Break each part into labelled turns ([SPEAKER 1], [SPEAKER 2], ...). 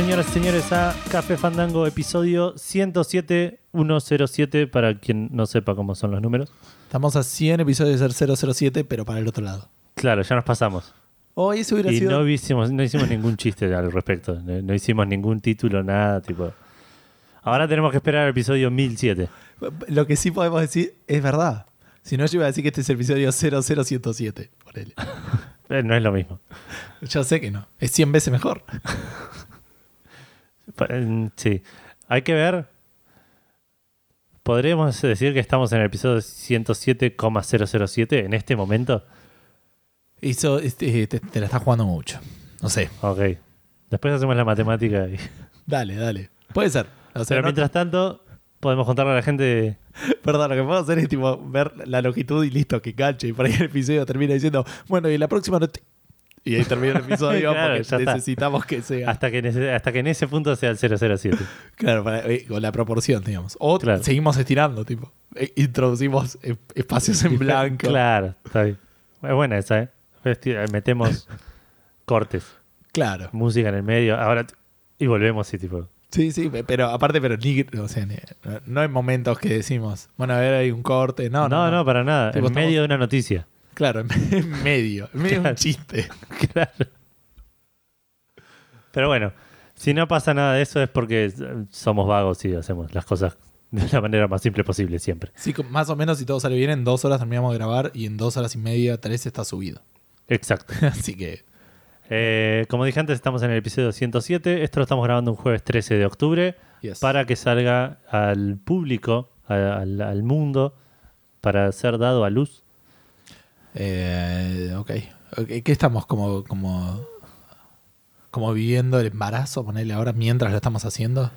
[SPEAKER 1] Señoras y señores, a Café Fandango, episodio 107-107, para quien no sepa cómo son los números.
[SPEAKER 2] Estamos a 100 episodios del 007, pero para el otro lado.
[SPEAKER 1] Claro, ya nos pasamos.
[SPEAKER 2] Hoy eso hubiera
[SPEAKER 1] Y
[SPEAKER 2] sido.
[SPEAKER 1] no hicimos, no hicimos ningún chiste al respecto. No, no hicimos ningún título, nada, tipo. Ahora tenemos que esperar el episodio 1007.
[SPEAKER 2] Lo que sí podemos decir es verdad. Si no, yo iba a decir que este es el episodio 00107. Ponele.
[SPEAKER 1] Eh, no es lo mismo.
[SPEAKER 2] Yo sé que no. Es 100 veces mejor.
[SPEAKER 1] Eh, Sí. Hay que ver. ¿Podríamos decir que estamos en el episodio 107,007 en este momento?
[SPEAKER 2] Eso este, te, te la estás jugando mucho. No sé.
[SPEAKER 1] Ok. Después hacemos la matemática. Y...
[SPEAKER 2] Dale, dale. Puede ser. O sea,
[SPEAKER 1] Pero
[SPEAKER 2] no-
[SPEAKER 1] mientras tanto, podemos contarle a la gente.
[SPEAKER 2] Perdón, lo que puedo hacer es tipo ver la longitud y listo, que enganche. Y por ahí el episodio termina diciendo, bueno, y la próxima no te- Y ahí termina el episodio
[SPEAKER 1] Claro,
[SPEAKER 2] porque
[SPEAKER 1] está.
[SPEAKER 2] necesitamos que sea.
[SPEAKER 1] Hasta que, hasta que en ese punto sea el 007.
[SPEAKER 2] Claro, para- eh, con la proporción, digamos. O
[SPEAKER 1] Claro.
[SPEAKER 2] seguimos estirando, tipo. Eh, Introducimos eh, espacios en blanco.
[SPEAKER 1] Claro, está bien. Es buena esa, ¿eh? Esti- Metemos cortes,
[SPEAKER 2] Claro.
[SPEAKER 1] música en el medio. Ahora. Y volvemos y tipo.
[SPEAKER 2] Sí, sí, pe- pero aparte, pero ni, o sea, ni- no- hay momentos que decimos, bueno, a ver, hay un corte. No,
[SPEAKER 1] No,
[SPEAKER 2] no.
[SPEAKER 1] no, para nada. En
[SPEAKER 2] estamos-
[SPEAKER 1] medio de una noticia.
[SPEAKER 2] Claro, en medio. En medio de un
[SPEAKER 1] Claro.
[SPEAKER 2] chiste.
[SPEAKER 1] Claro. Pero bueno, si no pasa nada de eso es porque somos vagos y hacemos las cosas de la manera más simple posible siempre.
[SPEAKER 2] Sí, más o menos, si todo sale bien, en dos horas terminamos de grabar y en dos horas y media, tres está subido.
[SPEAKER 1] Exacto.
[SPEAKER 2] Así que,
[SPEAKER 1] Eh, como dije antes, estamos en el episodio 107. Esto lo estamos grabando un jueves 13 de octubre
[SPEAKER 2] yes.
[SPEAKER 1] para que salga al público, al mundo, para ser dado a luz.
[SPEAKER 2] Eh, ok. Ok, ¿Qué estamos como, como, como viviendo el embarazo, ponerle ahora mientras lo estamos haciendo?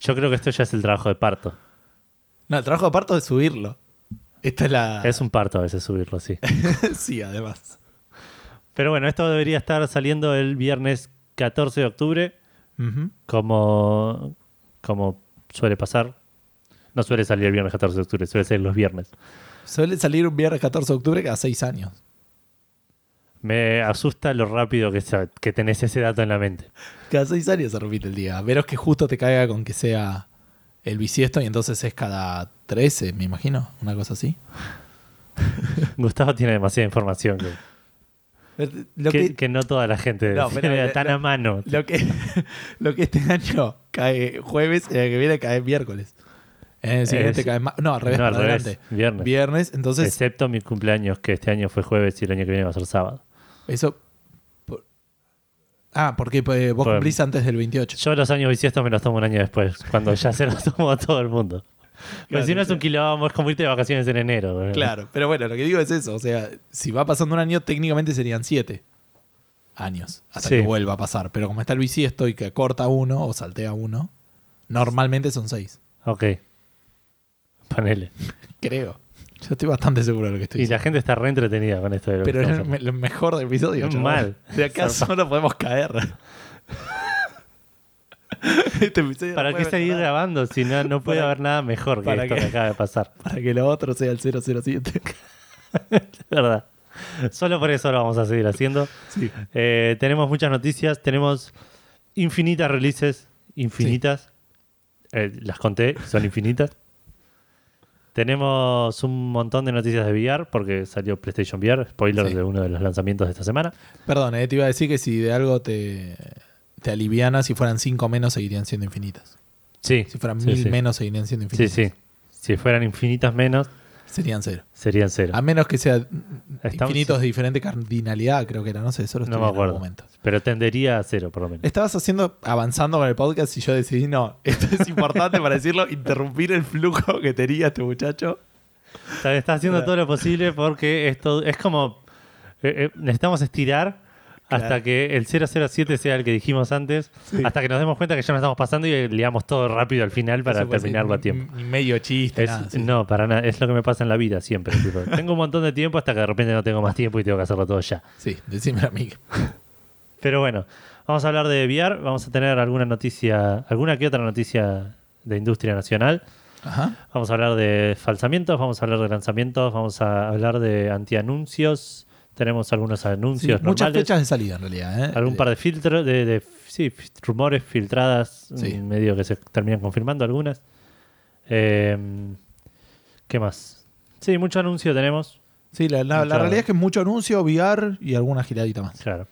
[SPEAKER 1] Yo creo que esto ya es el trabajo de parto.
[SPEAKER 2] No, el trabajo de parto es subirlo. Esta es la.
[SPEAKER 1] Es un parto a veces subirlo, sí.
[SPEAKER 2] sí, además.
[SPEAKER 1] Pero bueno, esto debería estar saliendo el viernes 14 de octubre, como, como suele pasar. No suele salir el viernes 14 de octubre, suele ser los viernes.
[SPEAKER 2] Suele salir un viernes 14 de octubre cada seis años.
[SPEAKER 1] Me asusta lo rápido que, que tenés ese dato en la mente.
[SPEAKER 2] Cada seis años se repite el día. A menos que justo te caiga con que sea el bisiesto y entonces es cada 13, me imagino. Una cosa así.
[SPEAKER 1] Gustavo tiene demasiada información que,
[SPEAKER 2] Lo
[SPEAKER 1] que, no toda la gente
[SPEAKER 2] No,
[SPEAKER 1] tiene
[SPEAKER 2] pero-
[SPEAKER 1] tan
[SPEAKER 2] lo-
[SPEAKER 1] a mano.
[SPEAKER 2] lo que, lo que este año cae jueves y el que viene cae miércoles. Siguiente
[SPEAKER 1] Es-
[SPEAKER 2] ma- No, al revés,
[SPEAKER 1] No, al
[SPEAKER 2] para
[SPEAKER 1] revés,
[SPEAKER 2] adelante.
[SPEAKER 1] viernes.
[SPEAKER 2] Viernes, entonces
[SPEAKER 1] Excepto mi cumpleaños, que este año fue jueves y el año que viene va a ser sábado.
[SPEAKER 2] eso... por- Ah, porque pues, vos cumplís antes del 28.
[SPEAKER 1] Yo los años bisiestos me los tomo un año después, cuando ya se los tomo todo el mundo. Pero
[SPEAKER 2] Claro,
[SPEAKER 1] si no es un quilombo, es como irte de vacaciones en enero.
[SPEAKER 2] Claro, pero bueno, lo que digo es eso. O sea, si va pasando un año, técnicamente serían siete años hasta
[SPEAKER 1] Sí.
[SPEAKER 2] que vuelva a pasar. Pero como está el bisiesto y que corta uno o saltea uno, normalmente son seis.
[SPEAKER 1] Ok. Panele.
[SPEAKER 2] Creo. Yo estoy bastante seguro de lo que estoy
[SPEAKER 1] Y la
[SPEAKER 2] diciendo.
[SPEAKER 1] gente está re entretenida con esto de lo que
[SPEAKER 2] Pero es
[SPEAKER 1] estamos
[SPEAKER 2] el, me- lo mejor del episodio.
[SPEAKER 1] Es mal.
[SPEAKER 2] De acá solo podemos caer. Este episodio
[SPEAKER 1] ¿Para qué
[SPEAKER 2] puede
[SPEAKER 1] seguir
[SPEAKER 2] mejorar
[SPEAKER 1] grabando si no, no puede
[SPEAKER 2] Para-
[SPEAKER 1] haber nada mejor que
[SPEAKER 2] para
[SPEAKER 1] esto
[SPEAKER 2] que-
[SPEAKER 1] que acaba de pasar?
[SPEAKER 2] Para que lo otro sea el 007.
[SPEAKER 1] Es verdad. Solo por eso lo vamos a seguir haciendo.
[SPEAKER 2] sí.
[SPEAKER 1] Eh, tenemos muchas noticias, tenemos infinitas releases, infinitas. Eh, las conté, son infinitas. Tenemos un montón de noticias de VR porque salió PlayStation VR, spoiler
[SPEAKER 2] Sí.
[SPEAKER 1] de uno de los lanzamientos de esta semana.
[SPEAKER 2] Perdón, eh, te iba a decir que si de algo te, te aliviana, si fueran cinco menos, seguirían siendo infinitas.
[SPEAKER 1] Sí,
[SPEAKER 2] Si fueran
[SPEAKER 1] sí,
[SPEAKER 2] mil
[SPEAKER 1] sí.
[SPEAKER 2] menos, seguirían siendo
[SPEAKER 1] Sí,
[SPEAKER 2] infinitas.
[SPEAKER 1] sí. Si fueran infinitas menos,
[SPEAKER 2] Serían cero.
[SPEAKER 1] serían cero.
[SPEAKER 2] A menos que
[SPEAKER 1] Estamos-
[SPEAKER 2] infinitos de diferente cardinalidad, creo que era. No sé, solo
[SPEAKER 1] No
[SPEAKER 2] estoy
[SPEAKER 1] me
[SPEAKER 2] en algún
[SPEAKER 1] acuerdo.
[SPEAKER 2] momento.
[SPEAKER 1] Pero tendería a cero, por lo menos.
[SPEAKER 2] Estabas haciendo, avanzando con el podcast y yo decidí, no, esto es importante para decirlo, interrumpir el flujo que tenía este muchacho.
[SPEAKER 1] Sea, está haciendo todo lo posible porque esto es como. eh, eh, necesitamos estirar hasta que el 007 sea el que dijimos antes,
[SPEAKER 2] Sí.
[SPEAKER 1] hasta que nos demos cuenta que ya nos estamos pasando y liamos todo rápido al final para
[SPEAKER 2] Eso
[SPEAKER 1] terminarlo a tiempo.
[SPEAKER 2] Ni, medio chiste,
[SPEAKER 1] Es-
[SPEAKER 2] nada. sí.
[SPEAKER 1] No, para nada. Es lo que me pasa en la vida siempre. tipo, tengo un montón de tiempo hasta que de repente no tengo más tiempo y tengo que hacerlo todo ya.
[SPEAKER 2] Sí, decímelo a mí.
[SPEAKER 1] Pero bueno, vamos a hablar de VR. Vamos a tener alguna noticia, alguna que otra noticia de industria nacional.
[SPEAKER 2] Ajá.
[SPEAKER 1] Vamos a hablar de falsamientos, vamos a hablar de lanzamientos, vamos a hablar de antianuncios. Tenemos algunos
[SPEAKER 2] Sí,
[SPEAKER 1] anuncios
[SPEAKER 2] muchas
[SPEAKER 1] normales,
[SPEAKER 2] fechas de salida en realidad. ¿eh?
[SPEAKER 1] algún par de filtros, de, de- sí, rumores filtradas,
[SPEAKER 2] Sí.
[SPEAKER 1] mm, medio que se terminan confirmando algunas. Eh, ¿Qué más? Sí, mucho anuncio tenemos,
[SPEAKER 2] Sí, la, la- realidad es que mucho anuncio, VR y alguna giradita más.
[SPEAKER 1] claro.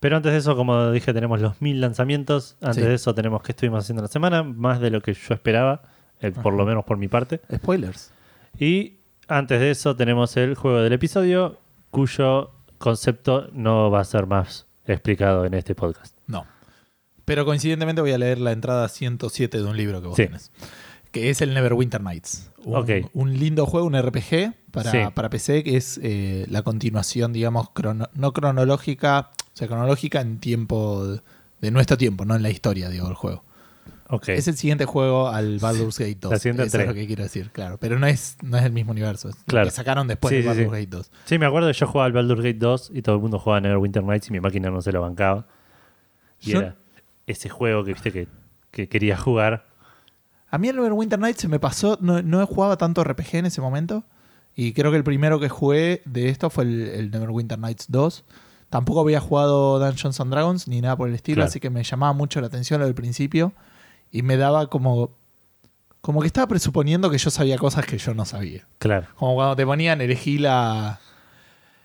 [SPEAKER 1] Pero antes de eso, como dije, tenemos los mil lanzamientos. Antes
[SPEAKER 2] Sí.
[SPEAKER 1] de eso tenemos que estuvimos haciendo la semana, más de lo que yo esperaba, eh, por lo menos por mi parte.
[SPEAKER 2] Spoilers.
[SPEAKER 1] Y antes de eso tenemos el juego del episodio, cuyo concepto no va a ser más explicado en este podcast.
[SPEAKER 2] No. Pero coincidentemente voy a leer la entrada 107 de un libro que vos
[SPEAKER 1] Sí.
[SPEAKER 2] tenés. Que es el Neverwinter Nights. Un, lindo juego, un RPG para,
[SPEAKER 1] Sí.
[SPEAKER 2] para PC, que es eh, la continuación, digamos, crono- no cronológica, o sea, cronológica en tiempo de, de nuestro tiempo, no en la historia, digo, del juego. Es el siguiente juego al Baldur's Gate 2.
[SPEAKER 1] La siguiente
[SPEAKER 2] Eso
[SPEAKER 1] entrega.
[SPEAKER 2] es lo que quiero decir, claro. Pero no es, no es el mismo universo. Es lo
[SPEAKER 1] Claro.
[SPEAKER 2] que sacaron después
[SPEAKER 1] Sí,
[SPEAKER 2] de
[SPEAKER 1] sí,
[SPEAKER 2] Baldur's
[SPEAKER 1] sí.
[SPEAKER 2] Gate 2.
[SPEAKER 1] Sí, me acuerdo que yo jugaba al Baldur's Gate 2 y todo el mundo jugaba Neverwinter Nights y mi máquina no se lo bancaba. Y
[SPEAKER 2] Yo-
[SPEAKER 1] era ese juego que viste que, que quería jugar.
[SPEAKER 2] A mí el Neverwinter Nights se me pasó, no, no jugaba tanto RPG en ese momento. Y creo que el primero que jugué de esto fue el, el Neverwinter Nights 2. Tampoco había jugado Dungeons and Dragons ni nada por el estilo,
[SPEAKER 1] Claro.
[SPEAKER 2] así que me llamaba mucho la atención al principio. Y me daba como. Como que estaba presuponiendo que yo sabía cosas que yo no sabía.
[SPEAKER 1] Claro.
[SPEAKER 2] Como cuando te ponían elegí la.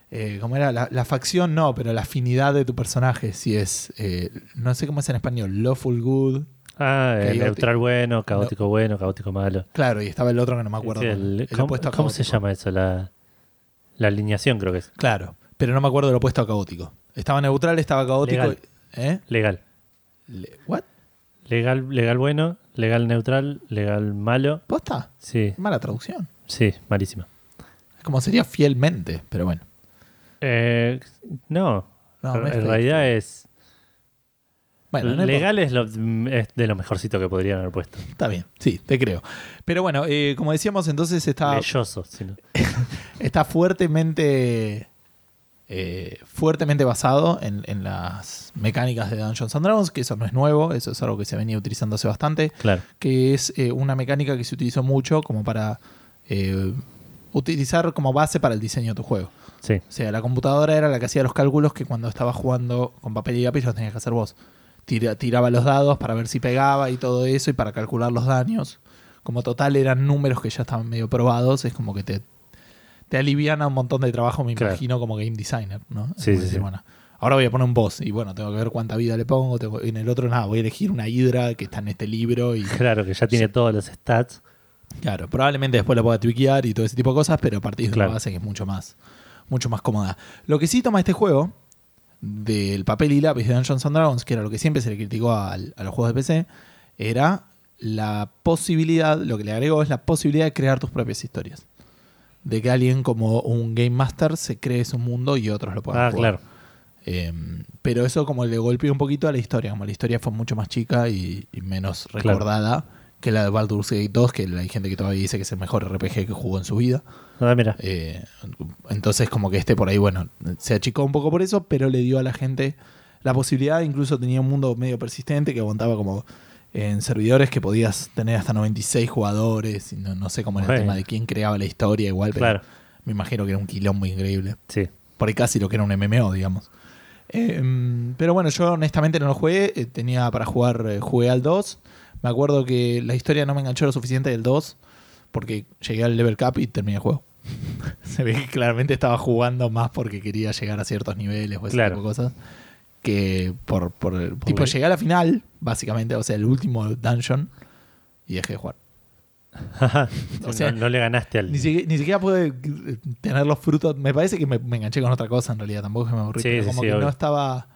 [SPEAKER 2] eh, ¿Cómo era? La, la facción, no, pero la afinidad de tu personaje. Si es. eh, no sé cómo es en español. Lawful Good.
[SPEAKER 1] Ah,
[SPEAKER 2] Chaotic.
[SPEAKER 1] neutral bueno, caótico bueno, caótico malo.
[SPEAKER 2] Claro, y estaba el otro que no me acuerdo.
[SPEAKER 1] Sí,
[SPEAKER 2] cómo-
[SPEAKER 1] el-
[SPEAKER 2] el
[SPEAKER 1] ¿cómo
[SPEAKER 2] opuesto a
[SPEAKER 1] cómo se llama eso? La, la alineación creo que es.
[SPEAKER 2] Claro, pero no me acuerdo del opuesto a caótico. Estaba neutral, estaba caótico.
[SPEAKER 1] Legal.
[SPEAKER 2] ¿Eh?
[SPEAKER 1] Legal.
[SPEAKER 2] Le- ¿What?
[SPEAKER 1] Legal, legal bueno, legal neutral, legal malo.
[SPEAKER 2] ¿Posta?
[SPEAKER 1] Sí,
[SPEAKER 2] Mala traducción.
[SPEAKER 1] sí, malísima.
[SPEAKER 2] Es como sería fielmente, pero bueno.
[SPEAKER 1] Eh, no,
[SPEAKER 2] No,
[SPEAKER 1] en realidad es...
[SPEAKER 2] Bueno, no
[SPEAKER 1] legal es, lo- es de lo mejorcito que podrían haber puesto.
[SPEAKER 2] Está bien, sí, te creo. Pero bueno, eh, como decíamos, entonces está,
[SPEAKER 1] Leyoso, si no.
[SPEAKER 2] está fuertemente eh, fuertemente basado en, en las mecánicas de Dungeons and Dragons, que eso no es nuevo, eso es algo que se venía utilizando hace bastante.
[SPEAKER 1] Claro.
[SPEAKER 2] que es eh, una mecánica que se utilizó mucho como para eh, utilizar como base para el diseño de tu juego.
[SPEAKER 1] Sí,
[SPEAKER 2] O sea, la computadora era la que hacía los cálculos que cuando estabas jugando con papel y lápiz los tenías que hacer vos. Tira- tiraba los dados para ver si pegaba y todo eso y para calcular los daños. Como total eran números que ya estaban medio probados, es como que te, te aliviana un montón de trabajo, me
[SPEAKER 1] Claro.
[SPEAKER 2] imagino, como game designer, ¿no?
[SPEAKER 1] Sí, sí,
[SPEAKER 2] decir,
[SPEAKER 1] sí.
[SPEAKER 2] bueno, ahora voy a poner un boss y bueno, tengo que ver cuánta vida le pongo. tengo- en el otro, nada, voy a elegir una hidra que está en este libro y
[SPEAKER 1] claro, que ya tiene todos los stats.
[SPEAKER 2] Claro, probablemente después lo pueda tweakear y todo ese tipo de cosas, pero a partir de
[SPEAKER 1] Claro.
[SPEAKER 2] una base que es mucho más, mucho más cómoda. Lo que sí toma este juego, del papel y lápiz de Dungeons and Dragons, que era lo que siempre se le criticó al- a los juegos de PC, era la posibilidad, lo que le agregó es la posibilidad de crear tus propias historias. De que alguien como un Game Master se cree su mundo y otros lo puedan
[SPEAKER 1] Ah,
[SPEAKER 2] jugar.
[SPEAKER 1] claro.
[SPEAKER 2] Eh, pero eso como le golpeó un poquito a la historia, como la historia fue mucho más chica y, y menos
[SPEAKER 1] Claro.
[SPEAKER 2] recordada que la de Baldur's Gate 2, que hay gente que todavía dice que es el mejor RPG que jugó en su vida.
[SPEAKER 1] Ah, mira.
[SPEAKER 2] Eh, entonces como que este por ahí, bueno, se achicó un poco por eso, pero le dio a la gente la posibilidad, incluso tenía un mundo medio persistente que aguantaba como en servidores que podías tener hasta 96 jugadores, y no, no sé cómo era el tema de quién creaba la historia igual, pero
[SPEAKER 1] Claro.
[SPEAKER 2] me imagino que era un quilombo increíble
[SPEAKER 1] Sí.
[SPEAKER 2] por ahí casi lo que era un MMO, digamos. Eh, pero bueno, yo honestamente no lo jugué, eh, tenía para jugar, eh, jugué al 2. Me acuerdo que la historia no me enganchó lo suficiente del 2, porque llegué al level cap y terminé el juego. Se ve que claramente estaba jugando más porque quería llegar a ciertos niveles o ese
[SPEAKER 1] Claro.
[SPEAKER 2] tipo de cosas. Que por, por el- tipo, llegué a la final, básicamente, o sea, el último dungeon, y dejé de jugar. O sea,
[SPEAKER 1] no, no le ganaste al.
[SPEAKER 2] Ni siquiera, ni siquiera pude eh, tener los frutos. Me parece que me, me enganché con otra cosa en realidad. Tampoco es que me aburrí.
[SPEAKER 1] Sí,
[SPEAKER 2] pero
[SPEAKER 1] sí,
[SPEAKER 2] como
[SPEAKER 1] sí,
[SPEAKER 2] que
[SPEAKER 1] obvio.
[SPEAKER 2] no estaba.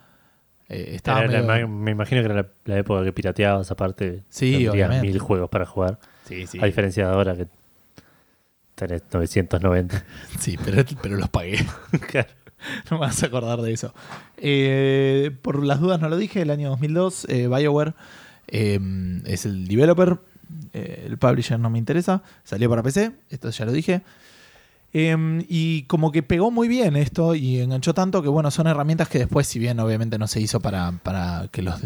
[SPEAKER 2] eh, estaba
[SPEAKER 1] Era la-
[SPEAKER 2] medio-
[SPEAKER 1] me imagino que era la, la época que pirateabas, aparte.
[SPEAKER 2] Sí, obviamente.
[SPEAKER 1] mil juegos para jugar.
[SPEAKER 2] Sí, sí.
[SPEAKER 1] A diferencia de ahora que tenés 990.
[SPEAKER 2] Sí, pero, pero los pagué.
[SPEAKER 1] Claro.
[SPEAKER 2] no me vas a acordar de eso. Eh, por las dudas no lo dije. El año 2002, eh, BioWare eh, es el developer. Eh, el publisher no me interesa. Salió para PC. Esto ya lo dije. Eh, y como que pegó muy bien esto y enganchó tanto que bueno, son herramientas que después, si bien obviamente no se hizo para, para que los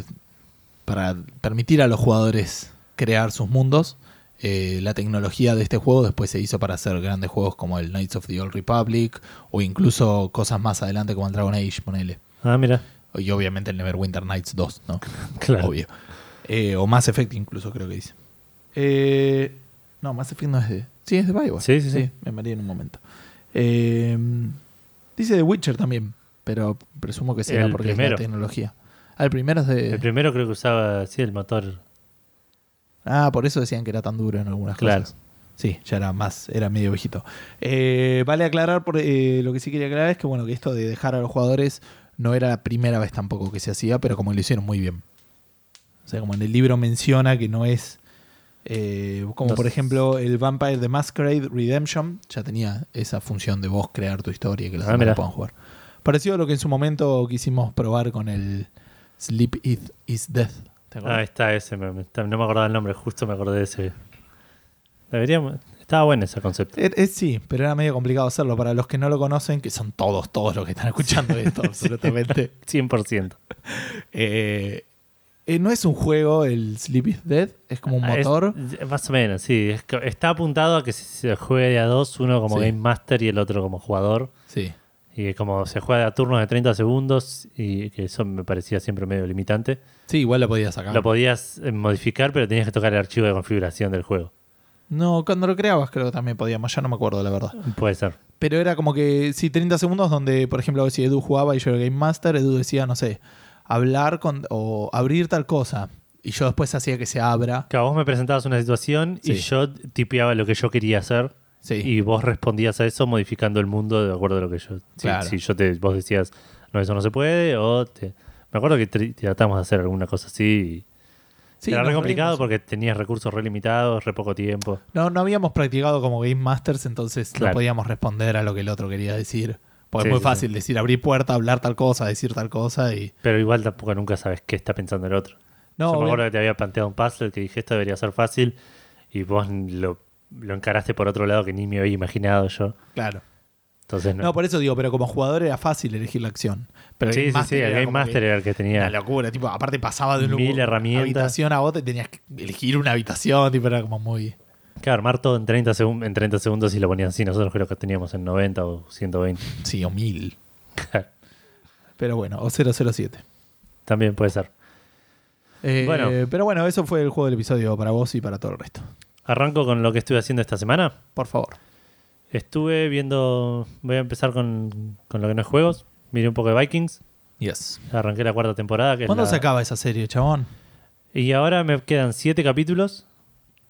[SPEAKER 2] para permitir a los jugadores crear sus mundos, eh, la tecnología de este juego después se hizo para hacer grandes juegos como el Knights of the Old Republic o incluso cosas más adelante como el Dragon Age, ponele.
[SPEAKER 1] Ah, mira.
[SPEAKER 2] Y obviamente el Neverwinter Nights 2, ¿no?
[SPEAKER 1] Claro.
[SPEAKER 2] Obvio. Eh, o Mass Effect incluso creo que dice. Eh, no, Mass Effect no es de... Sí, es de Bioware.
[SPEAKER 1] Sí, sí, sí.
[SPEAKER 2] me mareé en un momento. Eh, dice The Witcher también, pero presumo que será
[SPEAKER 1] El
[SPEAKER 2] porque es la tecnología. Ah, el primero es de...
[SPEAKER 1] El primero creo que usaba, sí, el motor.
[SPEAKER 2] Ah, por eso decían que era tan duro en algunas
[SPEAKER 1] Claro.
[SPEAKER 2] cosas. Sí, ya era más, era medio viejito. Eh, vale aclarar, por, eh, lo que sí quería aclarar es que bueno, que esto de dejar a los jugadores no era la primera vez tampoco que se hacía, pero como lo hicieron muy bien. O sea, como en el libro menciona que no es eh, como por ejemplo el Vampire the Masquerade Redemption, ya tenía esa función de vos crear tu historia y que los
[SPEAKER 1] Ah,
[SPEAKER 2] demás la puedan jugar. Parecido a lo que en su momento quisimos probar con el Sleep is Death. ¿Te
[SPEAKER 1] Ah, está ese, me- me- está- no me acordaba el nombre, justo me acordé de ese. Deberíamos. Estaba bueno ese concepto.
[SPEAKER 2] Eh, eh, sí, pero era medio complicado hacerlo. Para los que no lo conocen, que son todos, todos los que están escuchando esto, absolutamente.
[SPEAKER 1] 100%.
[SPEAKER 2] Eh, eh, no es un juego el Sleep is Dead, es como un
[SPEAKER 1] Ah, es-
[SPEAKER 2] motor.
[SPEAKER 1] más o menos, sí. Es que está apuntado a que si se juegue de a dos, uno como
[SPEAKER 2] Sí.
[SPEAKER 1] Game Master y el otro como jugador.
[SPEAKER 2] Sí.
[SPEAKER 1] Y como se juega a turnos de 30 segundos, y que eso me parecía siempre medio limitante.
[SPEAKER 2] Sí, igual lo podías sacar.
[SPEAKER 1] Lo podías eh, modificar, pero tenías que tocar el archivo de configuración del juego.
[SPEAKER 2] no, cuando lo creabas creo que también podíamos, ya no me acuerdo la verdad.
[SPEAKER 1] Puede ser.
[SPEAKER 2] Pero era como que, sí, 30 segundos donde, por ejemplo, si Edu jugaba y yo era Game Master, Edu decía, no sé, hablar con, o abrir tal cosa. Y yo después hacía que se abra.
[SPEAKER 1] Claro, vos me presentabas una situación y yo tipeaba lo que yo quería hacer.
[SPEAKER 2] Sí.
[SPEAKER 1] Y vos respondías a eso modificando el mundo de acuerdo a lo que yo. Si,
[SPEAKER 2] Claro.
[SPEAKER 1] si yo te, vos decías, no, eso no se puede, o te. Me acuerdo que tratamos de hacer alguna cosa así.
[SPEAKER 2] Sí,
[SPEAKER 1] era re complicado
[SPEAKER 2] reímos.
[SPEAKER 1] porque tenías recursos re limitados, re poco tiempo.
[SPEAKER 2] No, no habíamos practicado como Game Masters, entonces
[SPEAKER 1] Claro.
[SPEAKER 2] no podíamos responder a lo que el otro quería decir. Porque
[SPEAKER 1] Sí,
[SPEAKER 2] es muy
[SPEAKER 1] sí,
[SPEAKER 2] fácil decir abrir puerta, hablar tal cosa, decir tal cosa y.
[SPEAKER 1] Pero igual tampoco nunca sabes qué está pensando el otro.
[SPEAKER 2] No,
[SPEAKER 1] yo me acuerdo que te había planteado un puzzle que dije esto debería ser fácil y vos lo, lo encaraste por otro lado que ni me había imaginado yo.
[SPEAKER 2] claro.
[SPEAKER 1] Entonces no.
[SPEAKER 2] No, por eso digo, pero como jugador era fácil elegir la acción. Pero el
[SPEAKER 1] sí,
[SPEAKER 2] Game
[SPEAKER 1] sí, sí, el Game Master era el que tenía.
[SPEAKER 2] Una locura, tipo, aparte pasaba de una
[SPEAKER 1] Mil herramientas.
[SPEAKER 2] habitación a otra y tenías que elegir una habitación, tipo, era como muy.
[SPEAKER 1] Claro, armar todo en 30, segun- en 30 segundos y lo ponían así. Nosotros creo que teníamos en 90 o 120.
[SPEAKER 2] Sí, o mil. Pero bueno, o 007.
[SPEAKER 1] También puede ser.
[SPEAKER 2] Eh,
[SPEAKER 1] Bueno.
[SPEAKER 2] Pero bueno, eso fue el juego del episodio para vos y para todo el resto.
[SPEAKER 1] Arranco con lo que estuve haciendo esta semana.
[SPEAKER 2] Por favor.
[SPEAKER 1] Estuve viendo. Voy a empezar con, con lo que no es juegos. Miré un poco de Vikings.
[SPEAKER 2] Yes.
[SPEAKER 1] Arranqué la cuarta temporada. Que es
[SPEAKER 2] ¿Cuándo
[SPEAKER 1] la-
[SPEAKER 2] se acaba esa serie, chabón?
[SPEAKER 1] Y ahora me quedan siete capítulos.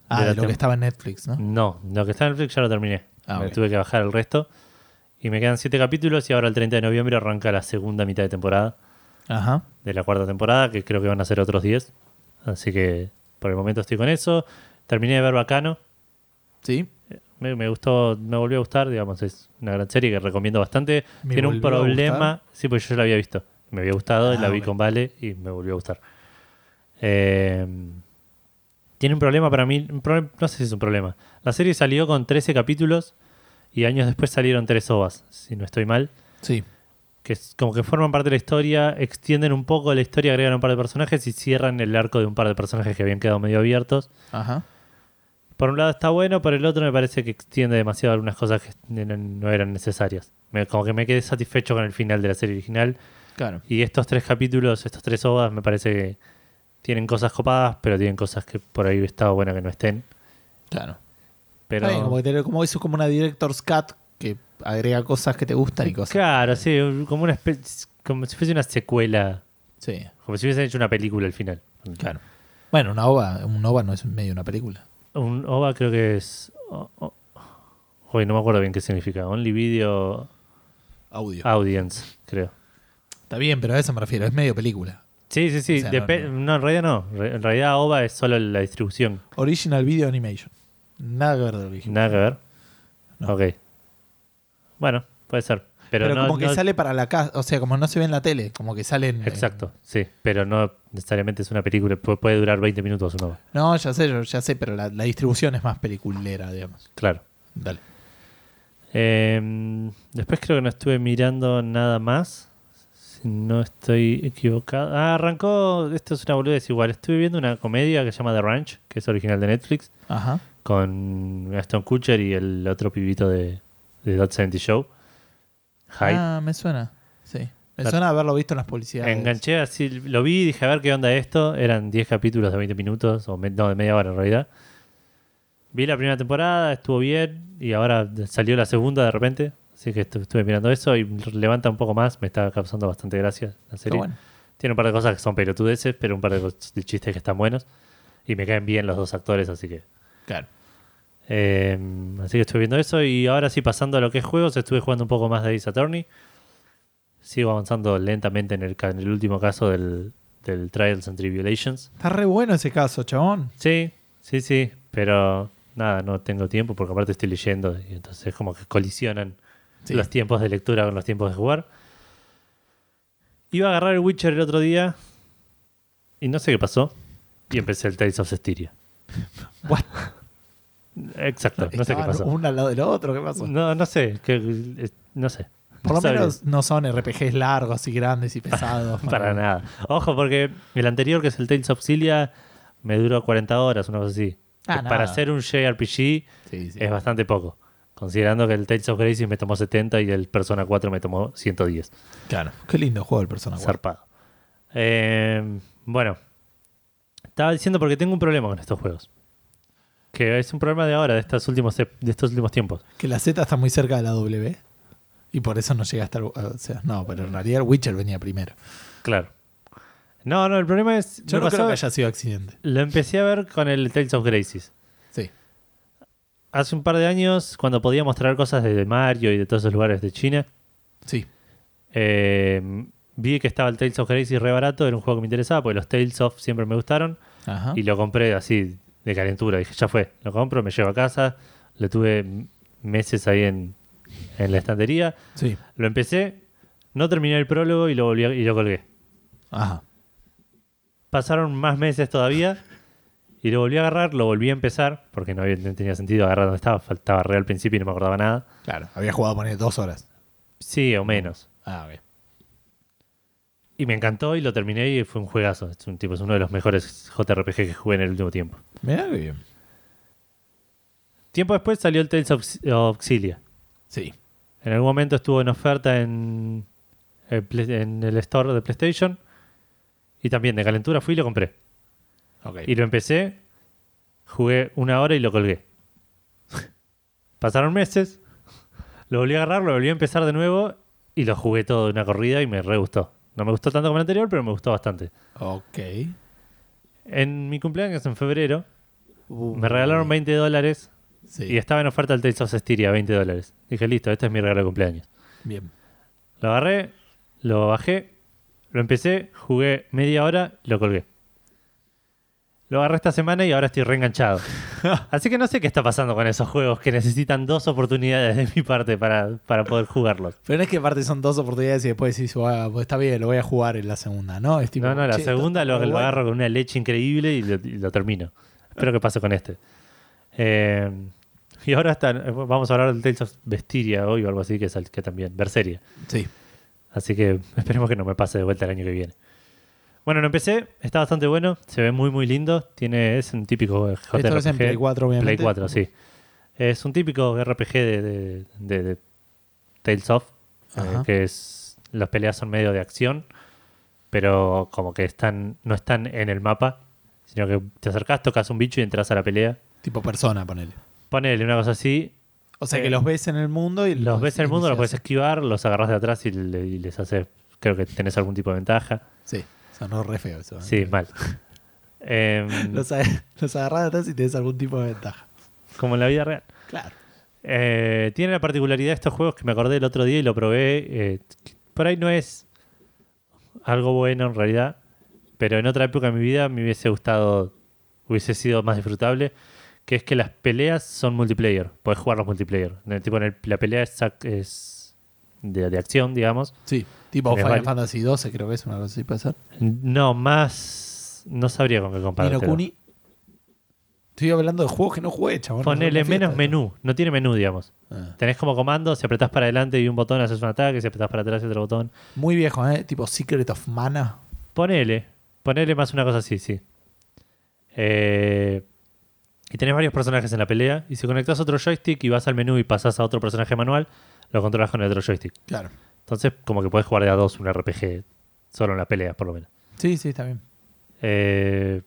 [SPEAKER 2] Ah,
[SPEAKER 1] De la
[SPEAKER 2] lo
[SPEAKER 1] tem-
[SPEAKER 2] que estaba en Netflix, ¿no?
[SPEAKER 1] No, lo que está en Netflix ya lo terminé.
[SPEAKER 2] Ah,
[SPEAKER 1] me
[SPEAKER 2] ok.
[SPEAKER 1] tuve que bajar el resto. Y me quedan siete capítulos y ahora el 30 de noviembre arranca la segunda mitad de temporada
[SPEAKER 2] Ajá.
[SPEAKER 1] de la cuarta temporada, que creo que van a ser otros 10. Así que por el momento estoy con eso. Terminé de ver Bacano.
[SPEAKER 2] Sí.
[SPEAKER 1] Me, me gustó, me volvió a gustar, digamos, es una gran serie que recomiendo bastante.
[SPEAKER 2] ¿Me
[SPEAKER 1] Tiene un problema, sí, pues yo ya la había visto. Me había gustado,
[SPEAKER 2] Ah,
[SPEAKER 1] la vi con Vale y me volvió a gustar. Eh, tiene un problema para mí, un pro- no sé si es un problema. La serie salió con 13 capítulos y años después salieron tres ovas, si no estoy mal.
[SPEAKER 2] Sí.
[SPEAKER 1] Que es como que forman parte de la historia, extienden un poco la historia, agregan un par de personajes y cierran el arco de un par de personajes que habían quedado medio abiertos.
[SPEAKER 2] Ajá.
[SPEAKER 1] Por un lado está bueno, por el otro me parece que extiende demasiado algunas cosas que no, eran necesarias. Me- como que me quedé satisfecho con el final de la serie original.
[SPEAKER 2] Claro.
[SPEAKER 1] Y estos tres capítulos, estos tres ovas, me parece que tienen cosas copadas, pero tienen cosas que por ahí estaba buena que no estén.
[SPEAKER 2] Claro.
[SPEAKER 1] Pero
[SPEAKER 2] bien, como, que te- como eso es como una Director's Cut que agrega cosas que te gustan y cosas.
[SPEAKER 1] claro, sí, como una especie, como si fuese una secuela,
[SPEAKER 2] Sí.
[SPEAKER 1] como si hubiesen hecho una película al final.
[SPEAKER 2] Claro. Bueno, una OVA, un OVA no es medio una película.
[SPEAKER 1] Un OVA creo que es. oh, oh. Uy, no me acuerdo bien qué significa. Only Video
[SPEAKER 2] Audio.
[SPEAKER 1] Audience, creo.
[SPEAKER 2] Está bien, pero a eso me refiero, es medio película.
[SPEAKER 1] Sí, sí, sí.
[SPEAKER 2] O sea, no,
[SPEAKER 1] depe-
[SPEAKER 2] no.
[SPEAKER 1] no, en realidad no. Re- En realidad OVA es solo la distribución.
[SPEAKER 2] Original Video Animation. Nada que ver de original.
[SPEAKER 1] Nada que ver.
[SPEAKER 2] No.
[SPEAKER 1] Ok. Bueno, puede ser. Pero,
[SPEAKER 2] Pero,
[SPEAKER 1] no,
[SPEAKER 2] como que
[SPEAKER 1] no-
[SPEAKER 2] sale para la casa, o sea, como no se ve en la tele, como que salen... eh,
[SPEAKER 1] Exacto, sí. Pero no necesariamente es una película. Pu- Puede durar 20 minutos un OVA.
[SPEAKER 2] no, ya sé, yo ya sé, pero la, la distribución es más peliculera, digamos.
[SPEAKER 1] Claro.
[SPEAKER 2] Dale.
[SPEAKER 1] Eh, después creo que no estuve mirando nada más. Si no estoy equivocado. Ah, arrancó. Esto es una boludez igual. Estuve viendo una comedia que se llama The Ranch, que es original de Netflix,
[SPEAKER 2] Ajá.
[SPEAKER 1] con Aston Kutcher y el otro pibito de, de Dot 70 Show. Hyde.
[SPEAKER 2] Ah, me suena. Sí. Me
[SPEAKER 1] La-
[SPEAKER 2] suena haberlo visto en las publicidades.
[SPEAKER 1] Enganché así, lo vi, dije a ver qué onda esto. Eran 10 capítulos de 20 minutos, o me- no, de media hora en realidad. Vi la primera temporada, estuvo bien, y ahora salió la segunda de repente. Así que estu- estuve mirando eso y levanta un poco más. Me está causando bastante gracia la serie.
[SPEAKER 2] bueno.
[SPEAKER 1] Tiene un par de cosas que son pelotudeces, pero un par de chistes que están buenos. Y me caen bien los dos actores, así que.
[SPEAKER 2] Claro.
[SPEAKER 1] Eh, así que estuve viendo eso. Y ahora sí, pasando a lo que es juegos, estuve jugando un poco más de Ace Attorney. Sigo avanzando lentamente en el, ca- en el último caso del, del Trials and Tribulations.
[SPEAKER 2] Está re bueno ese caso, chabón.
[SPEAKER 1] Sí, sí, sí. Pero nada, no tengo tiempo porque aparte estoy leyendo. Y entonces como que colisionan
[SPEAKER 2] Sí.
[SPEAKER 1] los tiempos de lectura con los tiempos de jugar. Iba a agarrar el Witcher el otro día y no sé qué pasó. Y empecé el Tales of Cestiria.
[SPEAKER 2] What?
[SPEAKER 1] Exacto, no sé qué pasó.
[SPEAKER 2] Uno al lado del otro, ¿qué pasó?
[SPEAKER 1] No, no sé, que, no sé.
[SPEAKER 2] Por lo menos no son RPGs largos y grandes y pesados.
[SPEAKER 1] Para nada. Ojo, porque el anterior, que es el Tales of Cilia, me duró 40 horas, una cosa así.
[SPEAKER 2] Ah,
[SPEAKER 1] para hacer un JRPG
[SPEAKER 2] Sí, sí.
[SPEAKER 1] es bastante poco. Considerando que el Tales of Gracie me tomó 70 y el Persona 4 me tomó 110.
[SPEAKER 2] Claro. Qué lindo juego el Persona 4.
[SPEAKER 1] Zarpado. Eh, bueno, estaba diciendo porque tengo un problema con estos juegos. Que es un problema de ahora, de estos últimos, de estos últimos tiempos.
[SPEAKER 2] Que la Z está muy cerca de la W. Y por eso no llega hasta el. O sea, no, pero en realidad el Witcher venía primero.
[SPEAKER 1] Claro. No, no, el problema es.
[SPEAKER 2] Yo no creo que haya sido accidente.
[SPEAKER 1] Lo empecé a ver con el Tales of Gracies.
[SPEAKER 2] Sí.
[SPEAKER 1] Hace un par de años, cuando podía mostrar cosas de Mario y de todos esos lugares de China,
[SPEAKER 2] Sí.
[SPEAKER 1] eh, vi que estaba el Tales of Gracies re barato, era un juego que me interesaba, porque los Tales of siempre me gustaron,
[SPEAKER 2] Ajá.
[SPEAKER 1] y lo compré así de calentura. Dije, ya fue, lo compro, me llevo a casa, lo tuve meses ahí en, en la estantería,
[SPEAKER 2] Sí.
[SPEAKER 1] lo empecé, no terminé el prólogo y lo, volví a- y lo colgué.
[SPEAKER 2] Ajá.
[SPEAKER 1] Pasaron más meses todavía y lo volví a agarrar, lo volví a empezar, porque no, había- no tenía sentido agarrar donde estaba, faltaba re al principio y no me acordaba nada.
[SPEAKER 2] Claro. Había jugado poner dos horas.
[SPEAKER 1] Sí, o menos.
[SPEAKER 2] Ah, ok.
[SPEAKER 1] Y me encantó y lo terminé y fue un juegazo. Es un tipo, es uno de los mejores JRPG que jugué en el último tiempo.
[SPEAKER 2] Qué bien.
[SPEAKER 1] Tiempo después salió el Tales of of Xillia.
[SPEAKER 2] Sí.
[SPEAKER 1] En algún momento estuvo en oferta en el, en el store de PlayStation. Y también de calentura fui y lo compré. Y lo empecé, jugué una hora y lo colgué. Pasaron meses, lo volví a agarrar, lo volví a empezar de nuevo y lo jugué todo de una corrida y me re gustó. No me gustó tanto como el anterior, pero me gustó bastante.
[SPEAKER 2] Ok.
[SPEAKER 1] En mi cumpleaños en febrero
[SPEAKER 2] Uh,
[SPEAKER 1] me regalaron 20 dólares
[SPEAKER 2] Sí.
[SPEAKER 1] y estaba en oferta el Tales of Styria, 20 dólares. Dije, listo, este es mi regalo de cumpleaños.
[SPEAKER 2] Bien.
[SPEAKER 1] Lo agarré, lo bajé, lo empecé, jugué media hora, lo colgué. Lo agarré esta semana y ahora estoy reenganchado. Así que no sé qué está pasando con esos juegos que necesitan dos oportunidades de mi parte para, para poder jugarlos.
[SPEAKER 2] Pero no es que aparte son dos oportunidades y después decís, "Ah, pues está bien, lo voy a jugar en la segunda, ¿no? Es tipo,
[SPEAKER 1] no, no, la
[SPEAKER 2] "Che,
[SPEAKER 1] segunda lo, lo
[SPEAKER 2] bueno".
[SPEAKER 1] agarro con una leche increíble y lo, y lo termino. Espero que pase con este. Eh, y ahora está, vamos a hablar del Tales of Vestiria hoy o algo así, que, es el- que también, Berseria.
[SPEAKER 2] Sí.
[SPEAKER 1] Así que esperemos que no me pase de vuelta el año que viene. Bueno, lo empecé, está bastante bueno, se ve muy muy lindo, tiene es un típico JRPG.
[SPEAKER 2] Esto es en Play 4, obviamente.
[SPEAKER 1] Play 4, sí. Es un típico RPG de, de- de- de Tales of, eh, que es las peleas son medio de acción, pero como que están no están en el mapa, sino que te acercás, tocas un bicho y entras a la pelea.
[SPEAKER 2] Tipo persona, ponele.
[SPEAKER 1] Ponele una cosa así,
[SPEAKER 2] O sea
[SPEAKER 1] Eh,
[SPEAKER 2] que los ves en el mundo y
[SPEAKER 1] los ves en el mundo, los puedes esquivar, los agarras de atrás y, le- y les haces, creo que tenés algún tipo de ventaja.
[SPEAKER 2] Sí, sonó re feo eso. ¿eh?
[SPEAKER 1] Sí, mal. Em,
[SPEAKER 2] Los, los agarras de atrás y tenés algún tipo de ventaja.
[SPEAKER 1] como en la vida real.
[SPEAKER 2] Claro.
[SPEAKER 1] Eh, tiene la particularidad de estos juegos que me acordé el otro día y lo probé. eh, por ahí no es algo bueno en realidad, pero en otra época de mi vida me hubiese gustado, hubiese sido más disfrutable, que es que las peleas son multiplayer. Podés jugar los multiplayer. En el tipo, en el- la pelea es, es de, de acción, digamos.
[SPEAKER 2] Sí, tipo Final Fantasy XII creo que es una cosa así, puede ser.
[SPEAKER 1] No, más... No sabría con qué comparar.
[SPEAKER 2] Kuni. Estoy hablando de juegos que no jugué, chabón.
[SPEAKER 1] Ponele
[SPEAKER 2] No
[SPEAKER 1] menos menú. No tiene menú, digamos.
[SPEAKER 2] Ah.
[SPEAKER 1] Tenés como comando, si apretás para adelante y un botón haces un ataque, si apretás para atrás y otro botón.
[SPEAKER 2] Muy viejo, ¿eh? Tipo Secret of Mana.
[SPEAKER 1] Ponele, ponele más una cosa así, sí. Eh, y tenés varios personajes en la pelea. Y si conectás otro joystick y vas al menú y pasás a otro personaje manual, lo controlas con el otro joystick.
[SPEAKER 2] Claro.
[SPEAKER 1] Entonces, como que puedes jugar de a dos un RPG solo en las peleas, por lo menos.
[SPEAKER 2] Sí, sí, está bien.
[SPEAKER 1] Eh,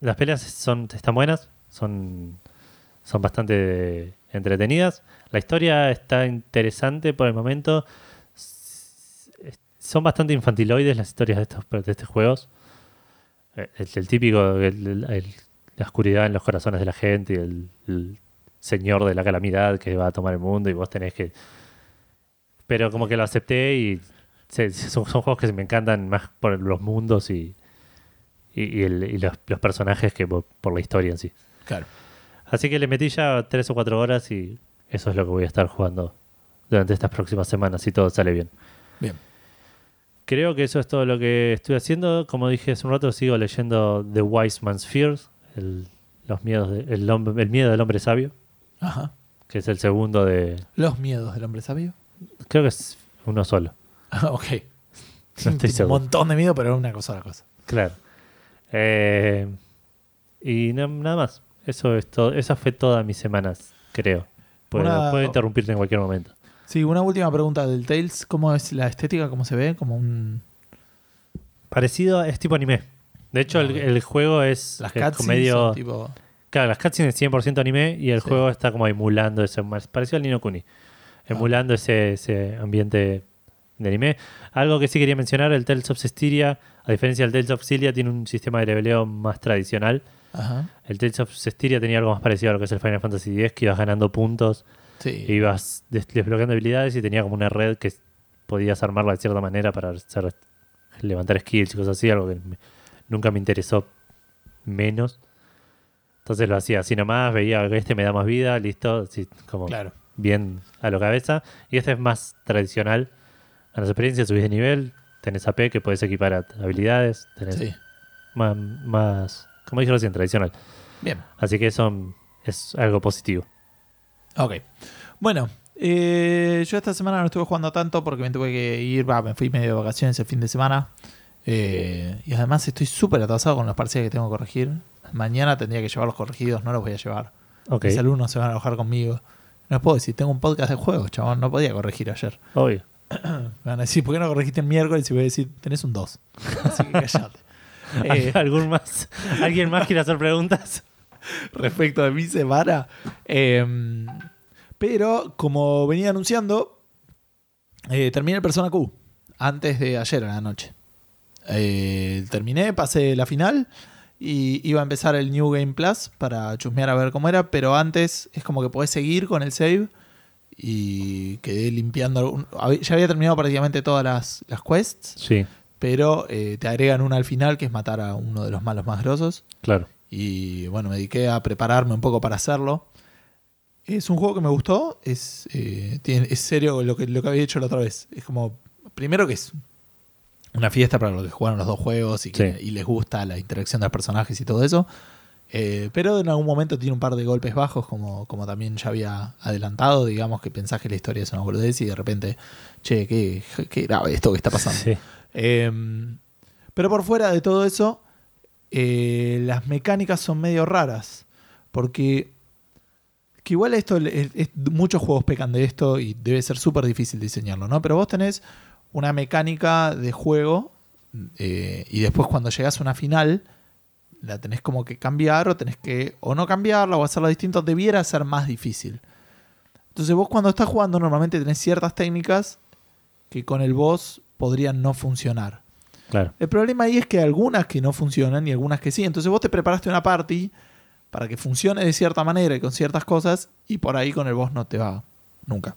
[SPEAKER 1] las peleas son, están buenas, son, son bastante entretenidas. La historia está interesante por el momento. Son bastante infantiloides las historias de estos, de estos juegos. Eh, El, el típico, el- el- el- la oscuridad en los corazones de la gente y el señor de la calamidad que va a tomar el mundo y vos tenés que... Pero como que lo acepté y se- son, son juegos que me encantan más por los mundos y, y, y el- y los, los personajes que por, por la historia en sí.
[SPEAKER 2] Claro.
[SPEAKER 1] Así que le metí ya tres o cuatro horas y eso es lo que voy a estar jugando durante estas próximas semanas si todo sale bien.
[SPEAKER 2] Bien.
[SPEAKER 1] Creo que eso es todo lo que estoy haciendo. Como dije hace un rato, sigo leyendo The Wise Man's Fears, el, los miedos de- el, hombre- el miedo del hombre sabio,
[SPEAKER 2] Ajá.
[SPEAKER 1] que es el segundo de...
[SPEAKER 2] Los miedos del hombre sabio.
[SPEAKER 1] Creo que es uno solo.
[SPEAKER 2] Ah, ok.
[SPEAKER 1] No estoy
[SPEAKER 2] Un
[SPEAKER 1] seguro.
[SPEAKER 2] montón de miedo, pero una cosa a la cosa.
[SPEAKER 1] Claro. Eh, y na- nada más. Eso es todo. Esa fue toda mis semanas, creo. Puedo,
[SPEAKER 2] Una-
[SPEAKER 1] puedo interrumpirte en cualquier momento.
[SPEAKER 2] Sí, una última pregunta del Tales. ¿Cómo es la estética? ¿Cómo se ve? Como un...
[SPEAKER 1] Parecido, es tipo anime. De hecho, el,
[SPEAKER 2] Ah,
[SPEAKER 1] el juego es,
[SPEAKER 2] Las
[SPEAKER 1] es
[SPEAKER 2] tipo...
[SPEAKER 1] Claro, las cutscenes es 100% anime y el
[SPEAKER 2] Sí.
[SPEAKER 1] juego está como emulando ese... más- Parecido al Nino Kuni. Emulando ese, ese ambiente de anime. Algo que sí quería mencionar, el Tales of Cestiria, a diferencia del Tales of Cilia, tiene un sistema de leveleo más tradicional.
[SPEAKER 2] Ajá.
[SPEAKER 1] El Tales of Cestiria tenía algo más parecido a lo que es el Final Fantasy X, que ibas ganando puntos,
[SPEAKER 2] Sí.
[SPEAKER 1] ibas des- desbloqueando habilidades y tenía como una red que podías armarla de cierta manera para hacer, levantar skills y cosas así, algo que me- nunca me interesó menos. Entonces lo hacía así nomás, veía que este me da más vida, listo, así como
[SPEAKER 2] Claro.
[SPEAKER 1] bien a lo cabeza. Y este es más tradicional. A las experiencias subís de nivel, tenés AP que puedes equipar a habilidades, tenés
[SPEAKER 2] Sí.
[SPEAKER 1] más, más, como dije recién, tradicional.
[SPEAKER 2] Bien.
[SPEAKER 1] Así que eso es algo positivo.
[SPEAKER 2] Ok. Bueno, eh, yo esta semana no estuve jugando tanto porque me tuve que ir, va, me fui medio de vacaciones el fin de semana. Eh, y además estoy súper atrasado con las parciales que tengo que corregir. Mañana tendría que llevar los corregidos, no los voy a llevar.
[SPEAKER 1] Ok,
[SPEAKER 2] Mis alumnos se van a enojar conmigo. No les puedo decir, tengo un podcast de juegos, chabón, no podía corregir ayer.
[SPEAKER 1] obvio.
[SPEAKER 2] Me van a decir, ¿por qué no corregiste el miércoles? Y voy a decir, tenés un 2. Así que callate. Eh,
[SPEAKER 1] ¿Algún más? ¿Alguien más quiere hacer preguntas?
[SPEAKER 2] respecto de mi semana. Eh, pero, como venía anunciando, eh, terminé el Persona Q antes de ayer a la noche. Eh, terminé, pasé la final y iba a empezar el New Game Plus para chusmear a ver cómo era, pero antes es como que podés seguir con el save y quedé limpiando. Ya había terminado prácticamente todas las, las quests,
[SPEAKER 1] Sí,
[SPEAKER 2] pero eh, te agregan una al final que es matar a uno de los malos más grosos.
[SPEAKER 1] claro.
[SPEAKER 2] Y bueno, me dediqué a prepararme un poco para hacerlo. Es un juego que me gustó. Es, eh, tiene- es serio lo que, lo que había hecho la otra vez. Es como, primero que es una fiesta para los que jugaron los dos juegos y, que-
[SPEAKER 1] Sí.
[SPEAKER 2] y les gusta la interacción de los personajes y todo eso. Eh, pero en algún momento tiene un par de golpes bajos, como, como también ya había adelantado. Digamos que pensás que la historia es una boludez y de repente, che, qué, qué grave esto que está pasando.
[SPEAKER 1] Sí,
[SPEAKER 2] Eh, pero por fuera de todo eso, eh, las mecánicas son medio raras. Porque que igual esto, es- es- muchos juegos pecan de esto y debe ser súper difícil diseñarlo, ¿no? Pero vos tenés una mecánica de juego eh, y después cuando llegás a una final la tenés como que cambiar o tenés que o no cambiarla o hacerla distinto, debiera ser más difícil. Entonces vos cuando estás jugando normalmente tenés ciertas técnicas que con el boss podrían no funcionar.
[SPEAKER 1] claro.
[SPEAKER 2] El problema ahí es que hay algunas que no funcionan y algunas que sí. Entonces vos te preparaste una party para que funcione de cierta manera y con ciertas cosas y por ahí con el boss no te va nunca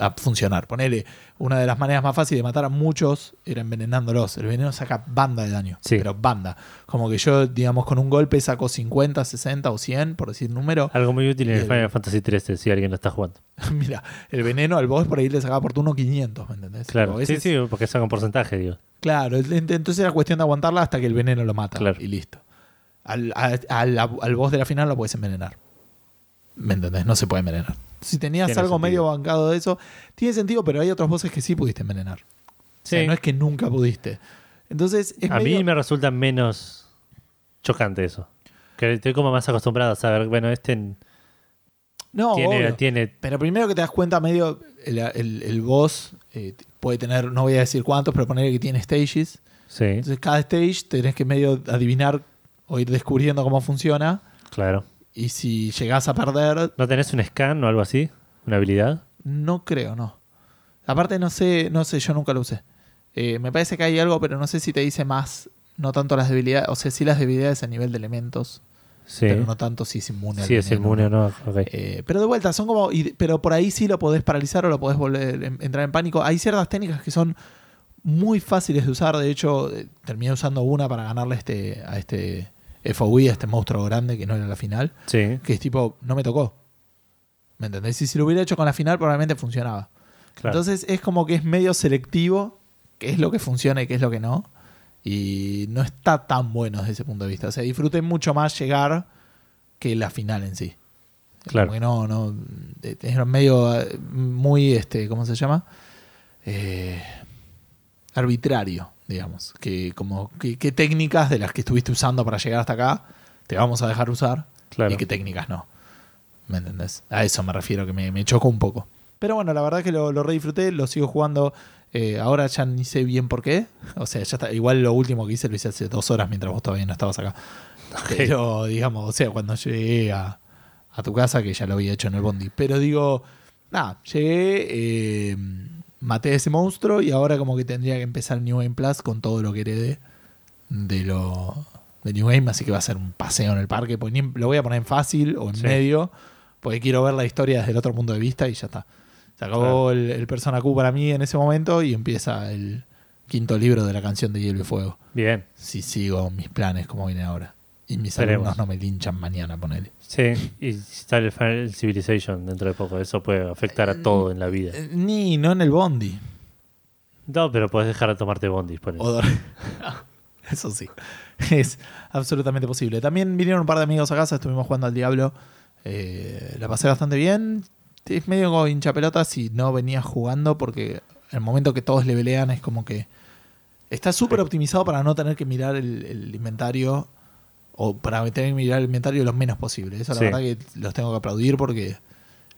[SPEAKER 2] a funcionar. Ponele, una de las maneras más fáciles de matar a muchos era envenenándolos. El veneno saca banda de daño,
[SPEAKER 1] Sí.
[SPEAKER 2] pero banda. Como que yo, digamos, con un golpe saco 50, 60 o 100, por decir número.
[SPEAKER 1] Algo muy útil en el Final Fantasy 13 si alguien lo está jugando.
[SPEAKER 2] Mira, el veneno al boss por ahí le sacaba por turno 500, ¿me entendés?
[SPEAKER 1] Claro, sí, sí, porque saca un porcentaje, digo.
[SPEAKER 2] Claro, ent- entonces era cuestión de aguantarla hasta que el veneno lo mata.
[SPEAKER 1] Claro.
[SPEAKER 2] Y listo. Al, a- al, al boss de la final lo puedes envenenar. ¿Me entendés? No se puede envenenar. Si tenías
[SPEAKER 1] Tiene
[SPEAKER 2] algo
[SPEAKER 1] sentido.
[SPEAKER 2] medio bancado de eso, tiene sentido, pero hay otros bosses que sí pudiste envenenar. O sea,
[SPEAKER 1] Sí.
[SPEAKER 2] no es que nunca pudiste. Entonces, es
[SPEAKER 1] A
[SPEAKER 2] medio-
[SPEAKER 1] mí me resulta menos chocante eso. Que estoy como más acostumbrado a saber, bueno, este
[SPEAKER 2] No,
[SPEAKER 1] tiene, tiene
[SPEAKER 2] Pero primero que te das cuenta, medio el, el- el boss eh, puede tener, no voy a decir cuántos, pero poner que tiene stages.
[SPEAKER 1] Sí,
[SPEAKER 2] Entonces cada stage tenés que medio adivinar o ir descubriendo cómo funciona.
[SPEAKER 1] claro.
[SPEAKER 2] Y si llegás a perder,
[SPEAKER 1] ¿No tenés un scan o algo así? ¿Una habilidad?
[SPEAKER 2] no creo, no. Aparte no sé, no sé, yo nunca lo usé. Eh, me parece que hay algo, pero no sé si te dice más, no tanto las debilidades, o sea, sí las debilidades a nivel de elementos,
[SPEAKER 1] Sí.
[SPEAKER 2] pero no tanto si es inmune. al
[SPEAKER 1] Sí, es
[SPEAKER 2] veneno.
[SPEAKER 1] inmune o no. Ok.
[SPEAKER 2] Eh, pero de vuelta, son como. y- pero por ahí sí lo podés paralizar o lo podés volver en- entrar en pánico. Hay ciertas técnicas que son muy fáciles de usar. De hecho, eh, terminé usando una para ganarle este, a este FOI, este monstruo grande que no era la final.
[SPEAKER 1] Sí,
[SPEAKER 2] Que es tipo, no me tocó. ¿Me entendés? Y si lo hubiera hecho con la final, probablemente funcionaba.
[SPEAKER 1] claro.
[SPEAKER 2] Entonces es como que es medio selectivo qué es lo que funciona y qué es lo que no. Y no está tan bueno desde ese punto de vista. O sea, mucho más llegar que la final en sí.
[SPEAKER 1] Claro.
[SPEAKER 2] Como que no, no. Es medio muy, este, ¿cómo se llama? Eh, arbitrario, digamos. Que como qué técnicas de las que estuviste usando para llegar hasta acá te vamos a dejar usar
[SPEAKER 1] claro.
[SPEAKER 2] y qué técnicas no. ¿Me entendés? A eso me refiero, que me, me chocó un poco. Pero bueno, la verdad que lo, lo re disfruté, lo sigo jugando. eh, ahora ya ni sé bien por qué. O sea, ya está. Igual lo último que hice lo hice hace dos horas mientras vos todavía no estabas acá. Pero, digamos, o sea, cuando llegué a, a tu casa, que ya lo había hecho en el Bondi. Pero digo, nada, llegué, eh, maté a ese monstruo y ahora como que tendría que empezar New Game Plus con todo lo que heredé de lo de New Game, así que va a ser un paseo en el parque. Pues lo voy a poner en fácil o en
[SPEAKER 1] Sí.
[SPEAKER 2] medio, porque quiero ver la historia desde el otro punto de vista y ya está. Se acabó el, el Persona Q para mí en ese momento y empieza el quinto libro de la canción de Hielo y Fuego.
[SPEAKER 1] Bien.
[SPEAKER 2] Si sigo mis planes como vienen ahora. Y mis
[SPEAKER 1] Veremos.
[SPEAKER 2] alumnos no me linchan mañana, ponele.
[SPEAKER 1] Sí, y sale el Final Civilization dentro de poco. Eso puede afectar a todo en la vida.
[SPEAKER 2] Eh, Ni, no en el Bondi.
[SPEAKER 1] No, pero puedes dejar de tomarte bondis. ponele.
[SPEAKER 2] O Eso sí. Es absolutamente posible. También vinieron un par de amigos a casa, estuvimos jugando al Diablo. Eh, la pasé bastante bien. Es medio como hincha pelota si no venías jugando, porque el momento que todos levelean es como que está súper optimizado para no tener que mirar el, el inventario o para tener que mirar el inventario lo menos posible. Eso la
[SPEAKER 1] Sí.
[SPEAKER 2] verdad que los tengo que aplaudir porque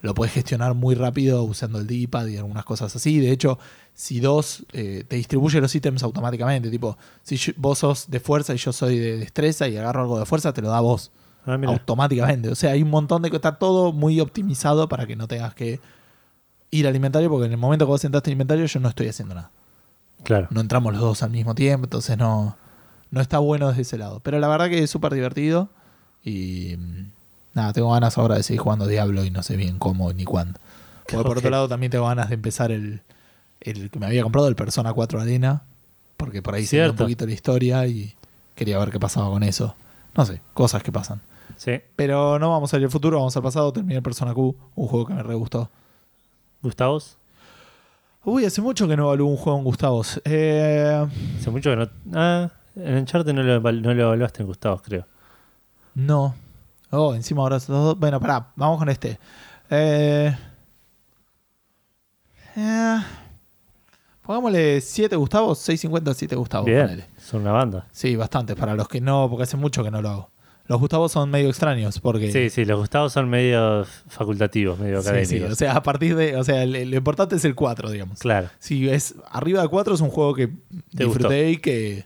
[SPEAKER 2] lo puedes gestionar muy rápido usando el D-pad y algunas cosas así. De hecho, si dos eh, te distribuye los ítems automáticamente, tipo, si yo- vos sos de fuerza y yo soy de destreza y agarro algo de fuerza, te lo da vos
[SPEAKER 1] Ah,
[SPEAKER 2] automáticamente. O sea, hay un montón de que está todo muy optimizado para que no tengas que ir al inventario, porque en el momento que vos entraste al inventario yo no estoy haciendo nada.
[SPEAKER 1] Claro.
[SPEAKER 2] No entramos los dos al mismo tiempo, entonces no, no está bueno desde ese lado. Pero la verdad que es súper divertido y mm, nada, tengo ganas ahora de seguir jugando Diablo y no sé bien cómo ni cuándo. Porque por otro lado también tengo ganas de empezar el, el que me había comprado, el Persona 4 Arena, porque por ahí se un poquito la historia y quería ver qué pasaba con eso. No sé, cosas que pasan.
[SPEAKER 1] Sí.
[SPEAKER 2] Pero no vamos a ir al futuro, vamos al pasado. Terminé el Persona Q, un juego que me re gustó.
[SPEAKER 1] ¿Gustavos?
[SPEAKER 2] Uy, hace mucho que no evalúo un juego en Gustavos. Eh,
[SPEAKER 1] Hace mucho que no. Ah, en Uncharted no lo, no lo evaluaste en Gustavos, creo.
[SPEAKER 2] no. Oh, encima ahora. Bueno, pará, vamos con este. Eh, eh, pongámosle 7 Gustavos, 650 7 Gustavos.
[SPEAKER 1] Bien.
[SPEAKER 2] ponele.
[SPEAKER 1] Son una banda.
[SPEAKER 2] Sí, bastante. Para los que no, porque hace mucho que no lo hago. Los Gustavos son medio extraños porque.
[SPEAKER 1] Sí, sí, los Gustavos son medio facultativos, medio
[SPEAKER 2] Sí,
[SPEAKER 1] académicos.
[SPEAKER 2] sí, O sea, a partir de. O sea, lo importante es el 4, digamos.
[SPEAKER 1] Claro.
[SPEAKER 2] Si es arriba de 4 es un juego que
[SPEAKER 1] Te
[SPEAKER 2] disfruté y que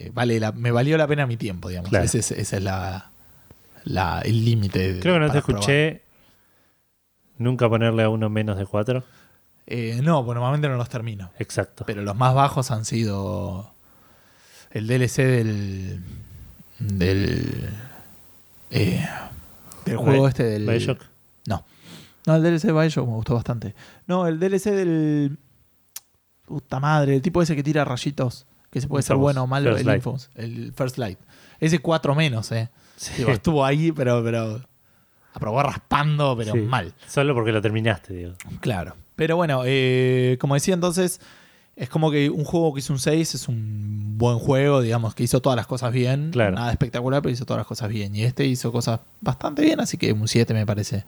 [SPEAKER 2] eh, vale la- me valió la pena mi tiempo, digamos.
[SPEAKER 1] Claro.
[SPEAKER 2] Ese es, ese es la, la- el límite.
[SPEAKER 1] Creo que no te
[SPEAKER 2] probar.
[SPEAKER 1] escuché nunca ponerle a uno menos de cuatro.
[SPEAKER 2] Eh, no, pues normalmente no los termino.
[SPEAKER 1] Exacto.
[SPEAKER 2] Pero los más bajos han sido el DLC del. del. eh, del juego este del.
[SPEAKER 1] Bioshock.
[SPEAKER 2] No. No, el DLC de Bioshock me gustó bastante. No, el DLC del. Puta madre, el tipo ese que tira rayitos. Que se puede ser bueno o malo. El. Infamous, el First Light. Ese 4 menos, eh.
[SPEAKER 1] Sí.
[SPEAKER 2] Digo, estuvo ahí, pero. pero aprobó raspando, pero
[SPEAKER 1] Sí.
[SPEAKER 2] mal.
[SPEAKER 1] Solo porque lo terminaste, digo.
[SPEAKER 2] Claro. Pero bueno, eh, como decía entonces, es como que un juego que hizo un 6 es un buen juego, digamos, que hizo todas las cosas bien.
[SPEAKER 1] Claro.
[SPEAKER 2] Nada espectacular, pero hizo todas las cosas bien. Y este hizo cosas bastante bien, así que un 7 me parece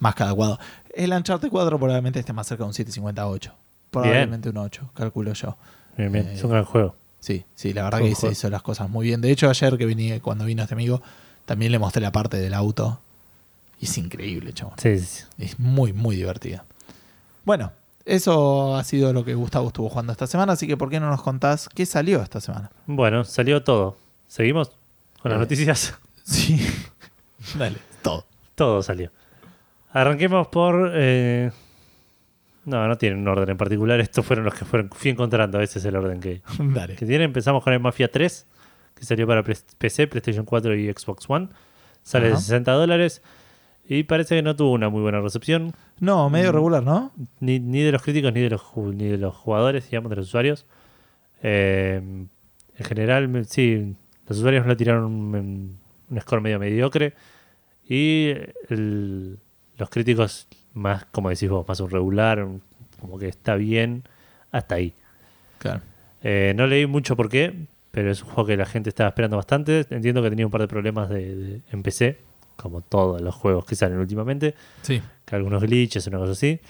[SPEAKER 2] más que adecuado. El Uncharted 4 probablemente esté más cerca de un 7.58. Probablemente un 8, calculo yo.
[SPEAKER 1] Bien, bien.
[SPEAKER 2] Eh,
[SPEAKER 1] es un gran juego.
[SPEAKER 2] Sí, sí, la verdad que hizo, hizo las cosas muy bien. De hecho, ayer que vine, cuando vino este amigo, también le mostré la parte del auto. Y es increíble, chaval.
[SPEAKER 1] Sí, sí, sí.
[SPEAKER 2] Es muy, muy divertida. Bueno, Eso ha sido lo que Gustavo estuvo jugando esta semana, así que ¿por qué no nos contás qué salió esta semana?
[SPEAKER 1] Bueno, salió todo. ¿Seguimos con las
[SPEAKER 2] Eh.
[SPEAKER 1] noticias?
[SPEAKER 2] Sí. Dale, todo.
[SPEAKER 1] Todo salió. Arranquemos por... eh, No, no tienen un orden en particular. Estos fueron los que fueron, fui encontrando. Ese es el orden que,
[SPEAKER 2] Dale.
[SPEAKER 1] que tiene. Empezamos con el Mafia 3, que salió para PC, PlayStation 4 y Xbox One. Sale de
[SPEAKER 2] Ajá.
[SPEAKER 1] 60 dólares y parece que no tuvo una muy buena recepción.
[SPEAKER 2] No, medio
[SPEAKER 1] Mm.
[SPEAKER 2] regular, ¿no?
[SPEAKER 1] Ni, ni de los críticos ni de los, ni de los jugadores, digamos, de los usuarios. Eh, en general, sí, los usuarios lo tiraron un, un score medio mediocre. Y el- los críticos, más, como decís vos, más un regular, como que está bien, hasta ahí.
[SPEAKER 2] Claro.
[SPEAKER 1] Eh, no leí mucho por qué, pero es un juego que la gente estaba esperando bastante. Entiendo que tenía un par de problemas de, de- en PC, como todos los juegos que salen últimamente
[SPEAKER 2] Sí.
[SPEAKER 1] que algunos glitches, una cosa así.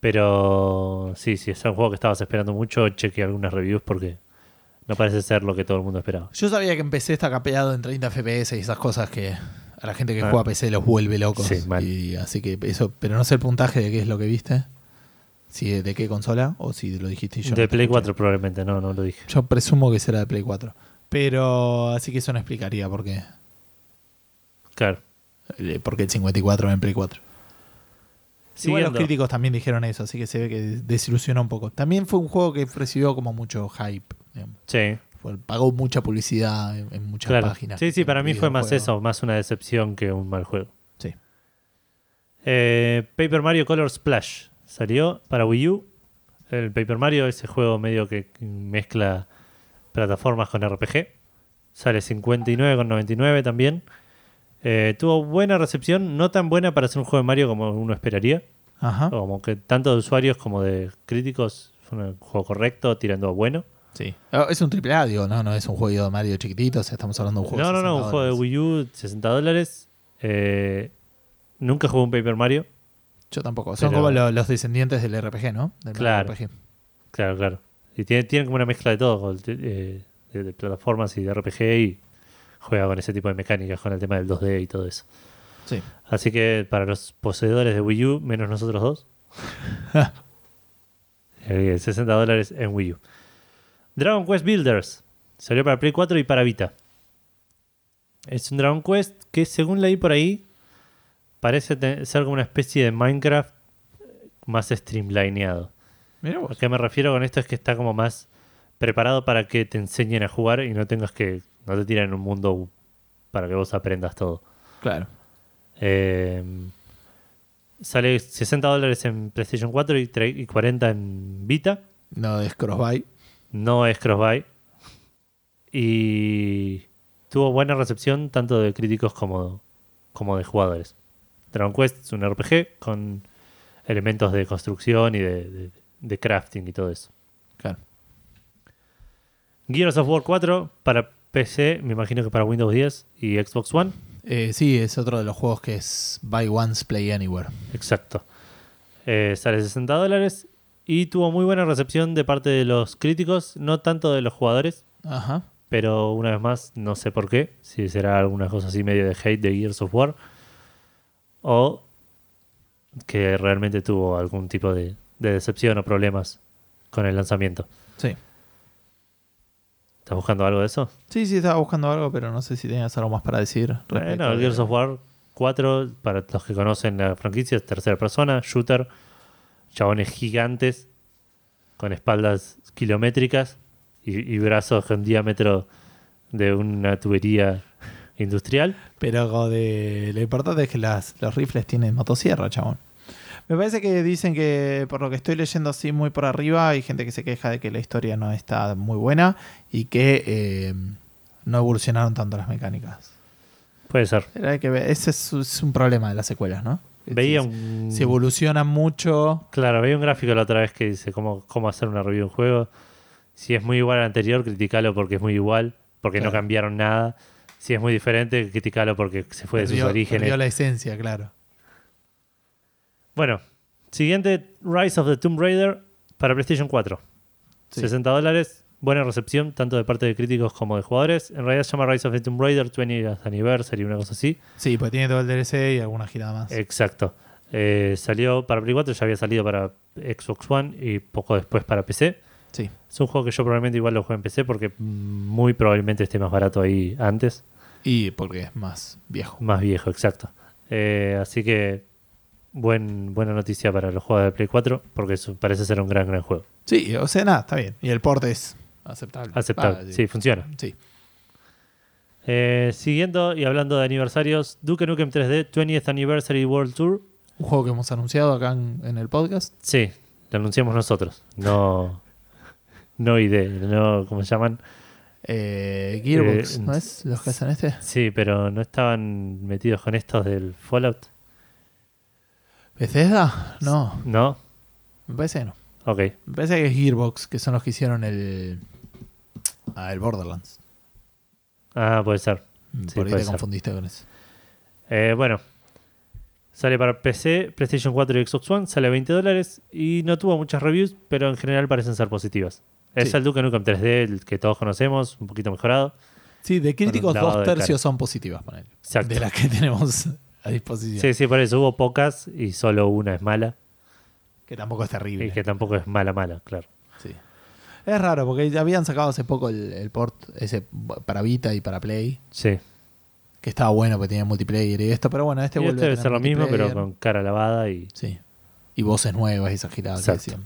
[SPEAKER 1] Pero sí, si es un juego que estabas esperando mucho, cheque algunas reviews porque no parece ser lo que todo el mundo esperaba.
[SPEAKER 2] Yo sabía que en PC está capeado en 30 FPS y esas cosas que a la gente que
[SPEAKER 1] Ah.
[SPEAKER 2] juega PC los vuelve locos.
[SPEAKER 1] Sí, mal.
[SPEAKER 2] Y así que eso, pero no sé el puntaje de qué es lo que viste. Si de qué consola o si lo dijiste yo.
[SPEAKER 1] de Play
[SPEAKER 2] escuché.
[SPEAKER 1] 4 probablemente, no, no lo dije.
[SPEAKER 2] Yo presumo que será de Play 4. Pero así que eso no explicaría por qué,
[SPEAKER 1] Claro.
[SPEAKER 2] eh, por qué el 54 va en Play 4. Igual los críticos también dijeron eso, así que se ve que desilusionó un poco. También fue un juego que recibió como mucho hype. digamos.
[SPEAKER 1] Sí,
[SPEAKER 2] pagó mucha publicidad en, en muchas
[SPEAKER 1] claro.
[SPEAKER 2] páginas.
[SPEAKER 1] Sí, sí, para mí fue más eso, más una decepción que un mal juego.
[SPEAKER 2] Sí.
[SPEAKER 1] Eh, Paper Mario Color Splash salió para Wii U. El Paper Mario, ese juego medio que mezcla plataformas con RPG. Sale 59,99 también. Eh, tuvo buena recepción, no tan buena para ser un juego de Mario como uno esperaría.
[SPEAKER 2] Ajá.
[SPEAKER 1] Como que tanto de usuarios como de críticos fue un juego correcto, tirando a bueno.
[SPEAKER 2] Sí. Ah, Es un triple A, digo, no, no es un juego de Mario chiquitito, o sea, estamos hablando de un juego
[SPEAKER 1] No, no, no, un
[SPEAKER 2] 60
[SPEAKER 1] juego de. Wii U, 60 dólares. Eh, nunca jugué un Paper Mario.
[SPEAKER 2] Yo tampoco. Son
[SPEAKER 1] Pero-
[SPEAKER 2] como lo- los descendientes del RPG, ¿no? Del
[SPEAKER 1] Claro.
[SPEAKER 2] RPG.
[SPEAKER 1] Claro, claro. Y tiene, tiene como una mezcla de todo, eh, de, de plataformas y de RPG y juega con ese tipo de mecánicas, con el tema del 2D y todo eso.
[SPEAKER 2] Sí.
[SPEAKER 1] Así que para los poseedores de Wii U, menos nosotros dos, eh, 60 dólares en Wii U. Dragon Quest Builders salió para Play 4 y para Vita. Es un Dragon Quest que, según leí por ahí, parece ser como una especie de Minecraft eh, más streamlineado.
[SPEAKER 2] Mira
[SPEAKER 1] A qué me refiero con esto es que está como más preparado para que te enseñen a jugar y no tengas que. no te tiren en un mundo para que vos aprendas todo.
[SPEAKER 2] Claro.
[SPEAKER 1] Eh, sale 60 dólares en PlayStation 4 y, y 40 en Vita.
[SPEAKER 2] No es cross-buy.
[SPEAKER 1] No es cross-buy. Y tuvo buena recepción tanto de críticos como, como de jugadores. Dragon Quest es un RPG con elementos de construcción y de, de- de crafting y todo eso.
[SPEAKER 2] Claro.
[SPEAKER 1] Gears of War 4 para PC, me imagino que para Windows 10 y Xbox One.
[SPEAKER 2] Eh, sí, es otro de los juegos que es Buy Once, Play Anywhere.
[SPEAKER 1] Exacto. Eh, sale 60 dólares y tuvo muy buena recepción de parte de los críticos, no tanto de los jugadores,
[SPEAKER 2] Ajá.
[SPEAKER 1] pero una vez más, no sé por qué, si será alguna cosa así medio de hate de Gears of War o que realmente tuvo algún tipo de, de decepción o problemas con el lanzamiento.
[SPEAKER 2] Sí.
[SPEAKER 1] ¿Estás buscando algo de eso?
[SPEAKER 2] Sí, sí, estaba buscando algo, pero no sé si tenías algo más para decir.
[SPEAKER 1] Bueno, el
[SPEAKER 2] de-
[SPEAKER 1] Gears of War 4, para los que conocen la franquicia, es tercera persona, shooter, chabones gigantes, con espaldas kilométricas y, y brazos con diámetro de una tubería industrial.
[SPEAKER 2] Pero de, lo importante es que las, los rifles tienen motosierra, chabón. Me parece que dicen que, por lo que estoy leyendo así muy por arriba, hay gente que se queja de que la historia no está muy buena y que eh, no evolucionaron tanto las mecánicas.
[SPEAKER 1] Puede ser.
[SPEAKER 2] Pero hay que ver, ese es, es un problema de las secuelas, ¿no?
[SPEAKER 1] Veía un,
[SPEAKER 2] Si evolucionan mucho.
[SPEAKER 1] claro, veía un gráfico la otra vez que dice cómo, cómo hacer una review de un juego. Si es muy igual al anterior, criticalo porque es muy igual, porque no cambiaron nada. Si es muy diferente, criticalo porque se fue de sus orígenes.
[SPEAKER 2] perdió la esencia, claro.
[SPEAKER 1] Bueno, siguiente, Rise of the Tomb Raider para PlayStation 4.
[SPEAKER 2] Sí.
[SPEAKER 1] 60 dólares, buena recepción, tanto de parte de críticos como de jugadores. En realidad se llama Rise of the Tomb Raider 20th Anniversary, una cosa así.
[SPEAKER 2] Sí, pues tiene todo el DLC y alguna girada más.
[SPEAKER 1] Exacto. Eh, salió para Play 4, ya había salido para Xbox One y poco después para PC.
[SPEAKER 2] Sí.
[SPEAKER 1] Es un juego que yo probablemente igual lo juego en PC porque muy probablemente esté más barato ahí antes.
[SPEAKER 2] Y porque es más viejo.
[SPEAKER 1] Más viejo, exacto. Eh, así que buen, buena noticia para los juegos de Play 4 porque eso parece ser un gran, gran juego.
[SPEAKER 2] Sí, o sea, nada, está bien. Y el port es aceptable.
[SPEAKER 1] Aceptable.
[SPEAKER 2] Ah,
[SPEAKER 1] sí, funciona.
[SPEAKER 2] Sí.
[SPEAKER 1] Eh, siguiendo y hablando de aniversarios, Duke Nukem 3D 20th Anniversary World Tour.
[SPEAKER 2] Un juego que hemos anunciado acá en, en el podcast.
[SPEAKER 1] Sí, lo anunciamos nosotros. No, no ID, no, ¿cómo se llaman?
[SPEAKER 2] Eh, Gearbox,
[SPEAKER 1] Eh,
[SPEAKER 2] ¿no es? ¿Los que hacen este?
[SPEAKER 1] Sí, pero no estaban metidos con estos del Fallout.
[SPEAKER 2] ¿Bethesda? No,
[SPEAKER 1] ¿No?
[SPEAKER 2] me parece que no.
[SPEAKER 1] Ok.
[SPEAKER 2] Me parece que es Gearbox, que son los que hicieron el. Ah, el Borderlands.
[SPEAKER 1] Ah, puede ser. Sí,
[SPEAKER 2] Por ahí
[SPEAKER 1] puede
[SPEAKER 2] te
[SPEAKER 1] ser.
[SPEAKER 2] confundiste con eso.
[SPEAKER 1] Eh, bueno, sale para PC, PlayStation 4 y Xbox One, sale a 20 dólares y no tuvo muchas reviews, pero en general parecen ser positivas. Es
[SPEAKER 2] Sí.
[SPEAKER 1] el Duke Nukem 3D, el que todos conocemos, un poquito mejorado.
[SPEAKER 2] Sí, de críticos, dos tercios son positivas.
[SPEAKER 1] Exacto.
[SPEAKER 2] De las que tenemos a disposición.
[SPEAKER 1] Sí, sí, por eso hubo pocas y solo una es mala.
[SPEAKER 2] Que tampoco es terrible.
[SPEAKER 1] Y que tampoco es mala, mala, claro.
[SPEAKER 2] Es raro, porque ya habían sacado hace poco el, el port ese para Vita y para Play.
[SPEAKER 1] Sí.
[SPEAKER 2] Que estaba bueno porque tenía multiplayer y esto, pero bueno, este
[SPEAKER 1] Y
[SPEAKER 2] vuelve
[SPEAKER 1] este debe ser lo mismo, pero con cara lavada y
[SPEAKER 2] Sí. Y voces nuevas y esas giradas que decían.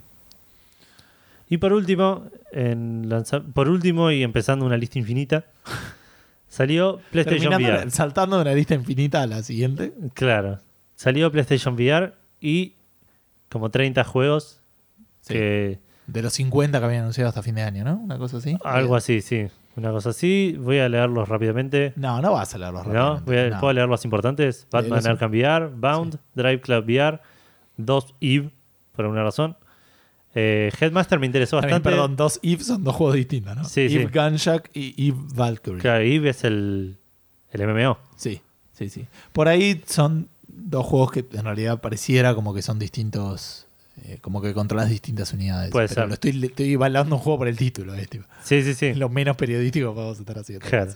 [SPEAKER 1] Y por último, en lanza- por último y empezando una lista infinita, salió PlayStation
[SPEAKER 2] Terminando,
[SPEAKER 1] VR.
[SPEAKER 2] saltando de una lista infinita a la siguiente.
[SPEAKER 1] Claro. Salió PlayStation VR y como 30 juegos
[SPEAKER 2] Sí.
[SPEAKER 1] que
[SPEAKER 2] De los 50 que habían anunciado hasta fin de año, ¿no? Una cosa así.
[SPEAKER 1] algo así, sí, una cosa así. Voy a leerlos rápidamente.
[SPEAKER 2] No, no vas a leerlos
[SPEAKER 1] ¿No?
[SPEAKER 2] rápidamente.
[SPEAKER 1] Voy a-
[SPEAKER 2] No.
[SPEAKER 1] ¿Puedo leer los importantes? Batman
[SPEAKER 2] Léelos.
[SPEAKER 1] Arkham VR, Bound, Drive Club VR, 2 Eve, por alguna razón. Eh, Headmaster me interesó
[SPEAKER 2] También,
[SPEAKER 1] bastante.
[SPEAKER 2] perdón, dos Eve son dos juegos distintos, ¿no?
[SPEAKER 1] Sí,
[SPEAKER 2] Eve
[SPEAKER 1] sí.
[SPEAKER 2] Gunshak y Eve Valkyrie.
[SPEAKER 1] Claro, Eve es el, el MMO.
[SPEAKER 2] Sí, sí, sí. Por ahí son dos juegos que en realidad pareciera como que son distintos, eh, como que controlas distintas unidades.
[SPEAKER 1] Puede
[SPEAKER 2] Pero
[SPEAKER 1] ser.
[SPEAKER 2] Lo estoy, estoy evaluando un juego por el título, eh, tipo.
[SPEAKER 1] Sí, sí, sí.
[SPEAKER 2] Lo menos periodístico que podemos estar haciendo.
[SPEAKER 1] Claro.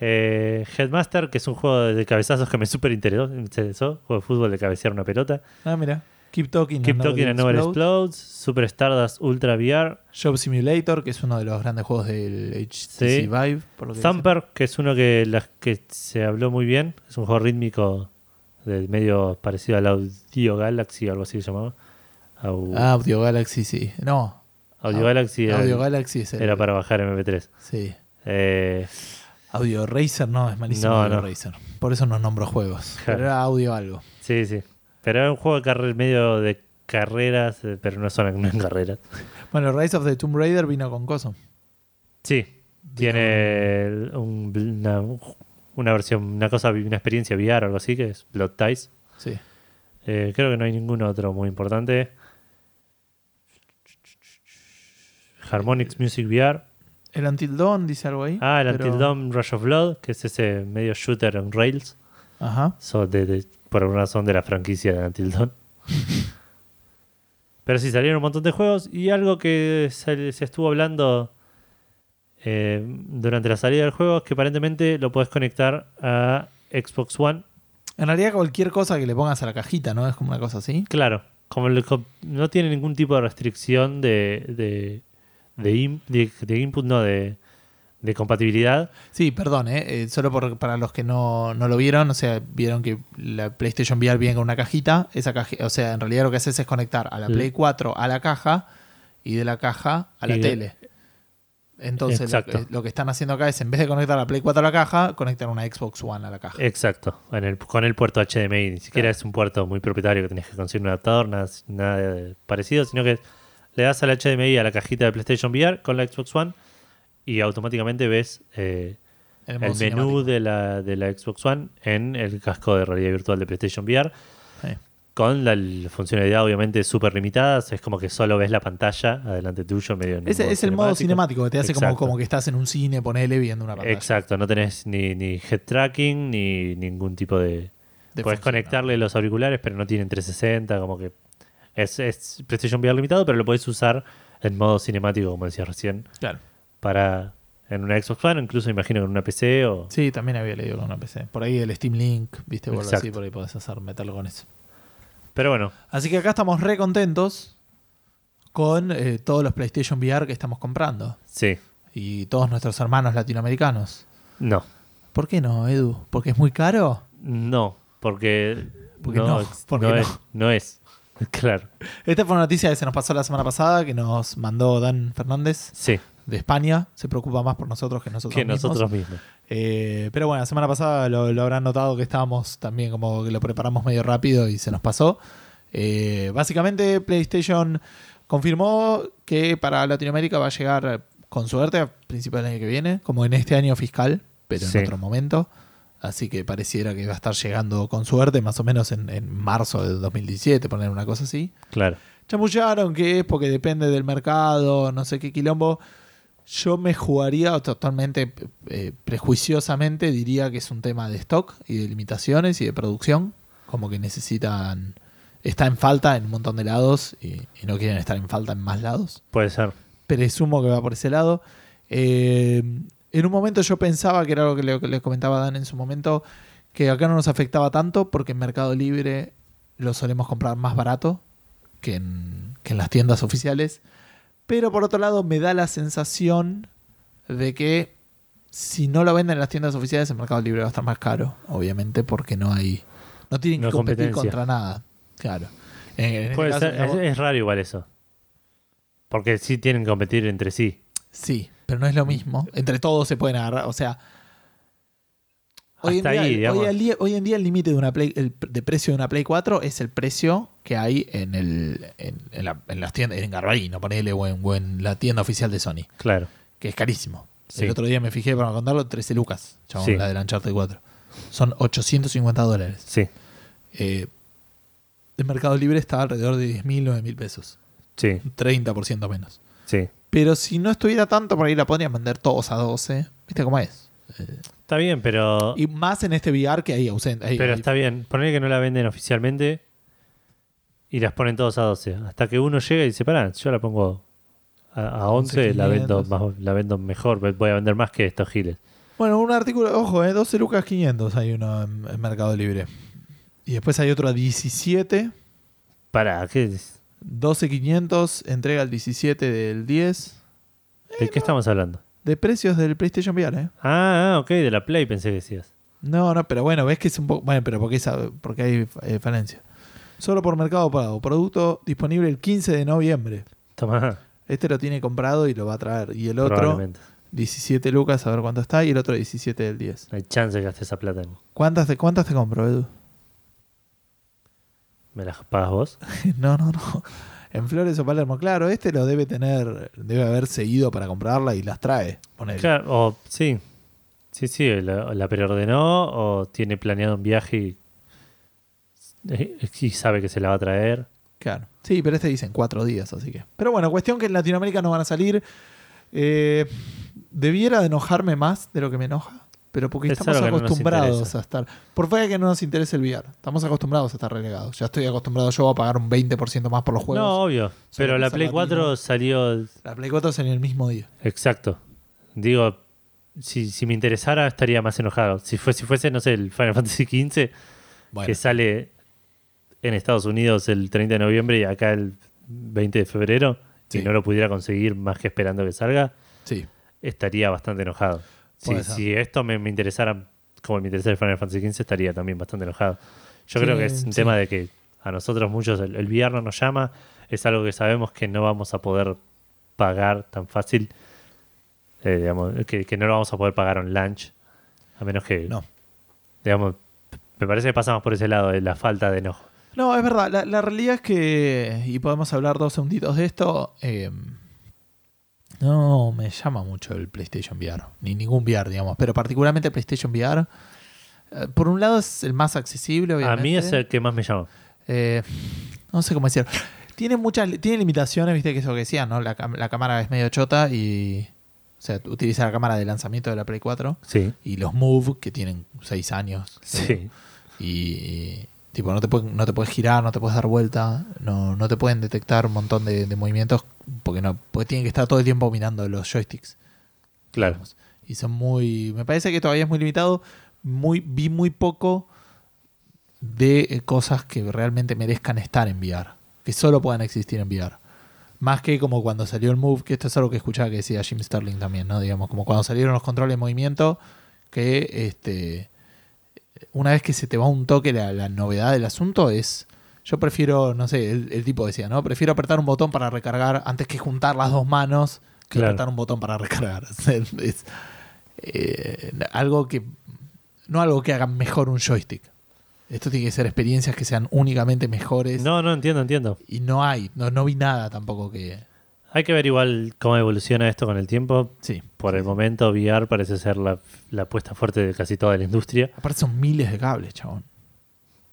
[SPEAKER 1] Eh, Headmaster, que es un juego de cabezazos que me súper interesó. Juego de fútbol de cabecear una pelota.
[SPEAKER 2] Ah, mira. Keep Talking,
[SPEAKER 1] Keep
[SPEAKER 2] and
[SPEAKER 1] Talking and Never
[SPEAKER 2] Explodes.
[SPEAKER 1] Super Stardust Ultra VR.
[SPEAKER 2] Job Simulator, que es uno de los grandes juegos del HTC
[SPEAKER 1] Sí.
[SPEAKER 2] Vive. Por lo que
[SPEAKER 1] Thumper, que es uno que, las que se habló muy bien. Es un juego rítmico de medio parecido al Audio Galaxy, algo así se llamaba. Au-
[SPEAKER 2] Audio Galaxy, sí. No.
[SPEAKER 1] Audio
[SPEAKER 2] Au-
[SPEAKER 1] Galaxy era,
[SPEAKER 2] Audio Galaxy es el-
[SPEAKER 1] era para bajar MP3.
[SPEAKER 2] Sí.
[SPEAKER 1] Eh,
[SPEAKER 2] Audio Racer no, es malísimo
[SPEAKER 1] No,
[SPEAKER 2] Audio
[SPEAKER 1] no.
[SPEAKER 2] Racer. Por eso no nombro juegos. Pero era audio algo.
[SPEAKER 1] sí, sí. Pero era un juego de carre- medio de carreras, eh, pero no son no en carreras.
[SPEAKER 2] Bueno, Rise of the Tomb Raider vino con Coso.
[SPEAKER 1] Sí, tiene un- una, una versión, una cosa, una experiencia VR o algo así, que es Blood Ties.
[SPEAKER 2] Sí.
[SPEAKER 1] Eh, creo que no hay ningún otro muy importante. Harmonix Music VR.
[SPEAKER 2] El Until Dawn dice algo ahí.
[SPEAKER 1] Ah, el
[SPEAKER 2] pero-
[SPEAKER 1] Until Dawn Rush of Blood, que es ese medio shooter en Rails.
[SPEAKER 2] Ajá.
[SPEAKER 1] So, de- de- por alguna razón de la franquicia de Until Dawn. Pero sí, salieron un montón de juegos y algo que se, se estuvo hablando eh, durante la salida del juego es que aparentemente lo puedes conectar a Xbox One.
[SPEAKER 2] En realidad cualquier cosa que le pongas a la cajita, ¿no? Es como una cosa así.
[SPEAKER 1] Claro, como no tiene ningún tipo de restricción de, de, de, in- de- de input, no, de, de compatibilidad.
[SPEAKER 2] Sí, perdón, ¿eh? Eh, solo por- para los que no, no lo vieron, o sea, vieron que la PlayStation VR viene con una cajita. Esa caja, o sea, en realidad lo que haces es conectar a la. Play 4 a la caja y de la caja a la
[SPEAKER 1] Y-
[SPEAKER 2] tele. Entonces, lo
[SPEAKER 1] Exacto.
[SPEAKER 2] que, lo que están haciendo acá es, en vez de conectar la Play 4 a la caja, conectar una Xbox One a la caja.
[SPEAKER 1] Exacto, en el, con el puerto HDMI. Ni siquiera
[SPEAKER 2] Claro.
[SPEAKER 1] es un puerto muy propietario que tenés que conseguir un adaptador, nada, nada de- parecido, sino que le das al HDMI a la cajita de PlayStation VR con la Xbox One y automáticamente ves eh, el menú
[SPEAKER 2] cinemático.
[SPEAKER 1] de la, de la Xbox One en el casco de realidad virtual de PlayStation VR.
[SPEAKER 2] Sí.
[SPEAKER 1] Con la, la funcionalidad obviamente súper limitadas, es como que solo ves la pantalla adelante tuyo medio en modo
[SPEAKER 2] es el modo cinemático que te hace como, como que estás en un cine, ponele, viendo una pantalla.
[SPEAKER 1] Exacto, no tenés ni, ni head tracking ni ningún tipo de...
[SPEAKER 2] De
[SPEAKER 1] Puedes
[SPEAKER 2] función,
[SPEAKER 1] conectarle los auriculares, pero no tienen 360, como que es, es PlayStation VR limitado, pero lo puedes usar en modo cinemático, como decías recién.
[SPEAKER 2] Claro.
[SPEAKER 1] para en una Xbox One, incluso imagino con una PC o...
[SPEAKER 2] Sí, también había leído con una PC. Por ahí el Steam Link, viste, algo así, por ahí podés hacer, meterlo con eso.
[SPEAKER 1] Pero bueno,
[SPEAKER 2] Así que acá estamos re contentos con eh, todos los PlayStation VR que estamos comprando.
[SPEAKER 1] sí.
[SPEAKER 2] Y todos nuestros hermanos latinoamericanos.
[SPEAKER 1] No.
[SPEAKER 2] ¿Por qué no, Edu? ¿Porque es muy caro?
[SPEAKER 1] No, porque,
[SPEAKER 2] Porque
[SPEAKER 1] no,
[SPEAKER 2] no, porque
[SPEAKER 1] no
[SPEAKER 2] no.
[SPEAKER 1] es. No es. Claro.
[SPEAKER 2] Esta fue una noticia que se nos pasó la semana pasada, que nos mandó Dan Fernández
[SPEAKER 1] Sí,
[SPEAKER 2] de España. Se preocupa más por nosotros que nosotros
[SPEAKER 1] que
[SPEAKER 2] mismos.
[SPEAKER 1] nosotros mismos.
[SPEAKER 2] Eh, pero bueno, la semana pasada lo, lo habrán notado que estábamos también como que lo preparamos medio rápido y se nos pasó. Eh, básicamente PlayStation confirmó que para Latinoamérica va a llegar con suerte a principios del año que viene, como en este año fiscal, pero
[SPEAKER 1] Sí.
[SPEAKER 2] en otro momento. Así que pareciera que va a estar llegando con suerte, más o menos en, en marzo de 2017, poner una cosa así.
[SPEAKER 1] Claro.
[SPEAKER 2] Chamullaron que es porque depende del mercado, no sé qué quilombo. Yo me jugaría totalmente eh, prejuiciosamente, diría que es un tema de stock y de limitaciones y de producción. Como que necesitan. Está en falta en un montón de lados y, y no quieren estar en falta en más lados.
[SPEAKER 1] Puede ser.
[SPEAKER 2] Presumo que va por ese lado. Eh, en un momento yo pensaba que era lo que le, que comentaba Dan en su momento, que acá no nos afectaba tanto porque en Mercado Libre lo solemos comprar más barato que en, que en las tiendas oficiales. Pero por otro lado me da la sensación de que si no lo venden en las tiendas oficiales, en Mercado Libre va a estar más caro, obviamente, porque no hay... No tienen
[SPEAKER 1] No
[SPEAKER 2] que competir contra nada. Claro. En- en este
[SPEAKER 1] Puede
[SPEAKER 2] caso,
[SPEAKER 1] ser. Es, es raro igual eso. Porque sí tienen que competir entre sí.
[SPEAKER 2] Sí, pero no es lo mismo. Entre todos se pueden agarrar. O sea. Hoy en, día,
[SPEAKER 1] ahí,
[SPEAKER 2] hoy día- hoy en día el límite de una Play, el pr- de precio de una Play 4 es el precio que hay en el en, en la- en las tiendas, en Garbarino, ponele, o en, o en la tienda oficial de Sony,
[SPEAKER 1] Claro.
[SPEAKER 2] que es carísimo.
[SPEAKER 1] Sí.
[SPEAKER 2] El otro día me fijé para contarlo, 13 lucas, chabón,
[SPEAKER 1] Sí.
[SPEAKER 2] la del Uncharted 4. Son 850 dólares.
[SPEAKER 1] Sí.
[SPEAKER 2] Eh, el Mercado Libre está alrededor de 10 mil, 9 mil pesos.
[SPEAKER 1] Sí.
[SPEAKER 2] 30% menos.
[SPEAKER 1] Sí.
[SPEAKER 2] Pero si no estuviera tanto, por ahí la podrían vender todos a 12. ¿Viste cómo es?
[SPEAKER 1] Está bien, pero.
[SPEAKER 2] Y más en este VR que hay ausente.
[SPEAKER 1] Pero está bien. Poner que no la venden oficialmente y las ponen todos a 12. Hasta que uno llega y dice, pará, yo la pongo a, a 11, la vendo,
[SPEAKER 2] 11.500.
[SPEAKER 1] más- la vendo mejor. Voy a vender más que estos giles.
[SPEAKER 2] Bueno, un artículo, ojo, eh, 12 lucas 500 hay uno en, en Mercado Libre. Y después hay otro a 17.
[SPEAKER 1] Pará, ¿qué es?
[SPEAKER 2] 12 500, entrega el 17 del 10.
[SPEAKER 1] ¿de qué estamos hablando?
[SPEAKER 2] De precios del PlayStation VR, ¿eh?
[SPEAKER 1] Ah, ah, ok, de la Play pensé que decías.
[SPEAKER 2] No, no, pero bueno, ves que es un poco. Bueno, pero porque, esa- porque hay eh, falencia. Solo por Mercado Pago. Producto disponible el 15 de noviembre.
[SPEAKER 1] Toma,
[SPEAKER 2] Este lo tiene comprado y lo va a traer. Y el otro,
[SPEAKER 1] probablemente.
[SPEAKER 2] 17 lucas, a ver cuánto está. Y el otro, 17 del 10.
[SPEAKER 1] No hay chance que gaste esa plata.
[SPEAKER 2] ¿Cuántas te, cuántas te compro, Edu?
[SPEAKER 1] ¿Me las pagas vos?
[SPEAKER 2] no, no, no. En Flores o Palermo, claro, este lo debe tener, debe haber seguido para comprarla y las trae. Ponele.
[SPEAKER 1] Claro, o sí. Sí, sí, la, la preordenó o tiene planeado un viaje y, y sabe que se la va a traer.
[SPEAKER 2] Claro. Sí, pero este dice en cuatro días, así que. Pero bueno, cuestión que en Latinoamérica no van a salir. Eh, debiera de enojarme más de lo que me enoja, pero porque
[SPEAKER 1] Es
[SPEAKER 2] estamos
[SPEAKER 1] no
[SPEAKER 2] acostumbrados a estar. Por fuera que no nos interese el VR, estamos acostumbrados a estar relegados. Ya estoy acostumbrado yo a pagar un 20% más por los juegos.
[SPEAKER 1] No, obvio. Pero la Play
[SPEAKER 2] lo
[SPEAKER 1] 4
[SPEAKER 2] mismo.
[SPEAKER 1] salió
[SPEAKER 2] La Play 4 salió el mismo día.
[SPEAKER 1] exacto. Digo, si, si me interesara estaría más enojado. Si, fue, si fuese, no sé, el Final Fantasy XV,
[SPEAKER 2] Bueno,
[SPEAKER 1] que sale en Estados Unidos el 30 de noviembre y acá el 20 de febrero,
[SPEAKER 2] Sí.
[SPEAKER 1] y no lo pudiera conseguir más que esperando que salga,
[SPEAKER 2] sí. estaría
[SPEAKER 1] bastante enojado.
[SPEAKER 2] Ser.
[SPEAKER 1] si esto me, me interesara como me interesa el Final Fantasy XV, estaría también bastante enojado. Yo
[SPEAKER 2] Sí,
[SPEAKER 1] creo que es un
[SPEAKER 2] sí.
[SPEAKER 1] tema de que a nosotros muchos el, el VR no nos llama, es algo que sabemos que no vamos a poder pagar tan fácil, eh, digamos, que, que no lo vamos a poder pagar on launch, a menos que,
[SPEAKER 2] No.
[SPEAKER 1] digamos, me parece que pasamos por ese lado de la falta de enojo.
[SPEAKER 2] No, es verdad. La, la realidad es que, y podemos hablar dos segunditos de esto, eh, no me llama mucho el PlayStation VR, ni ningún VR, digamos, pero particularmente el PlayStation VR. eh, por un lado es el más accesible, obviamente.
[SPEAKER 1] A mí es el que más me llama.
[SPEAKER 2] Eh, no sé cómo decir. Tiene muchas tiene limitaciones, viste que eso que decía, ¿no? La, cámara es medio chota y. O sea, utiliza la cámara de lanzamiento de la Play 4
[SPEAKER 1] Sí,
[SPEAKER 2] y los Move, que tienen 6 años.
[SPEAKER 1] sí.
[SPEAKER 2] Y, y, tipo, no te, pueden- no te puedes girar, no te puedes dar vuelta, no, no te pueden detectar un montón de, de movimientos porque no porque tienen que estar todo el tiempo mirando los joysticks.
[SPEAKER 1] Claro.
[SPEAKER 2] digamos. Y son muy. Me parece que todavía es muy limitado. Muy, vi muy poco de eh, cosas que realmente merezcan estar en VR, que solo puedan existir en VR. Más que como cuando salió el Move, que esto es algo que escuchaba que decía Jim Sterling también, ¿no? Digamos, como cuando salieron los controles de movimiento, que este una vez que se te va un toque la, la novedad del asunto es yo prefiero, no sé, el, el tipo decía, ¿no? Prefiero apretar un botón para recargar antes que juntar las dos manos que
[SPEAKER 1] Claro.
[SPEAKER 2] apretar un botón para recargar. Es, eh, algo que. No algo que haga mejor un joystick. Esto tiene que ser experiencias que sean únicamente mejores.
[SPEAKER 1] No, no entiendo, entiendo.
[SPEAKER 2] Y no hay, no, no vi nada tampoco que.
[SPEAKER 1] Hay que ver igual cómo evoluciona esto con el tiempo.
[SPEAKER 2] Sí.
[SPEAKER 1] Por el momento, VR parece ser la, la apuesta fuerte de casi toda la industria.
[SPEAKER 2] Aparte son miles de cables, chabón.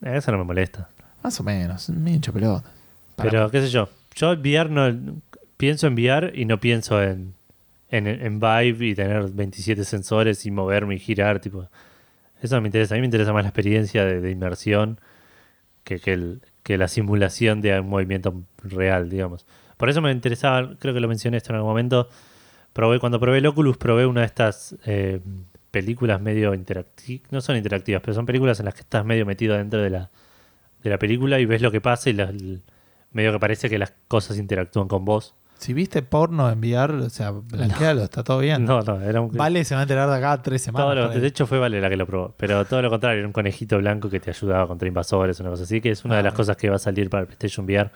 [SPEAKER 1] Eso no me molesta.
[SPEAKER 2] Más o menos, me hincho pelota.
[SPEAKER 1] Pero, qué sé yo. Yo VR no. Pienso en VR y no pienso en, en, en Vive y tener 27 sensores y moverme y girar. tipo Eso no me interesa. A mí me interesa más la experiencia de, de inmersión que, que, el- que la simulación de un movimiento real, digamos. Por eso me interesaba, creo que lo mencioné esto en algún momento. Probé, cuando probé el Oculus, probé una de estas eh, películas medio interactivas. No son interactivas, pero son películas en las que estás medio metido dentro de la, de la película y ves lo que pasa y la- el- medio que parece que las cosas interactúan con vos.
[SPEAKER 2] Si viste porno en VR, o sea, blanquealo, está todo bien.
[SPEAKER 1] No, no, era un.
[SPEAKER 2] Vale, se va a enterar de acá tres semanas.
[SPEAKER 1] todo lo- de hecho, fue Vale la que lo probó. Pero todo lo contrario, era un conejito blanco que te ayudaba contra invasores, una cosa así, que es una de
[SPEAKER 2] Ah,
[SPEAKER 1] las
[SPEAKER 2] ok.
[SPEAKER 1] cosas que va a salir para el PlayStation VR,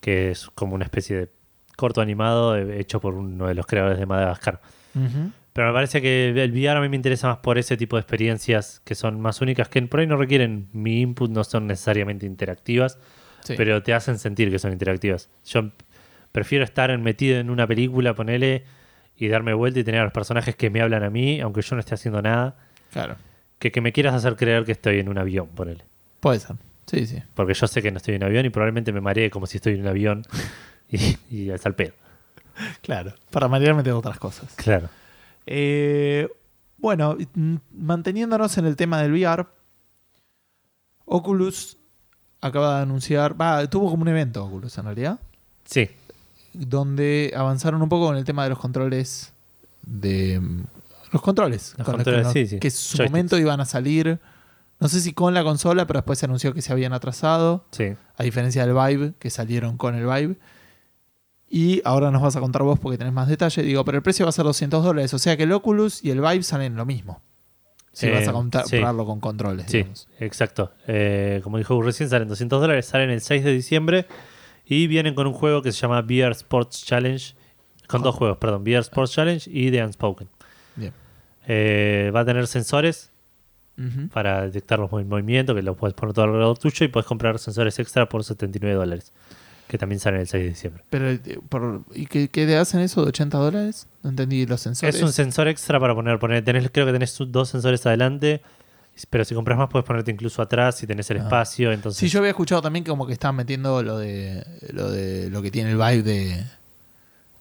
[SPEAKER 1] que es como una especie de corto animado eh, hecho por uno de los creadores de Madagascar.
[SPEAKER 2] Ujú.
[SPEAKER 1] Pero me parece que el VR a mí me interesa más por ese tipo de experiencias que son más únicas, que por ahí no requieren mi input, no son necesariamente interactivas,
[SPEAKER 2] Sí.
[SPEAKER 1] pero te hacen sentir que son interactivas. Yo prefiero estar metido en una película, ponele, y darme vuelta y tener a los personajes que me hablan a mí, aunque yo no esté haciendo nada,
[SPEAKER 2] Claro.
[SPEAKER 1] que, que me quieras hacer creer que estoy en un avión, ponele.
[SPEAKER 2] Puede ser. Sí, sí.
[SPEAKER 1] Porque yo sé que no estoy en un avión y probablemente me maree como si estoy en un avión y, y es al pedo.
[SPEAKER 2] Claro. Para marearme tengo otras cosas.
[SPEAKER 1] Claro.
[SPEAKER 2] Eh, bueno, mm, manteniéndonos en el tema del VR, Oculus acaba de anunciar, va, tuvo como un evento Oculus en realidad,
[SPEAKER 1] Sí,
[SPEAKER 2] donde avanzaron un poco con el tema de los controles de mm, los controles,
[SPEAKER 1] Los
[SPEAKER 2] con
[SPEAKER 1] controles,
[SPEAKER 2] con
[SPEAKER 1] sí, sí.
[SPEAKER 2] que en su
[SPEAKER 1] Joysticks.
[SPEAKER 2] momento iban a salir, no sé si con la consola, pero después se anunció que se habían atrasado,
[SPEAKER 1] sí.
[SPEAKER 2] a diferencia del Vive, que salieron con el Vive. Y ahora nos vas a contar vos porque tenés más detalle. Digo, pero el precio va a ser 200 dólares. O sea que el Oculus y el Vive salen lo mismo. Si
[SPEAKER 1] Eh,
[SPEAKER 2] vas a
[SPEAKER 1] sí.
[SPEAKER 2] comprarlo con controles.
[SPEAKER 1] Sí,
[SPEAKER 2] digamos.
[SPEAKER 1] exacto. Eh, como dijo recién, salen 200 dólares, salen el 6 de diciembre y vienen con un juego que se llama VR Sports Challenge. Con dos juegos, perdón, VR Sports Challenge y The Unspoken.
[SPEAKER 2] Bien.
[SPEAKER 1] Eh, va a tener sensores para detectar los movi- movimientos, que los puedes poner todo alrededor tuyo y puedes comprar sensores extra por 79 dólares, que también salen el 6 de diciembre.
[SPEAKER 2] Pero, eh, por- ¿y qué, qué hacen eso de 80 dólares? No entendí los sensores.
[SPEAKER 1] Es un sensor extra para poner, poner tenés, creo que tenés dos sensores adelante, pero si compras más puedes ponerte incluso atrás si tenés el
[SPEAKER 2] Ah.
[SPEAKER 1] espacio. Entonces,
[SPEAKER 2] Sí, yo había escuchado también que como que estaban metiendo lo de lo de lo que tiene el Vive de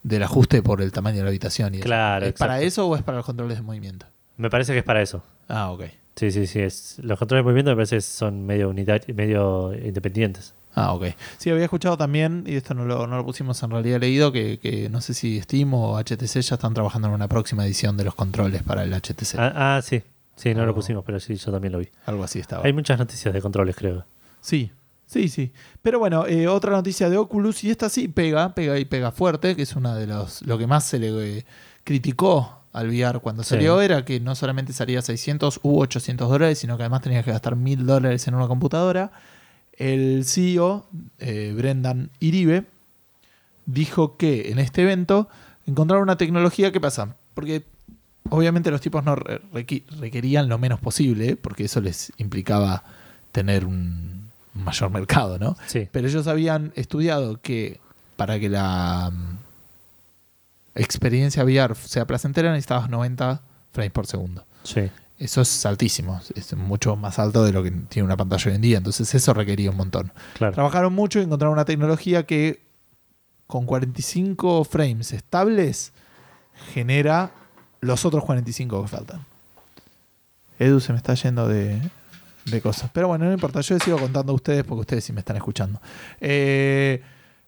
[SPEAKER 2] del ajuste por el tamaño de la habitación. Y eso.
[SPEAKER 1] Claro,
[SPEAKER 2] ¿Es para eso o es para los controles de movimiento?
[SPEAKER 1] me parece que es para eso.
[SPEAKER 2] Ah, ok.
[SPEAKER 1] Sí, sí, sí. Es, los controles de movimiento me parece que son medio unitarios, medio independientes.
[SPEAKER 2] Ah, ok. Sí, había escuchado también, y esto no lo, no lo pusimos en realidad leído, que, que no sé si Steam o HTC ya están trabajando en una próxima edición de los controles para el HTC.
[SPEAKER 1] Ah, ah, sí. Sí, no lo pusimos, pero sí, yo también lo vi.
[SPEAKER 2] Algo así estaba.
[SPEAKER 1] Hay muchas noticias de controles, creo.
[SPEAKER 2] Sí, sí, sí. Pero bueno, eh, otra noticia de Oculus, y esta sí pega, pega y pega fuerte, que es una de los. Lo que más se le eh, criticó al VR cuando
[SPEAKER 1] Sí.
[SPEAKER 2] salió era que no solamente salía 600 u 800 dólares, sino que además tenías que gastar 1000 dólares en una computadora. El CEO, eh, Brendan Iribe, dijo que en este evento encontraron una tecnología que pasa, porque obviamente los tipos no requerían lo menos posible, porque eso les implicaba tener un un mayor mercado, ¿no?
[SPEAKER 1] Sí.
[SPEAKER 2] Pero ellos habían estudiado que para que la mm, experiencia VR sea placentera necesitabas 90 frames por segundo.
[SPEAKER 1] Sí.
[SPEAKER 2] Eso es altísimo, es mucho más alto de lo que tiene una pantalla hoy en día, entonces eso requería un montón.
[SPEAKER 1] Claro.
[SPEAKER 2] Trabajaron mucho y encontraron una tecnología que con 45 frames estables genera los otros 45 que faltan. Edu se me está yendo de, de cosas. Pero bueno, no importa, yo les sigo contando a ustedes porque ustedes sí me están escuchando. Eh,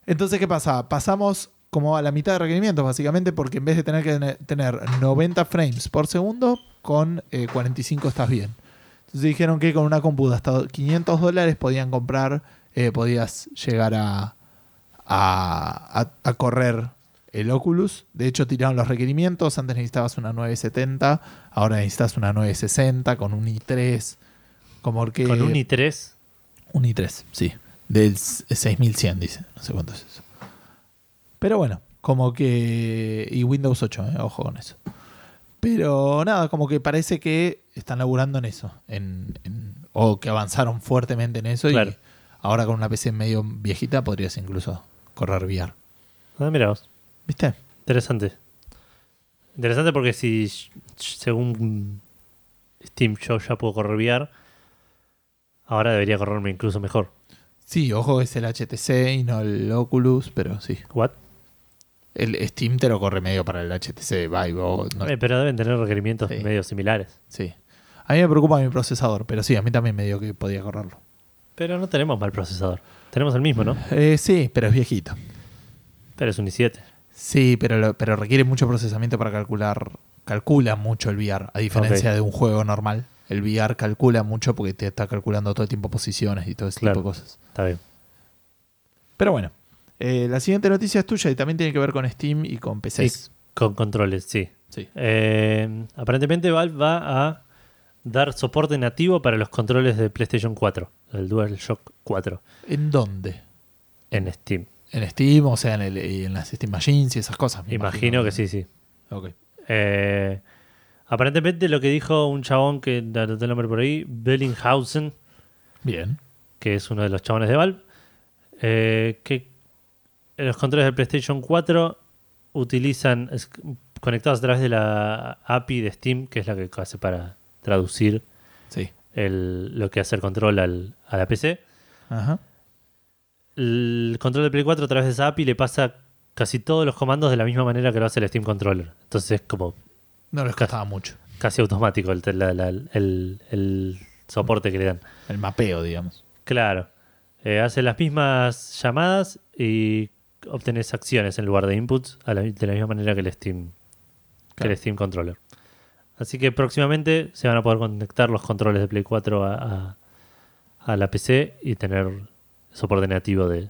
[SPEAKER 2] entonces, ¿qué pasa? Pasamos como a la mitad de requerimientos, básicamente, porque en vez de tener que tener- tener 90 frames por segundo, con eh, 45 estás bien. Entonces dijeron que con una compu de hasta 500 dólares podían comprar, eh, podías llegar a, a, a- a correr el Oculus. De hecho, tiraron los requerimientos. Antes necesitabas una 970, ahora necesitas una 960 con un i3. Como que
[SPEAKER 1] Con un i3.
[SPEAKER 2] un i3, sí. Del s- 6100, dice. No sé cuánto es eso. Pero bueno, como que. Y Windows 8, eh, ojo con eso. Pero nada, como que parece que están laburando en eso. En, en- o que avanzaron fuertemente en eso.
[SPEAKER 1] Claro.
[SPEAKER 2] Y ahora con una PC medio viejita podrías incluso correr VR.
[SPEAKER 1] Ah, mira vos.
[SPEAKER 2] ¿Viste?
[SPEAKER 1] Interesante. Interesante porque si según Steam yo ya puedo correr VR, ahora debería correrme incluso mejor.
[SPEAKER 2] Sí, ojo, es el HTC y no el Oculus, pero sí.
[SPEAKER 1] ¿What?
[SPEAKER 2] El Steam te lo corre medio para el HTC Vive. o no-
[SPEAKER 1] Eh, pero deben tener requerimientos
[SPEAKER 2] Sí.
[SPEAKER 1] medio similares.
[SPEAKER 2] sí. A mí me preocupa mi procesador, pero sí, a mí también me dio que podía correrlo.
[SPEAKER 1] Pero no tenemos mal procesador. Tenemos el mismo, ¿no?
[SPEAKER 2] Eh, sí, pero es viejito.
[SPEAKER 1] Pero es un i7.
[SPEAKER 2] Sí, pero, lo- pero requiere mucho procesamiento para calcular. Calcula mucho el VR, a diferencia de un juego normal. El VR calcula mucho porque te está calculando todo el tiempo posiciones y todo ese
[SPEAKER 1] Claro.
[SPEAKER 2] tipo de cosas.
[SPEAKER 1] Está bien.
[SPEAKER 2] Pero bueno, eh, la siguiente noticia es tuya y también tiene que ver con Steam y con PCs.
[SPEAKER 1] Con controles, sí.
[SPEAKER 2] Sí.
[SPEAKER 1] Eh, aparentemente Valve va a dar soporte nativo para los controles de PlayStation 4, el DualShock 4,
[SPEAKER 2] ¿En dónde?
[SPEAKER 1] en Steam.
[SPEAKER 2] En Steam, o sea, en, el- en las Steam Machines y esas cosas. me
[SPEAKER 1] Imagino que sí, sí.
[SPEAKER 2] Ok.
[SPEAKER 1] Eh, aparentemente lo que dijo un chabón que anoté el nombre por ahí, Bellinghausen,
[SPEAKER 2] Bien.
[SPEAKER 1] que es uno de los chabones de Valve, eh, que los controles de PlayStation 4 utilizan es- conectados a través de la API de Steam, que es la que hace para traducir
[SPEAKER 2] Sí.
[SPEAKER 1] el- lo que hace el control al- a la PC.
[SPEAKER 2] Ajá.
[SPEAKER 1] El control de Play 4 a través de esa API le pasa casi todos los comandos de la misma manera que lo hace el Steam Controller. Entonces es como
[SPEAKER 2] No les costaba mucho.
[SPEAKER 1] casi automático el, la- la- el- el soporte que le dan.
[SPEAKER 2] El mapeo, digamos.
[SPEAKER 1] Claro. Eh, hace las mismas llamadas y obtenés acciones en lugar de inputs a la- de la misma manera que el Steam, que el Steam Controller. Así que próximamente se van a poder conectar los controles de Play 4 a, a- a la PC y tener soporte nativo de...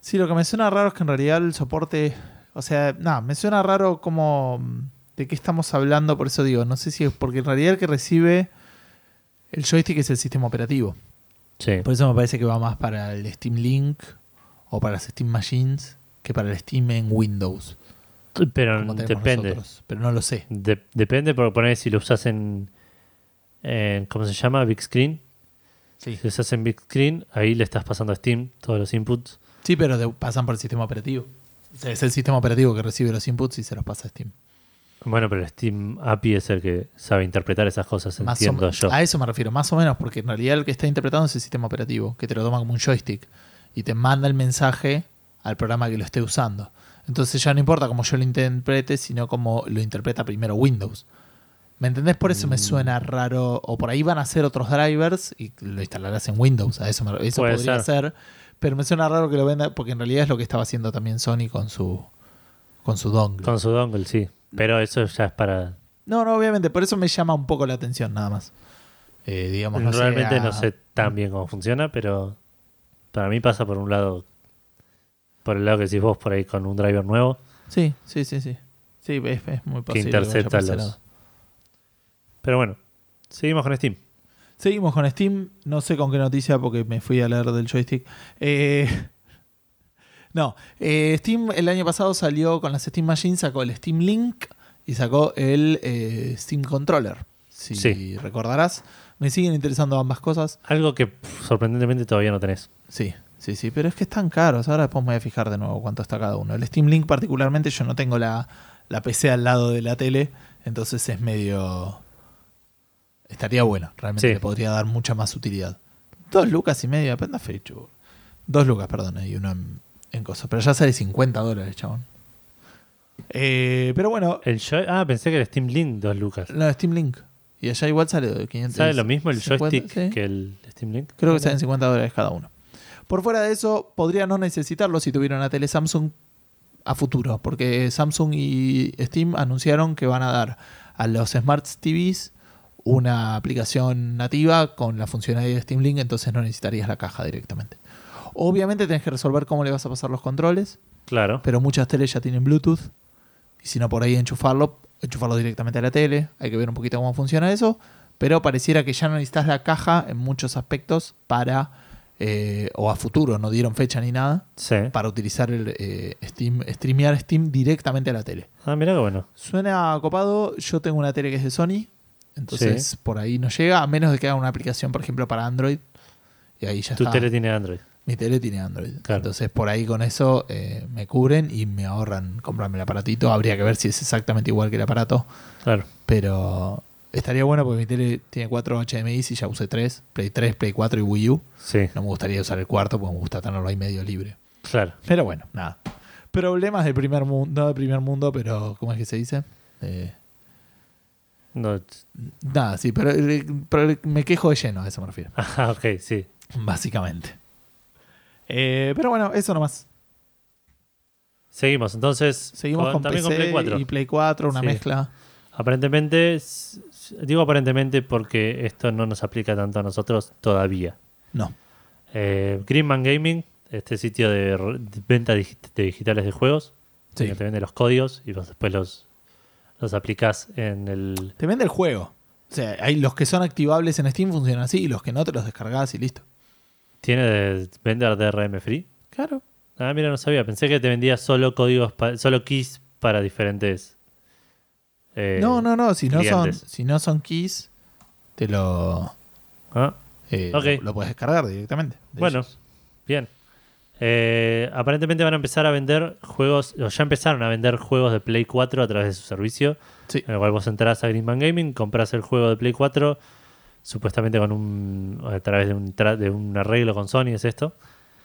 [SPEAKER 2] Sí, lo que me suena raro es que en realidad el soporte. O sea, nada, me suena raro como. mm, ¿De qué estamos hablando? Por eso digo, no sé si es porque en realidad el que recibe el joystick es el sistema operativo.
[SPEAKER 1] Sí.
[SPEAKER 2] Por eso me parece que va más para el Steam Link o para las Steam Machines que para el Steam en Windows.
[SPEAKER 1] Pero depende.
[SPEAKER 2] nosotros. Pero no lo sé.
[SPEAKER 1] De- depende, porque poner si lo usas en, en. ¿Cómo se llama? Big Screen.
[SPEAKER 2] Sí,
[SPEAKER 1] Si lo usas en Big Screen, ahí le estás pasando a Steam todos los inputs.
[SPEAKER 2] sí pero de- pasan por el sistema operativo. Es el sistema operativo que recibe los inputs y se los pasa a Steam.
[SPEAKER 1] Bueno, pero el Steam API es el que sabe interpretar esas cosas,
[SPEAKER 2] Más
[SPEAKER 1] entiendo yo.
[SPEAKER 2] A eso me refiero, más o menos, porque en realidad el que está interpretando es el sistema operativo, que te lo toma como un joystick y te manda el mensaje al programa que lo esté usando. Entonces ya no importa cómo yo lo interprete, sino cómo lo interpreta primero Windows. ¿Me entendés? Por eso me
[SPEAKER 1] Mm.
[SPEAKER 2] suena raro. O por ahí van a ser otros drivers y lo instalarás en Windows. A eso, me- eso
[SPEAKER 1] Puede
[SPEAKER 2] podría
[SPEAKER 1] ser.
[SPEAKER 2] ser. Pero me suena raro que lo venda, porque en realidad es lo que estaba haciendo también Sony con su, con su dongle.
[SPEAKER 1] Con su dongle, sí. Pero eso ya es para.
[SPEAKER 2] No, no, obviamente. Por eso me llama un poco la atención, nada más. Eh, digamos, no
[SPEAKER 1] Realmente no sé tan bien cómo funciona, pero para mí pasa por un lado. Por el lado que decís vos, por ahí con un driver nuevo,
[SPEAKER 2] Sí, sí, sí, sí. Sí, es, es muy
[SPEAKER 1] que
[SPEAKER 2] posible. vaya
[SPEAKER 1] intercepta los.
[SPEAKER 2] lado.
[SPEAKER 1] Pero bueno, seguimos con Steam.
[SPEAKER 2] Seguimos con Steam. No sé con qué noticia porque me fui a leer del joystick. Eh, no, eh, Steam el año pasado salió con las Steam Machines, sacó el Steam Link y sacó el eh, Steam Controller. Si
[SPEAKER 1] Sí.
[SPEAKER 2] recordarás. Me siguen interesando ambas cosas.
[SPEAKER 1] Algo que pff, sorprendentemente todavía no tenés.
[SPEAKER 2] Sí, sí, sí, pero es que están caros. Ahora después me voy a fijar de nuevo cuánto está cada uno. El Steam Link particularmente yo no tengo la, la PC al lado de la tele, entonces es medio... Estaría bueno, realmente
[SPEAKER 1] Sí.
[SPEAKER 2] le podría dar mucha más utilidad. Dos lucas y media, penda fecha. Dos lucas, perdón, y uno en, en cosas. Pero ya sale 50 dólares, chabón. Eh, pero bueno,
[SPEAKER 1] El ah, pensé que el Steam Link, dos lucas.
[SPEAKER 2] no, Steam Link. Y allá igual sale de 500.
[SPEAKER 1] ¿Sabe lo mismo el
[SPEAKER 2] 50,
[SPEAKER 1] joystick
[SPEAKER 2] sí.
[SPEAKER 1] que el Steam Link?
[SPEAKER 2] Creo que salen 50 dólares cada uno. Por fuera de eso, podría no necesitarlo si tuviera una tele Samsung a futuro, porque Samsung y Steam anunciaron que van a dar a los Smart TVs una aplicación nativa con la funcionalidad de Steam Link, entonces no necesitarías la caja directamente. Obviamente tenés que resolver cómo le vas a pasar los controles,
[SPEAKER 1] Claro.
[SPEAKER 2] pero muchas teles ya tienen Bluetooth. Y si no, por ahí enchufarlo, enchufarlo directamente a la tele. Hay que ver un poquito cómo funciona eso. Pero pareciera que ya no necesitas la caja en muchos aspectos para, eh, o a futuro, no dieron fecha ni nada,
[SPEAKER 1] Sí.
[SPEAKER 2] para utilizar el eh, Steam, streamear Steam directamente a la tele.
[SPEAKER 1] Ah, mira qué bueno.
[SPEAKER 2] Suena copado. Yo tengo una tele que es de Sony. Entonces por ahí no llega, a menos de que haga una aplicación, por ejemplo, para Android. Y ahí ya
[SPEAKER 1] Tu
[SPEAKER 2] está.
[SPEAKER 1] tele tiene Android.
[SPEAKER 2] Mi tele tiene Android.
[SPEAKER 1] Claro.
[SPEAKER 2] Entonces por ahí con eso eh, me cubren y me ahorran comprarme el aparatito. Habría que ver si es exactamente igual que el aparato.
[SPEAKER 1] Claro.
[SPEAKER 2] Pero estaría bueno porque mi tele tiene 4 HDMI y ya usé 3. Play 3, Play 4 y Wii U.
[SPEAKER 1] Sí.
[SPEAKER 2] No me gustaría usar el cuarto porque me gusta tenerlo ahí medio libre.
[SPEAKER 1] Claro.
[SPEAKER 2] Pero bueno, nada. Problemas del primer mundo, no del primer mundo, pero ¿cómo es que se dice? Eh,
[SPEAKER 1] No.
[SPEAKER 2] nada, sí, pero, pero me quejo de lleno, a eso me refiero.
[SPEAKER 1] Ah, ok, sí.
[SPEAKER 2] Básicamente. Eh, pero bueno, eso nomás.
[SPEAKER 1] Seguimos, entonces.
[SPEAKER 2] Seguimos con,
[SPEAKER 1] también
[SPEAKER 2] PC
[SPEAKER 1] con Play 4.
[SPEAKER 2] y Play 4, una
[SPEAKER 1] Sí.
[SPEAKER 2] mezcla.
[SPEAKER 1] Aparentemente, digo aparentemente porque esto no nos aplica tanto a nosotros todavía.
[SPEAKER 2] No.
[SPEAKER 1] Eh, Greenman Gaming, este sitio de, venta de digitales de juegos,
[SPEAKER 2] Sí.
[SPEAKER 1] que te vende los códigos y vos después los, los aplicás en el.
[SPEAKER 2] Te vende el juego. O sea, hay los que son activables en Steam funcionan así y los que no te los descargas y listo.
[SPEAKER 1] ¿Tiene de vender DRM free?
[SPEAKER 2] Claro.
[SPEAKER 1] Ah, mira, no sabía. Pensé que te vendía solo códigos, solo keys para diferentes. eh,
[SPEAKER 2] no, no, no. Si no, son, si no son keys, te lo,
[SPEAKER 1] ah,
[SPEAKER 2] eh, lo, lo puedes descargar directamente. de
[SPEAKER 1] Bueno,
[SPEAKER 2] ellos.
[SPEAKER 1] bien. Eh, aparentemente van a empezar a vender juegos, o ya empezaron a vender juegos de Play 4 a través de su servicio.
[SPEAKER 2] Sí.
[SPEAKER 1] En el cual vos entrás a Greenman Gaming, compras el juego de Play 4, supuestamente con un a través de un, tra- de un arreglo con Sony, es esto.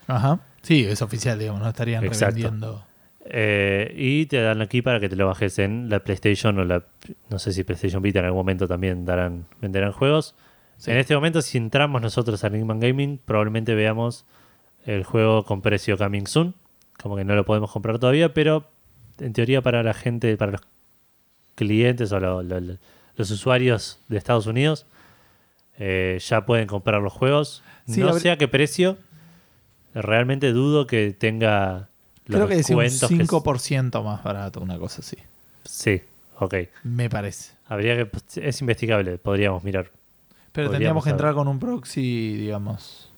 [SPEAKER 2] Ajá. Sí, es oficial, digamos. No estarían
[SPEAKER 1] Exacto.
[SPEAKER 2] revendiendo.
[SPEAKER 1] Eh, y te dan aquí para que te lo bajes en la PlayStation o la. No sé si PlayStation Vita en algún momento también darán, venderán juegos.
[SPEAKER 2] Sí.
[SPEAKER 1] En este momento, si entramos nosotros a Greenman Gaming, probablemente veamos el juego con precio coming soon. Como que no lo podemos comprar todavía, pero en teoría para la gente, para los clientes o lo- los usuarios de Estados Unidos, eh, ya pueden comprar los juegos.
[SPEAKER 2] Sí,
[SPEAKER 1] no sé a qué precio. Realmente dudo que tenga los
[SPEAKER 2] Creo que decía un
[SPEAKER 1] descuentos que-
[SPEAKER 2] 5% más barato, una cosa así.
[SPEAKER 1] Sí, ok.
[SPEAKER 2] Me parece.
[SPEAKER 1] Habría que. Es investigable, podríamos mirar.
[SPEAKER 2] Pero
[SPEAKER 1] Podríamos
[SPEAKER 2] tendríamos que
[SPEAKER 1] saber.
[SPEAKER 2] entrar con un proxy, digamos.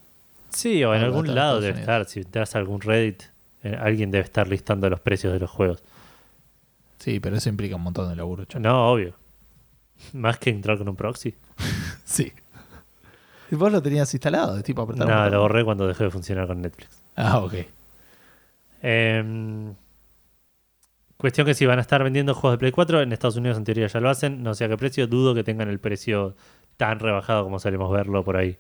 [SPEAKER 1] Sí, o en algún lado debe estar. Si entras a algún Reddit, eh, alguien debe estar listando los precios de los juegos.
[SPEAKER 2] Sí, pero eso implica un montón de laburo. chaval.
[SPEAKER 1] No, obvio. Más que entrar con un proxy.
[SPEAKER 2] Sí. ¿Y vos lo tenías instalado? De tipo apretar
[SPEAKER 1] No, lo borré cuando dejé de funcionar con Netflix.
[SPEAKER 2] Ah, ok.
[SPEAKER 1] Em, cuestión que si van a estar vendiendo juegos de Play 4, en Estados Unidos en teoría ya lo hacen, no sé a qué precio, dudo que tengan el precio tan rebajado como solemos verlo por ahí.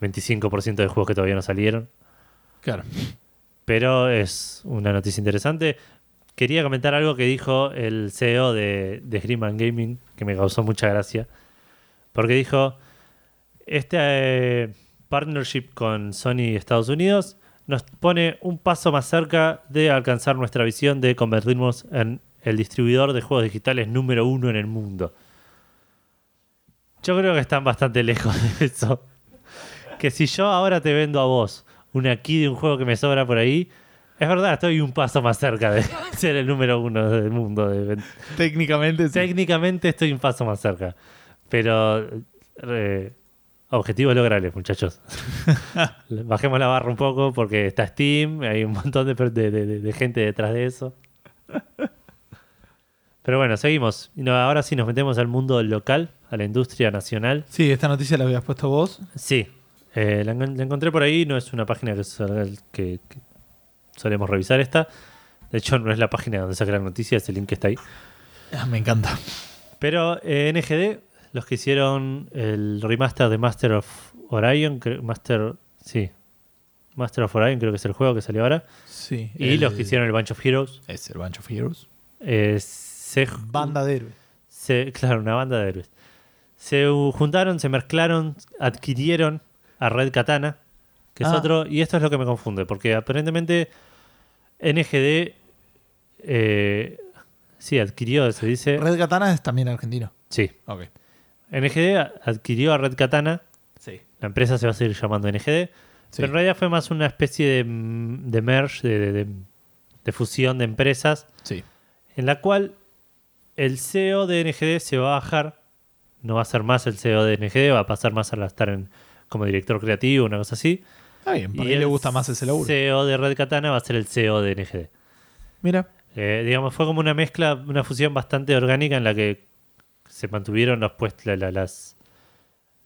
[SPEAKER 1] 25% de juegos que todavía no salieron.
[SPEAKER 2] Claro.
[SPEAKER 1] Pero es una noticia interesante. Quería comentar algo que dijo el CEO de, de Greenman Gaming, que me causó mucha gracia. Porque dijo, este eh, partnership con Sony Estados Unidos nos pone un paso más cerca de alcanzar nuestra visión de convertirnos en el distribuidor de juegos digitales número uno en el mundo. Yo creo que están bastante lejos de eso. Que si yo ahora te vendo a vos una key de un juego que me sobra por ahí, es verdad, estoy un paso más cerca de ser el número uno del mundo.
[SPEAKER 2] Técnicamente sí.
[SPEAKER 1] Técnicamente estoy un paso más cerca. Pero eh, objetivos logrables, muchachos. Bajemos la barra un poco porque está Steam, hay un montón de, per- de- de- de- de gente detrás de eso. Pero bueno, seguimos. Y no, ahora sí nos metemos al mundo local, a la industria nacional.
[SPEAKER 2] Sí, esta noticia la habías puesto vos.
[SPEAKER 1] Sí, eh, la, en- la encontré por ahí, no es una página que, sol- que- que solemos revisar esta. De hecho, no es la página donde saca la noticia, es el link que está ahí.
[SPEAKER 2] Ah, me encanta.
[SPEAKER 1] Pero eh, NGD, los que hicieron el remaster de Master of Orion, Master, sí, Master of Orion creo que es el juego que salió ahora,
[SPEAKER 2] Sí.
[SPEAKER 1] y
[SPEAKER 2] el-
[SPEAKER 1] los que hicieron el Bunch of Heroes,
[SPEAKER 2] Es el Bunch of Heroes.
[SPEAKER 1] eh, se,
[SPEAKER 2] Banda de héroes.
[SPEAKER 1] se- claro, una banda de héroes. Se juntaron, se mezclaron, adquirieron a Red Katana, que es
[SPEAKER 2] Ah.
[SPEAKER 1] otro, y esto es lo que me confunde, porque aparentemente NGD, eh, sí, adquirió, se dice,
[SPEAKER 2] Red Katana es también argentino.
[SPEAKER 1] sí,
[SPEAKER 2] Ok.
[SPEAKER 1] NGD adquirió a Red Katana.
[SPEAKER 2] Sí.
[SPEAKER 1] La empresa se va a seguir llamando NGD. Pero en realidad fue más una especie de, de merge, de, de- de- de fusión de empresas,
[SPEAKER 2] Sí.
[SPEAKER 1] en la cual el CEO de NGD se va a bajar. No va a ser más el CEO de NGD, va a pasar más a estar en, como director creativo, una cosa así.
[SPEAKER 2] Está bien, por
[SPEAKER 1] Y
[SPEAKER 2] ahí le
[SPEAKER 1] el
[SPEAKER 2] gusta más ese laburo.
[SPEAKER 1] CEO de Red Katana va a ser el CEO de NGD.
[SPEAKER 2] Mira.
[SPEAKER 1] Eh, digamos, fue como una mezcla, una fusión bastante orgánica en la que se mantuvieron los puestos, la- la- las,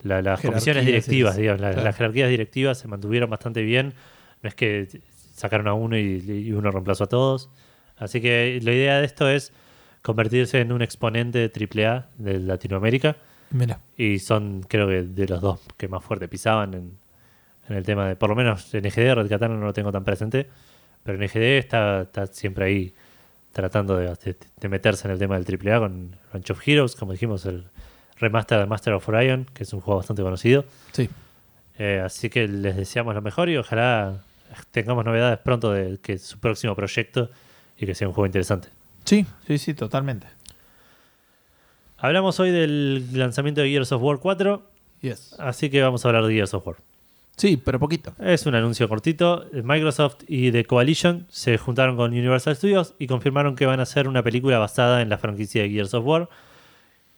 [SPEAKER 1] la- las comisiones directivas, digamos,
[SPEAKER 2] claro.
[SPEAKER 1] las jerarquías directivas se mantuvieron bastante bien. No es que sacaron a uno y, y uno reemplazó a todos. Así que la idea de esto es convertirse en un exponente de AAA de Latinoamérica.
[SPEAKER 2] Mira.
[SPEAKER 1] Y son, creo que, de los dos que más fuerte pisaban en, en el tema de. Por lo menos NGD, Red Katana no lo tengo tan presente. Pero NGD está, está siempre ahí tratando de, de- de meterse en el tema del AAA con Ranch of Heroes, como dijimos, el remaster de Master of Orion, que es un juego bastante conocido.
[SPEAKER 2] Sí.
[SPEAKER 1] Eh, así que les deseamos lo mejor y ojalá tengamos novedades pronto de que su próximo proyecto y que sea un juego interesante.
[SPEAKER 2] Sí, sí, sí, totalmente.
[SPEAKER 1] Hablamos hoy del lanzamiento de Gears of War 4,
[SPEAKER 2] Yes.
[SPEAKER 1] así que vamos a hablar de Gears of War.
[SPEAKER 2] Sí, pero poquito.
[SPEAKER 1] Es un anuncio cortito. Microsoft y The Coalition se juntaron con Universal Studios y confirmaron que van a hacer una película basada en la franquicia de Gears of War,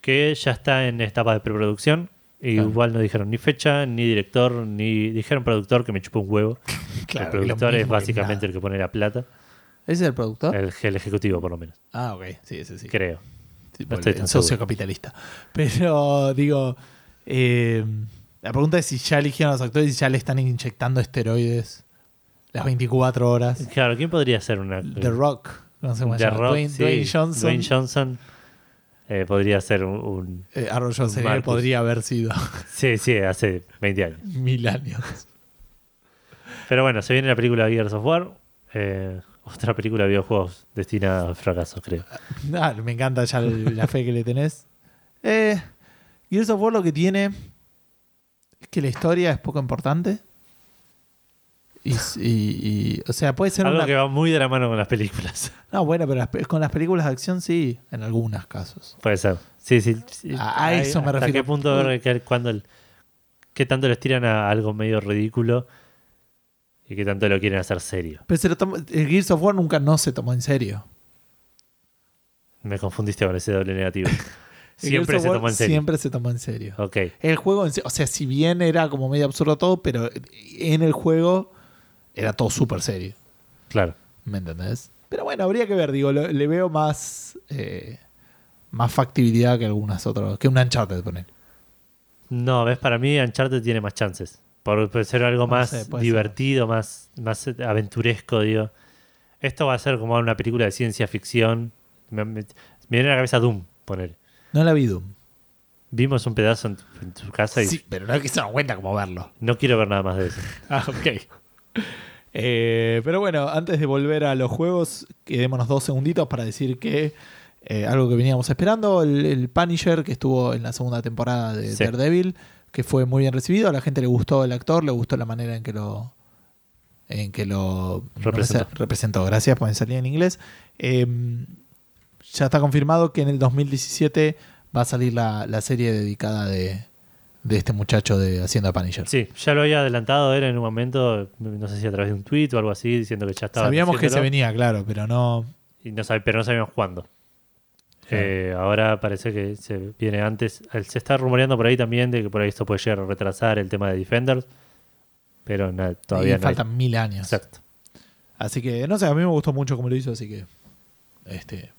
[SPEAKER 1] que ya está en etapa de preproducción. Y
[SPEAKER 2] Claro.
[SPEAKER 1] Igual no dijeron ni fecha, ni director, ni dijeron productor, que me chupó un huevo.
[SPEAKER 2] Claro,
[SPEAKER 1] el productor es básicamente el que pone la plata.
[SPEAKER 2] ¿Ese es el productor?
[SPEAKER 1] El, el ejecutivo, por lo menos.
[SPEAKER 2] Ah, ok. Sí, ese sí.
[SPEAKER 1] Creo.
[SPEAKER 2] Sí,
[SPEAKER 1] No estoy tan
[SPEAKER 2] socio capitalista. Pero digo, eh, la pregunta es si ya eligieron a los actores y si ya le están inyectando esteroides las 24 horas.
[SPEAKER 1] Claro, ¿quién podría ser una.
[SPEAKER 2] The Rock, no sé cómo
[SPEAKER 1] The. Rock,
[SPEAKER 2] Dwayne,
[SPEAKER 1] sí.
[SPEAKER 2] Dwayne Johnson.
[SPEAKER 1] Dwayne Johnson, eh, podría ser un, un-
[SPEAKER 2] Eh, podría haber sido
[SPEAKER 1] Sí, sí, hace 20 años.
[SPEAKER 2] mil años.
[SPEAKER 1] Pero bueno, se viene la película Gears of War. eh, otra película de videojuegos destinada al fracaso, creo.
[SPEAKER 2] Ah, me encanta ya la fe que le tenés. Eh, Gears of War lo que tiene es que la historia es poco importante. Y, y- y- o sea, puede ser
[SPEAKER 1] Algo
[SPEAKER 2] una...
[SPEAKER 1] que va muy de la mano con las películas.
[SPEAKER 2] No, bueno, pero las con las películas de acción sí, en algunos casos.
[SPEAKER 1] Puede ser. Sí, sí. sí.
[SPEAKER 2] A- eso me
[SPEAKER 1] ¿Hasta
[SPEAKER 2] refiero.
[SPEAKER 1] qué punto que cuando el- qué tanto les tiran a algo medio ridículo y qué tanto lo quieren hacer serio?
[SPEAKER 2] Pero se lo tomó- el Gears of War nunca no se tomó en serio.
[SPEAKER 1] Me confundiste con ese doble negativo. Siempre se tomó en serio.
[SPEAKER 2] Siempre se tomó en serio.
[SPEAKER 1] Ok.
[SPEAKER 2] El juego, o sea, si bien era como medio absurdo todo, pero en el juego era todo súper serio.
[SPEAKER 1] Claro.
[SPEAKER 2] ¿Me entendés? Pero bueno, habría que ver, digo, lo- le veo más eh, más factibilidad que algunas otras, que un Uncharted, poner.
[SPEAKER 1] No, ves, para mí Uncharted tiene más chances. Por, por ser algo
[SPEAKER 2] No
[SPEAKER 1] más
[SPEAKER 2] sé,
[SPEAKER 1] divertido, más, más aventuresco, digo. Esto va a ser como una película de ciencia ficción. Me, me- me viene a la cabeza Doom, poner.
[SPEAKER 2] No la vi Doom.
[SPEAKER 1] Vimos un pedazo en tu, en tu casa y
[SPEAKER 2] Sí, pero no es que se dan cuenta como verlo.
[SPEAKER 1] no quiero ver nada más de eso.
[SPEAKER 2] Ah, ok. Eh, pero bueno, antes de volver a los juegos, quedémonos dos segunditos para decir que eh, algo que veníamos esperando, el, el Punisher que estuvo en la segunda temporada de
[SPEAKER 1] Sí.
[SPEAKER 2] Daredevil, que fue muy bien recibido, a la gente le gustó el actor, le gustó la manera en que lo en que lo no sé, representó. Gracias por salir en inglés. Eh, ya está confirmado que en el 2017 va a salir la, la serie dedicada de, de este muchacho de haciendo a Punisher.
[SPEAKER 1] Sí, ya lo había adelantado él en un momento, no sé si a través de un tweet o algo así, diciendo que ya estaba.
[SPEAKER 2] Sabíamos que se venía, claro, pero no.
[SPEAKER 1] y no sab- pero no sabíamos cuándo. Eh, ahora parece que se viene antes. Eh, Se está rumoreando por ahí también de que por ahí esto puede llegar a retrasar el tema de Defenders. Pero nada, todavía
[SPEAKER 2] y
[SPEAKER 1] no. hay-
[SPEAKER 2] faltan mil años.
[SPEAKER 1] Exacto.
[SPEAKER 2] Así que, no sé, a mí me gustó mucho como lo hizo, así que. Este.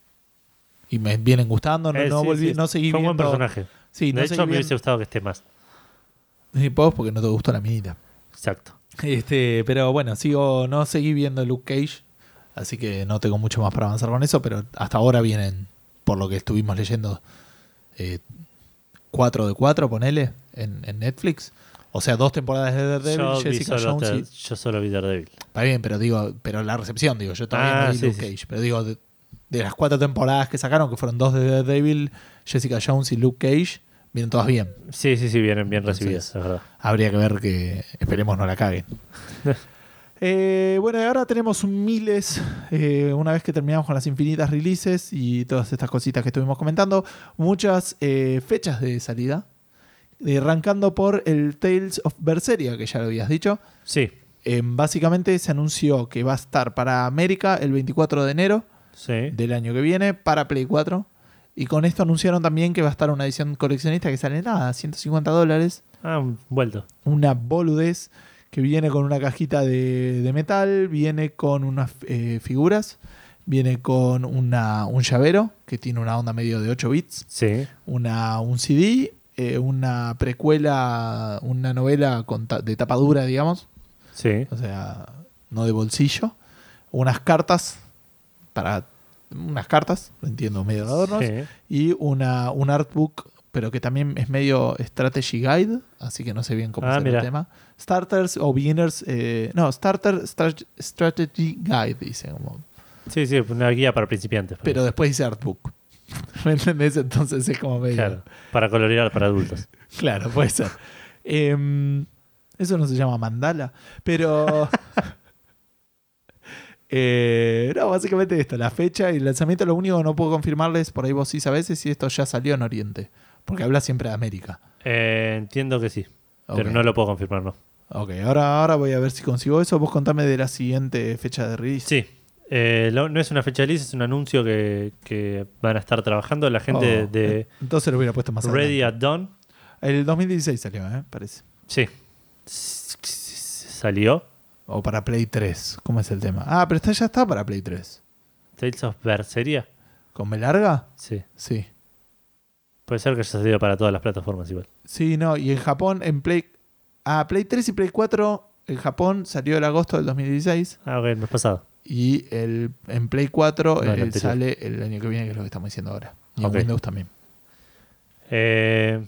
[SPEAKER 2] Y me vienen gustando, no,
[SPEAKER 1] Eh,
[SPEAKER 2] no
[SPEAKER 1] sí,
[SPEAKER 2] volví,
[SPEAKER 1] sí,
[SPEAKER 2] no seguí
[SPEAKER 1] Fue un buen personaje.
[SPEAKER 2] Sí,
[SPEAKER 1] de hecho, me hubiese gustado que esté más.
[SPEAKER 2] Sí, vos porque no te gustó la minita.
[SPEAKER 1] Exacto.
[SPEAKER 2] Este, pero bueno, sigo, no seguí viendo Luke Cage, así que no tengo mucho más para avanzar con eso, pero hasta ahora vienen, por lo que estuvimos leyendo, eh, 4 de 4, ponele, en, en Netflix. O sea, dos temporadas de Daredevil,
[SPEAKER 1] Yo,
[SPEAKER 2] Jessica Jones y-
[SPEAKER 1] yo solo vi Daredevil.
[SPEAKER 2] Está bien, pero digo, pero la recepción, digo, yo todavía
[SPEAKER 1] Ah,
[SPEAKER 2] vi
[SPEAKER 1] sí,
[SPEAKER 2] Luke
[SPEAKER 1] sí.
[SPEAKER 2] Cage, pero digo, de, las cuatro temporadas que sacaron, que fueron dos de Daredevil, Jessica Jones y Luke Cage, vienen todas bien.
[SPEAKER 1] Sí, sí, sí, vienen bien
[SPEAKER 2] Entonces-
[SPEAKER 1] recibidas, es verdad.
[SPEAKER 2] Habría que ver que esperemos no la caguen. Eh, bueno, y ahora tenemos miles, eh, una vez que terminamos con las infinitas releases y todas estas cositas que estuvimos comentando, muchas eh, fechas de salida arrancando por el Tales of Berseria, que ya lo habías dicho.
[SPEAKER 1] Sí,
[SPEAKER 2] básicamente se anunció que va a estar para América el 24 de enero
[SPEAKER 1] sí.
[SPEAKER 2] del año que viene, para Play 4. Y con esto anunciaron también que va a estar una edición coleccionista que sale nada, 150 dólares.
[SPEAKER 1] Ah, vuelto.
[SPEAKER 2] Una boludez que viene con una cajita de, de metal, viene con unas eh, figuras, viene con una, un llavero que tiene una onda medio de 8 bits,
[SPEAKER 1] Sí.
[SPEAKER 2] una, un CD, eh, una precuela, una novela con ta- de tapa dura, digamos,
[SPEAKER 1] Sí.
[SPEAKER 2] o sea, no de bolsillo, unas cartas para unas cartas, entiendo, medio de adornos,
[SPEAKER 1] Sí.
[SPEAKER 2] y una, un artbook, pero que también es medio strategy guide, así que no sé bien cómo
[SPEAKER 1] Ah, mira.
[SPEAKER 2] el tema. Starters o beginners, eh, no, starter Stra- strategy guide, dice, como,
[SPEAKER 1] Sí, sí, una guía para principiantes.
[SPEAKER 2] pero después dice artbook. ¿Me entendés? Entonces es como medio...
[SPEAKER 1] Claro, para colorear para adultos.
[SPEAKER 2] Claro, puede ser. Em, eso no se llama mandala, pero... Eh, no, básicamente esto, la fecha y el lanzamiento, lo único que no puedo confirmarles, por ahí vos sí sabés, es si esto ya salió en Oriente. Porque habla siempre de América.
[SPEAKER 1] Eh, entiendo que sí, pero no lo puedo confirmar, ¿no?
[SPEAKER 2] Ok, ahora, ahora voy a ver si consigo eso. Vos contame de la siguiente fecha de release.
[SPEAKER 1] Sí. Eh, lo- no es una fecha de release, es un anuncio que, que van a estar trabajando la gente
[SPEAKER 2] Oh,
[SPEAKER 1] de
[SPEAKER 2] Entonces lo hubiera puesto más
[SPEAKER 1] Ready
[SPEAKER 2] adelante.
[SPEAKER 1] at Dawn.
[SPEAKER 2] El 2016 salió, ¿eh? Parece.
[SPEAKER 1] Sí. S- s- Salió.
[SPEAKER 2] O para Play 3. ¿Cómo es el tema? Ah, pero esta ya está para Play 3.
[SPEAKER 1] Tales of Berseria.
[SPEAKER 2] ¿Con B larga?
[SPEAKER 1] Sí.
[SPEAKER 2] Sí.
[SPEAKER 1] Puede ser que haya salido para todas las plataformas igual.
[SPEAKER 2] Sí, no, y en Japón, en Play. Ah, Play 3 y Play 4 en Japón salió el agosto del 2016.
[SPEAKER 1] Ah, ok, el mes pasado.
[SPEAKER 2] Y el, en Play 4
[SPEAKER 1] No, el
[SPEAKER 2] eh, sale el año que viene, que es lo que estamos diciendo ahora. Y en
[SPEAKER 1] Ok.
[SPEAKER 2] Windows también.
[SPEAKER 1] Eh,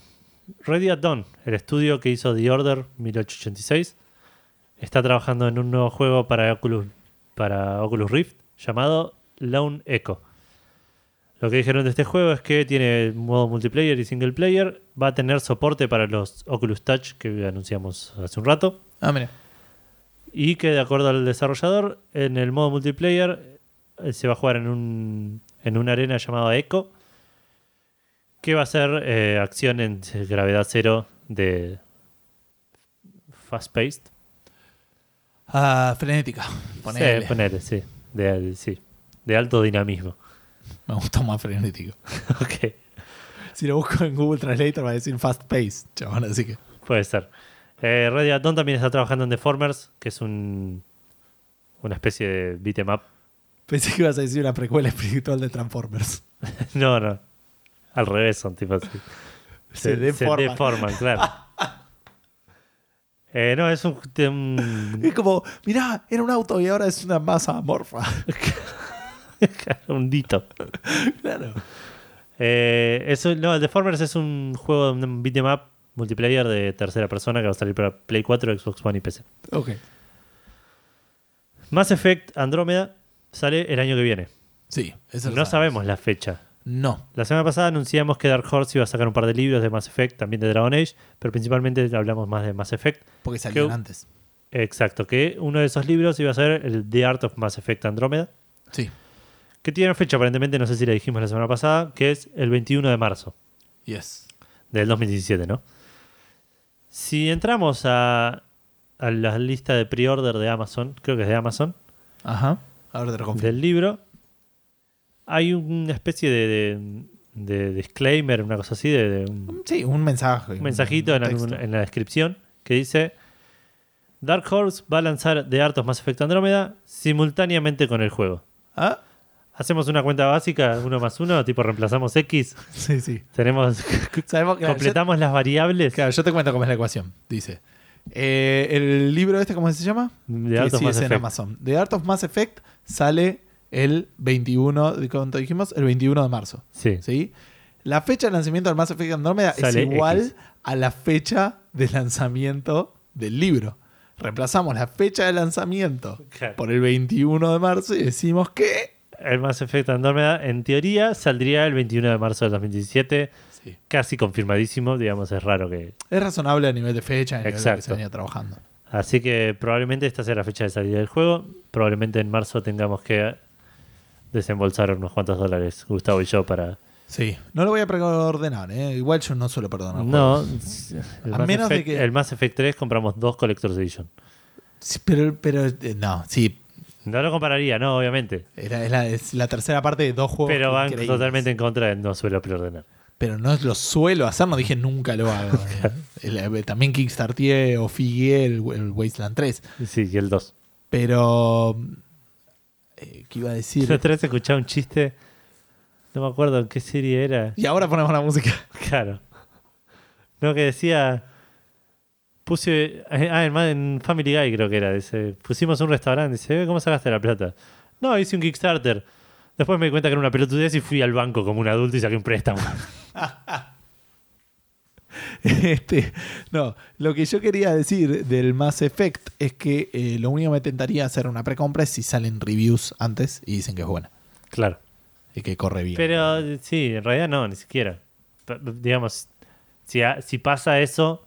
[SPEAKER 1] Ready at Dawn, el estudio que hizo The Order 1886, está trabajando en un nuevo juego para Oculus, para Oculus Rift llamado Lone Echo. Lo que dijeron de este juego es que tiene modo multiplayer y single player. Va a tener soporte para los Oculus Touch que anunciamos hace un rato.
[SPEAKER 2] Ah, mira.
[SPEAKER 1] Y que de acuerdo al desarrollador, en el modo multiplayer eh, se va a jugar en, un, en una arena llamada Echo, que va a ser eh, acción en gravedad cero de fast paced.
[SPEAKER 2] Ah, frenética. Ponele.
[SPEAKER 1] Sí, ponele, sí. De, sí. de alto dinamismo.
[SPEAKER 2] Me gustó más frenético.
[SPEAKER 1] ok,
[SPEAKER 2] Si lo busco en Google Translator va a decir fast pace, chabón, así que.
[SPEAKER 1] puede ser. Eh, también está trabajando en Deformers, que es un, una especie de beat 'em up.
[SPEAKER 2] Pensé que ibas a decir una precuela espiritual de Transformers.
[SPEAKER 1] no, no. Al revés son tipo así.
[SPEAKER 2] Se deforman.
[SPEAKER 1] deforman, claro. Eh, no, es un, de un,
[SPEAKER 2] Es como, mirá, era un auto y ahora es una masa amorfa.
[SPEAKER 1] un dito.
[SPEAKER 2] claro.
[SPEAKER 1] Eh, eso, no, Deformers es un juego, un beat'em up multiplayer de tercera persona que va a salir para Play 4, Xbox One y PC.
[SPEAKER 2] Ok.
[SPEAKER 1] Mass Effect Andrómeda sale el año que viene.
[SPEAKER 2] Sí, lo
[SPEAKER 1] No sabemos la fecha.
[SPEAKER 2] No.
[SPEAKER 1] La semana pasada anunciamos que Dark Horse iba a sacar un par de libros de Mass Effect, también de Dragon Age, pero principalmente hablamos más de Mass Effect.
[SPEAKER 2] Porque salieron
[SPEAKER 1] Que-
[SPEAKER 2] antes.
[SPEAKER 1] Exacto, que uno de esos libros iba a ser el The Art of Mass Effect Andrómeda,
[SPEAKER 2] Sí.
[SPEAKER 1] que tiene fecha aparentemente, no sé si la dijimos la semana pasada, que es el 21 de marzo
[SPEAKER 2] Yes.
[SPEAKER 1] del 2017, ¿no? Si entramos a, a la lista de pre-order de Amazon, creo que es de Amazon,
[SPEAKER 2] Ajá. Ahora te lo
[SPEAKER 1] del libro, hay una especie de, de- de disclaimer, una cosa así, de, de un,
[SPEAKER 2] Sí, un mensaje.
[SPEAKER 1] un mensajito en, la descripción que dice Dark Horse va a lanzar The Art of Mass Effect Andrómeda simultáneamente con el juego.
[SPEAKER 2] Ah,
[SPEAKER 1] Hacemos una cuenta básica, uno más uno, tipo reemplazamos X,
[SPEAKER 2] sí, sí.
[SPEAKER 1] tenemos
[SPEAKER 2] Sabemos
[SPEAKER 1] completamos las variables
[SPEAKER 2] Claro, yo te cuento cómo es la ecuación. Dice. eh, el libro este, ¿cómo se llama? Que
[SPEAKER 1] Art of
[SPEAKER 2] sí
[SPEAKER 1] Mass
[SPEAKER 2] es en. Amazon. The Art of Mass Effect sale el 21, de ¿cuánto dijimos? El 21 de marzo.
[SPEAKER 1] Sí.
[SPEAKER 2] ¿sí? La fecha de lanzamiento del Mass Effect Andrómeda
[SPEAKER 1] Sale
[SPEAKER 2] es igual
[SPEAKER 1] X.
[SPEAKER 2] a la fecha de lanzamiento del libro. Reemplazamos la fecha de lanzamiento
[SPEAKER 1] Claro.
[SPEAKER 2] por el 21 de marzo y decimos que...
[SPEAKER 1] El Mass Effect Andrómeda, en teoría, saldría el 21 de marzo del 2017,
[SPEAKER 2] Sí.
[SPEAKER 1] casi confirmadísimo, digamos, es raro que...
[SPEAKER 2] Es razonable a nivel de fecha, a nivel de lo que
[SPEAKER 1] Exacto.
[SPEAKER 2] se venía trabajando.
[SPEAKER 1] Así que probablemente esta sea la fecha de salida del juego, probablemente en marzo tengamos que desembolsar unos cuantos dólares, Gustavo y yo, para
[SPEAKER 2] Sí, no lo voy a preordenar, ¿eh? igual yo no suelo perdonar.
[SPEAKER 1] No, el
[SPEAKER 2] A
[SPEAKER 1] Mass,
[SPEAKER 2] menos de
[SPEAKER 1] Effect,
[SPEAKER 2] que-
[SPEAKER 1] el Mass Effect 3 compramos dos Collector's Edition.
[SPEAKER 2] Sí, pero, pero eh, no, sí,
[SPEAKER 1] No lo compararía, no, obviamente.
[SPEAKER 2] era, es, la, es la tercera parte de dos juegos.
[SPEAKER 1] Pero van
[SPEAKER 2] increíbles.
[SPEAKER 1] totalmente en contra de no suelo preordenar.
[SPEAKER 2] Pero no lo suelo hacer, no dije nunca lo hago. El- también Kickstarté o figué el, el Wasteland 3.
[SPEAKER 1] Sí, y el 2.
[SPEAKER 2] Pero. Eh, ¿Qué iba a decir?
[SPEAKER 1] La otra vez escuchaba un chiste, no me acuerdo en qué serie era.
[SPEAKER 2] Y ahora ponemos la música.
[SPEAKER 1] Claro. No, que decía. Puse. Ah, en, en Family Guy creo que era. Dice, pusimos un restaurante. Dice, "Eh, ¿cómo sacaste la plata? No, hice un Kickstarter. Después me di cuenta que era una pelotudez y fui al banco como un adulto y saqué un préstamo.
[SPEAKER 2] Este, no, lo que yo quería decir del Mass Effect es que eh, lo único que me tentaría hacer una precompra es si salen reviews antes y dicen que es buena
[SPEAKER 1] claro.
[SPEAKER 2] y que corre bien.
[SPEAKER 1] Pero sí, en realidad no, ni siquiera. Digamos, si, pasa eso,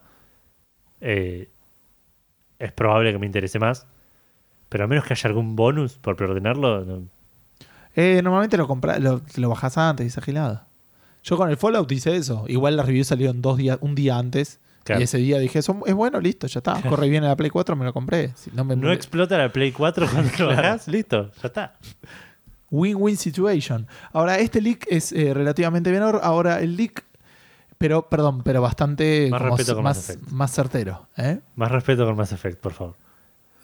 [SPEAKER 1] eh, es probable que me interese más. Pero a menos que haya algún bonus por preordenarlo, no-
[SPEAKER 2] Eh, normalmente lo, compra, lo, lo bajas antes, esa gilada. Yo con el Fallout hice eso. Igual las reviews salieron dos días, un día antes.
[SPEAKER 1] Claro.
[SPEAKER 2] Y ese día dije, es bueno, listo, ya está. Corre bien en la Play 4, me lo compré. Si no me-
[SPEAKER 1] no explota la Play 4 cuando lo hagas, listo, ya está.
[SPEAKER 2] Win-win situation. Ahora, este leak es eh, relativamente menor. Ahora, el leak, pero, perdón, pero bastante
[SPEAKER 1] Más
[SPEAKER 2] como
[SPEAKER 1] respeto con
[SPEAKER 2] más,
[SPEAKER 1] Mass Effect.
[SPEAKER 2] más certero. ¿eh?
[SPEAKER 1] Más respeto con Mass Effect, por favor.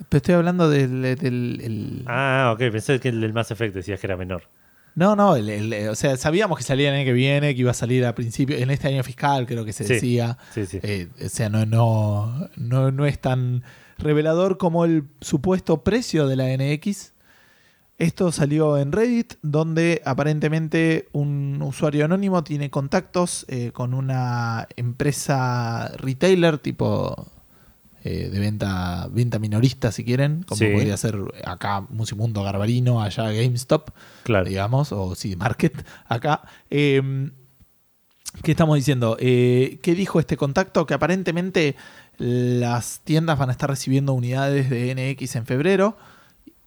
[SPEAKER 2] Pero estoy hablando del. del- el-
[SPEAKER 1] Ah, ok, pensé que el del Mass Effect decías que era menor.
[SPEAKER 2] No, no, el- el- o sea, sabíamos que salía el año que viene, que iba a salir a principio, en este año fiscal, creo que se
[SPEAKER 1] Sí.
[SPEAKER 2] decía.
[SPEAKER 1] Sí, sí.
[SPEAKER 2] Eh, o sea, no, no, no, no es tan revelador como el supuesto precio de la NX. Esto salió en Reddit, donde aparentemente un usuario anónimo tiene contactos eh, con una empresa retailer tipo eh, de venta, venta minorista, si quieren, como
[SPEAKER 1] Sí.
[SPEAKER 2] podría ser acá Musimundo Garbarino, allá GameStop
[SPEAKER 1] claro.
[SPEAKER 2] digamos, o sí, Market, acá. Eh, ¿Qué estamos diciendo? Eh, ¿Qué dijo este contacto? Que aparentemente las tiendas van a estar recibiendo unidades de NX en febrero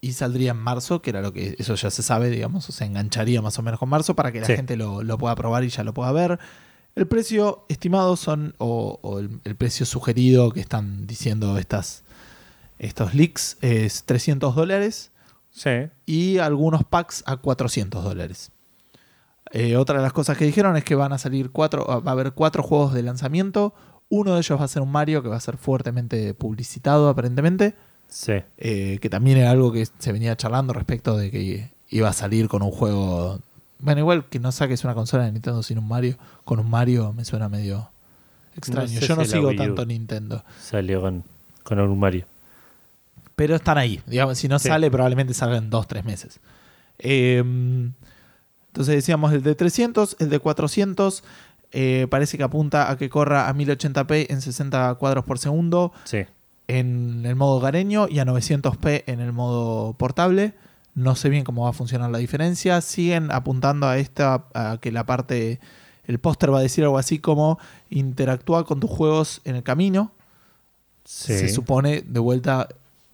[SPEAKER 2] y saldría en marzo, que era lo que eso ya se sabe, digamos, o sea, engancharía más o menos con marzo para que la
[SPEAKER 1] Sí.
[SPEAKER 2] gente lo, lo pueda probar y ya lo pueda ver. El precio estimado son, o, o el, el precio sugerido que están diciendo estas, estos leaks es 300 dólares
[SPEAKER 1] Sí.
[SPEAKER 2] y algunos packs a 400 dólares. Eh, otra de las cosas que dijeron es que van a salir cuatro, va a haber cuatro juegos de lanzamiento. Uno de ellos va a ser un Mario que va a ser fuertemente publicitado aparentemente,
[SPEAKER 1] Sí.
[SPEAKER 2] eh, que también era algo que se venía charlando respecto de que iba a salir con un juego... Bueno, igual que no saques una consola de Nintendo sin un Mario, con un Mario me suena medio extraño.
[SPEAKER 1] sé
[SPEAKER 2] Yo no
[SPEAKER 1] si
[SPEAKER 2] sigo tanto Nintendo.
[SPEAKER 1] Salió con, con un Mario.
[SPEAKER 2] Pero están ahí. Digamos, si no
[SPEAKER 1] Sí.
[SPEAKER 2] sale, probablemente salga en dos, tres meses. Eh, entonces decíamos el de 300, el de 400. eh, parece que apunta a que corra a 1080p en 60 cuadros por segundo
[SPEAKER 1] Sí.
[SPEAKER 2] en el modo gareño y a 900p en el modo portable. No sé bien cómo va a funcionar la diferencia. Siguen apuntando a esta, a que la parte, el póster va a decir algo así como interactúa con tus juegos en el camino
[SPEAKER 1] Sí.
[SPEAKER 2] se supone, de vuelta,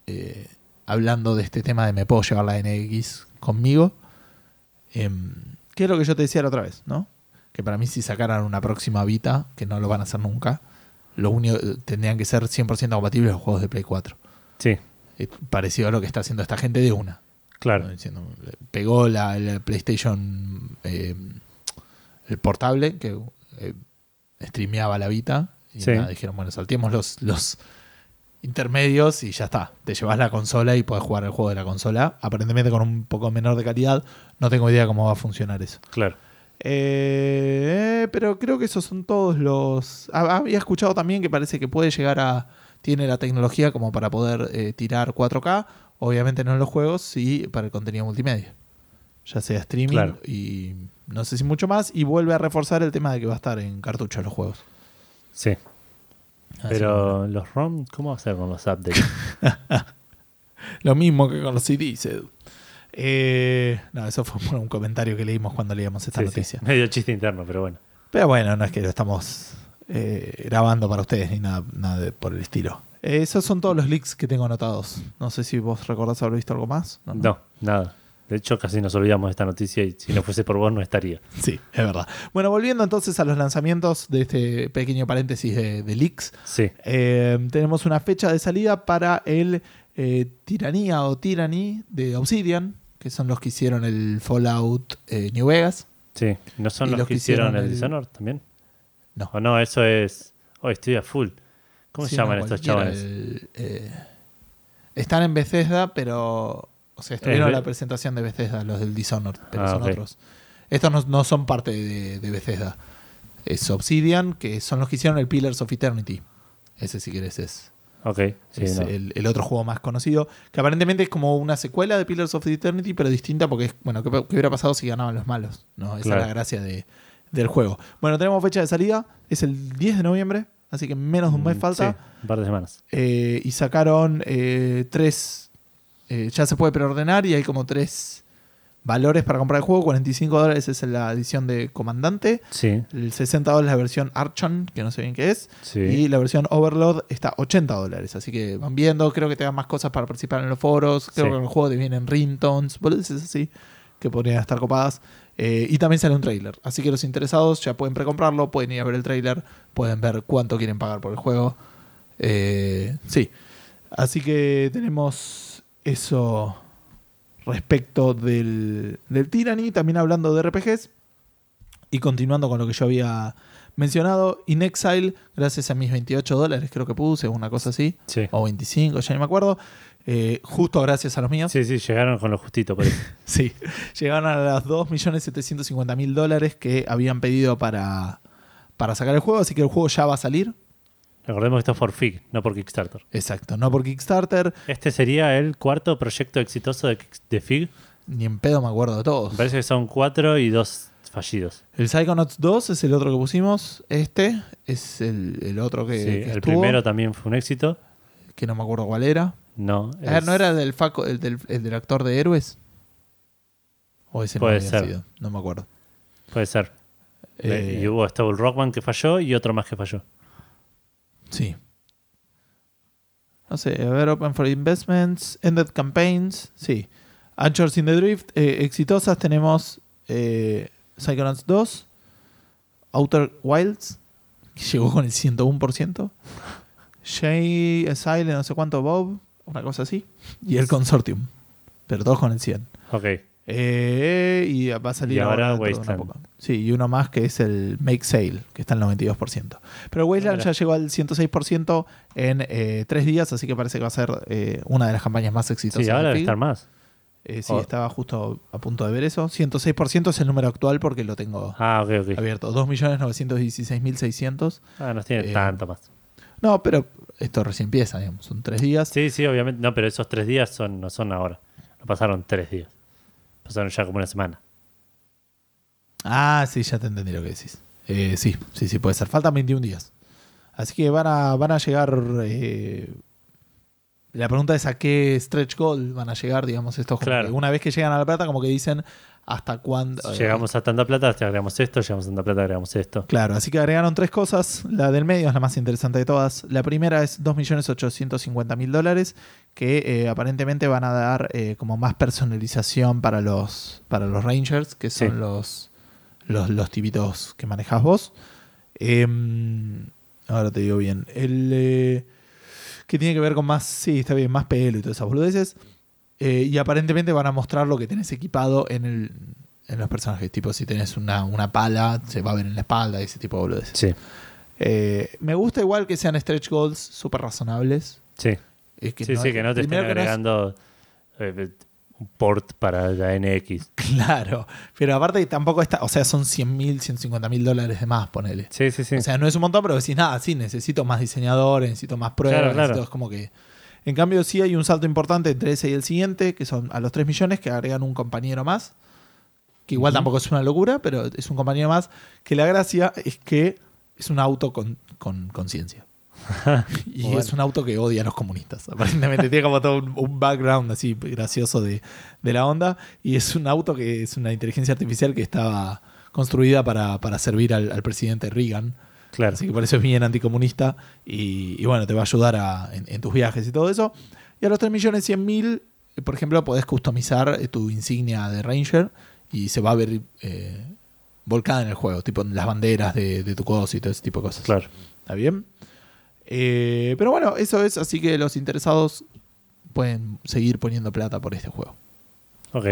[SPEAKER 2] eh, hablando de este tema de me puedo llevar la NX conmigo, em, que es lo que yo te decía la otra vez, ¿no? Que para mí si sacaran una próxima Vita, que no lo van a hacer nunca, lo único tendrían que ser 100% compatibles los juegos de Play 4.
[SPEAKER 1] Sí,
[SPEAKER 2] Eh, parecido a lo que está haciendo esta gente de una.
[SPEAKER 1] Claro.
[SPEAKER 2] eh, pegó la, la PlayStation, eh, el portable, que eh, streameaba la Vita. Y
[SPEAKER 1] Sí.
[SPEAKER 2] nada, dijeron, bueno, saltemos los, los intermedios y ya está. Te llevas la consola y puedes jugar el juego de la consola. Aparentemente con un poco menor de calidad. No tengo idea cómo va a funcionar eso.
[SPEAKER 1] Claro.
[SPEAKER 2] Eh, pero creo que esos son todos los. Ah, Había escuchado también que parece que puede llegar a. Tiene la tecnología como para poder eh, tirar 4K. Obviamente no en los juegos, sí para el contenido multimedia. Ya sea streaming
[SPEAKER 1] Claro.
[SPEAKER 2] y no sé si mucho más. Y vuelve a reforzar el tema de que va a estar en cartucho los juegos.
[SPEAKER 1] Sí.
[SPEAKER 2] Así
[SPEAKER 1] Pero los ROM, ¿cómo va a ser con los updates?
[SPEAKER 2] lo mismo que con los CDs, Edu. Eh, no, eso fue por un comentario que leímos cuando leíamos esta
[SPEAKER 1] Sí, sí.
[SPEAKER 2] noticia.
[SPEAKER 1] Medio chiste interno, pero bueno.
[SPEAKER 2] Pero bueno, no es que lo estamos eh, grabando para ustedes ni nada, nada de- por el estilo. Eh, esos son todos los leaks que tengo anotados. No sé si vos recordás haber visto algo más.
[SPEAKER 1] No, nada. De hecho, casi nos olvidamos de esta noticia y si no fuese por vos no estaría.
[SPEAKER 2] Sí, es verdad. Bueno, volviendo entonces a los lanzamientos de este pequeño paréntesis de, de leaks.
[SPEAKER 1] Sí,
[SPEAKER 2] Eh, tenemos una fecha de salida para el eh, Tiranía o Tyranny de Obsidian, que son los que hicieron el Fallout eh, New Vegas.
[SPEAKER 1] sí. ¿No son los,
[SPEAKER 2] los
[SPEAKER 1] que hicieron,
[SPEAKER 2] hicieron
[SPEAKER 1] el
[SPEAKER 2] el-
[SPEAKER 1] Dishonored también?
[SPEAKER 2] No.
[SPEAKER 1] O no, eso es... Oh, estoy a full. ¿Cómo se llaman estos chavales?
[SPEAKER 2] el, eh, están en Bethesda, pero. O sea, estuvieron
[SPEAKER 1] Es
[SPEAKER 2] en la presentación de Bethesda, los del Dishonored, pero
[SPEAKER 1] Ah,
[SPEAKER 2] son otros. Estos no, no son parte de, de Bethesda. Es Obsidian, que son los que hicieron el Pillars of Eternity. Ese, si querés, es,
[SPEAKER 1] Ok, sí,
[SPEAKER 2] es
[SPEAKER 1] no.
[SPEAKER 2] el, el otro juego más conocido. Que aparentemente es como una secuela de Pillars of Eternity, pero distinta porque es. Bueno, ¿qué, qué hubiera pasado si ganaban los malos? ¿no? Esa
[SPEAKER 1] Claro.
[SPEAKER 2] es la gracia de- del juego. Bueno, tenemos fecha de salida. Es el 10 de noviembre, así que menos de un mes
[SPEAKER 1] Mm,
[SPEAKER 2] falta.
[SPEAKER 1] sí, un par de semanas.
[SPEAKER 2] Eh, y sacaron eh, tres. eh, ya se puede preordenar y hay como tres valores para comprar el juego. 45 dólares es la edición de Comandante.
[SPEAKER 1] Sí,
[SPEAKER 2] El 60 dólares la versión Archon, que no sé bien qué es.
[SPEAKER 1] sí.
[SPEAKER 2] Y la versión Overlord está 80 dólares. Así que van viendo. Creo que te dan más cosas para participar en los foros. Creo
[SPEAKER 1] Sí.
[SPEAKER 2] que en el juego te vienen ringtones, boludeces así, que podrían estar copadas. Eh, y también sale un trailer. Así que los interesados ya pueden precomprarlo, pueden ir a ver el trailer, pueden ver cuánto quieren pagar por el juego. Eh, sí. Así que tenemos eso respecto del, del Tyranny. También hablando de RPGs. Y continuando con lo que yo había mencionado, In Exile, gracias a mis 28 dólares, creo que puse, una cosa así,
[SPEAKER 1] Sí.
[SPEAKER 2] o 25, ya ni me acuerdo. Eh, justo gracias a los míos.
[SPEAKER 1] sí, sí, llegaron con lo justito.
[SPEAKER 2] Sí, llegaron a los 2.750.000 dólares que habían pedido para, para sacar el juego, así que el juego ya va a salir.
[SPEAKER 1] Recordemos que esto es por FIG, no por Kickstarter.
[SPEAKER 2] Exacto, no por Kickstarter,
[SPEAKER 1] Este sería el cuarto proyecto exitoso de, de FIG.
[SPEAKER 2] ni en pedo me acuerdo de todos.
[SPEAKER 1] Me parece que son cuatro y dos fallidos.
[SPEAKER 2] El Psychonauts 2 es el otro que pusimos, este es el, el otro que,
[SPEAKER 1] Sí,
[SPEAKER 2] que
[SPEAKER 1] el
[SPEAKER 2] estuvo,
[SPEAKER 1] primero también fue un éxito.
[SPEAKER 2] que no me acuerdo cuál era.
[SPEAKER 1] No.
[SPEAKER 2] A ver,
[SPEAKER 1] es-
[SPEAKER 2] ¿no era el del, Faco, el del, el del actor de Héroes? ¿O ese no
[SPEAKER 1] Puede
[SPEAKER 2] había
[SPEAKER 1] ser.
[SPEAKER 2] sido? No me acuerdo.
[SPEAKER 1] Puede ser.
[SPEAKER 2] Eh,
[SPEAKER 1] y hubo Stable Rockman que falló y otro más que falló.
[SPEAKER 2] Sí. No sé, a ver, Open for Investments, Ended Campaigns, sí. Anchors in the Drift, eh, exitosas tenemos eh, Psychonauts 2, Outer Wilds, que llegó con el 101%, Shay Asylum, no sé cuánto, Bob, una cosa así, y el Consortium, pero todos con el 100.
[SPEAKER 1] Ok.
[SPEAKER 2] Eh, y va a salir
[SPEAKER 1] Y ahora
[SPEAKER 2] dentro de una
[SPEAKER 1] Wasteland.
[SPEAKER 2] Sí, y uno más que es el Make Sale, que está al 92%. Pero Wasteland ya llegó al 106% en eh, tres días, así que parece que va a ser eh, una de las campañas más exitosas.
[SPEAKER 1] Sí, ahora
[SPEAKER 2] de
[SPEAKER 1] debe estar más.
[SPEAKER 2] Eh, sí,
[SPEAKER 1] Oh.
[SPEAKER 2] estaba justo a punto de ver eso. 106% es el número actual porque lo tengo
[SPEAKER 1] Ah, ok, ok.
[SPEAKER 2] abierto. 2.916.600.
[SPEAKER 1] Ah, no tiene
[SPEAKER 2] Eh,
[SPEAKER 1] tanto más.
[SPEAKER 2] No, pero esto recién empieza, digamos. Son tres días.
[SPEAKER 1] Sí, sí, obviamente. No, pero esos tres días son, no son ahora. No pasaron tres días. Pasaron ya como una semana.
[SPEAKER 2] Ah, sí, ya te entendí lo que decís. Eh, sí, sí, sí, puede ser. Faltan 21 días. Así que van a, van a llegar. eh, la pregunta es a qué stretch goal van a llegar, digamos, estos.
[SPEAKER 1] Claro.
[SPEAKER 2] que una vez que llegan a la plata, como que dicen hasta cuándo.
[SPEAKER 1] Si llegamos a tanta plata, agregamos esto. Llegamos a tanta plata, agregamos esto.
[SPEAKER 2] Claro, así que agregaron tres cosas. La del medio es la más interesante de todas. La primera es 2.850.000 dólares que eh, aparentemente van a dar eh, como más personalización para los, para los Rangers, que son
[SPEAKER 1] Sí.
[SPEAKER 2] los, los, los tibitos que manejas vos. Em, ahora te digo bien. El eh, que tiene que ver con más, sí, está bien, más pelo y todas esas boludeces. Eh, y aparentemente van a mostrar lo que tenés equipado en, el, en los personajes. Tipo, si tenés una, una pala, se va a ver en la espalda y ese tipo de boludeces.
[SPEAKER 1] Sí,
[SPEAKER 2] Eh, me gusta igual que sean stretch goals súper razonables.
[SPEAKER 1] sí.
[SPEAKER 2] Es que
[SPEAKER 1] sí, sí, que no te estén
[SPEAKER 2] primero que no es-
[SPEAKER 1] agregando eh, un port para la NX.
[SPEAKER 2] claro, pero aparte tampoco está, o sea, son 100 mil, 150 mil dólares de más, ponele.
[SPEAKER 1] Sí, sí, sí.
[SPEAKER 2] O sea, no es un montón, pero decís, nada, sí, necesito más diseñadores, necesito más pruebas,
[SPEAKER 1] Claro, claro.
[SPEAKER 2] es como que... En cambio, sí hay un salto importante entre ese y el siguiente, que son a los 3 millones, que agregan un compañero más, que igual tampoco es una locura, pero es un compañero más, que la gracia es que es un auto con con conciencia. Y
[SPEAKER 1] Bueno.
[SPEAKER 2] es un auto que odia a los comunistas. Aparentemente tiene como todo un, un background así gracioso de, de la onda. Y es un auto que es una inteligencia artificial que estaba construida para, para servir al, al presidente Reagan.
[SPEAKER 1] claro.
[SPEAKER 2] Así que por eso es bien anticomunista. Y, y bueno, te va a ayudar a- en, en tus viajes y todo eso. Y a los 3 millones 100 mil por ejemplo, podés customizar eh, tu insignia de Ranger y se va a ver eh, volcada en el juego, tipo las banderas de, de tu cosa y todo ese tipo de cosas.
[SPEAKER 1] Claro.
[SPEAKER 2] ¿Está bien? Eh, pero bueno, eso es, así que los interesados pueden seguir poniendo plata por este juego.
[SPEAKER 1] Ok.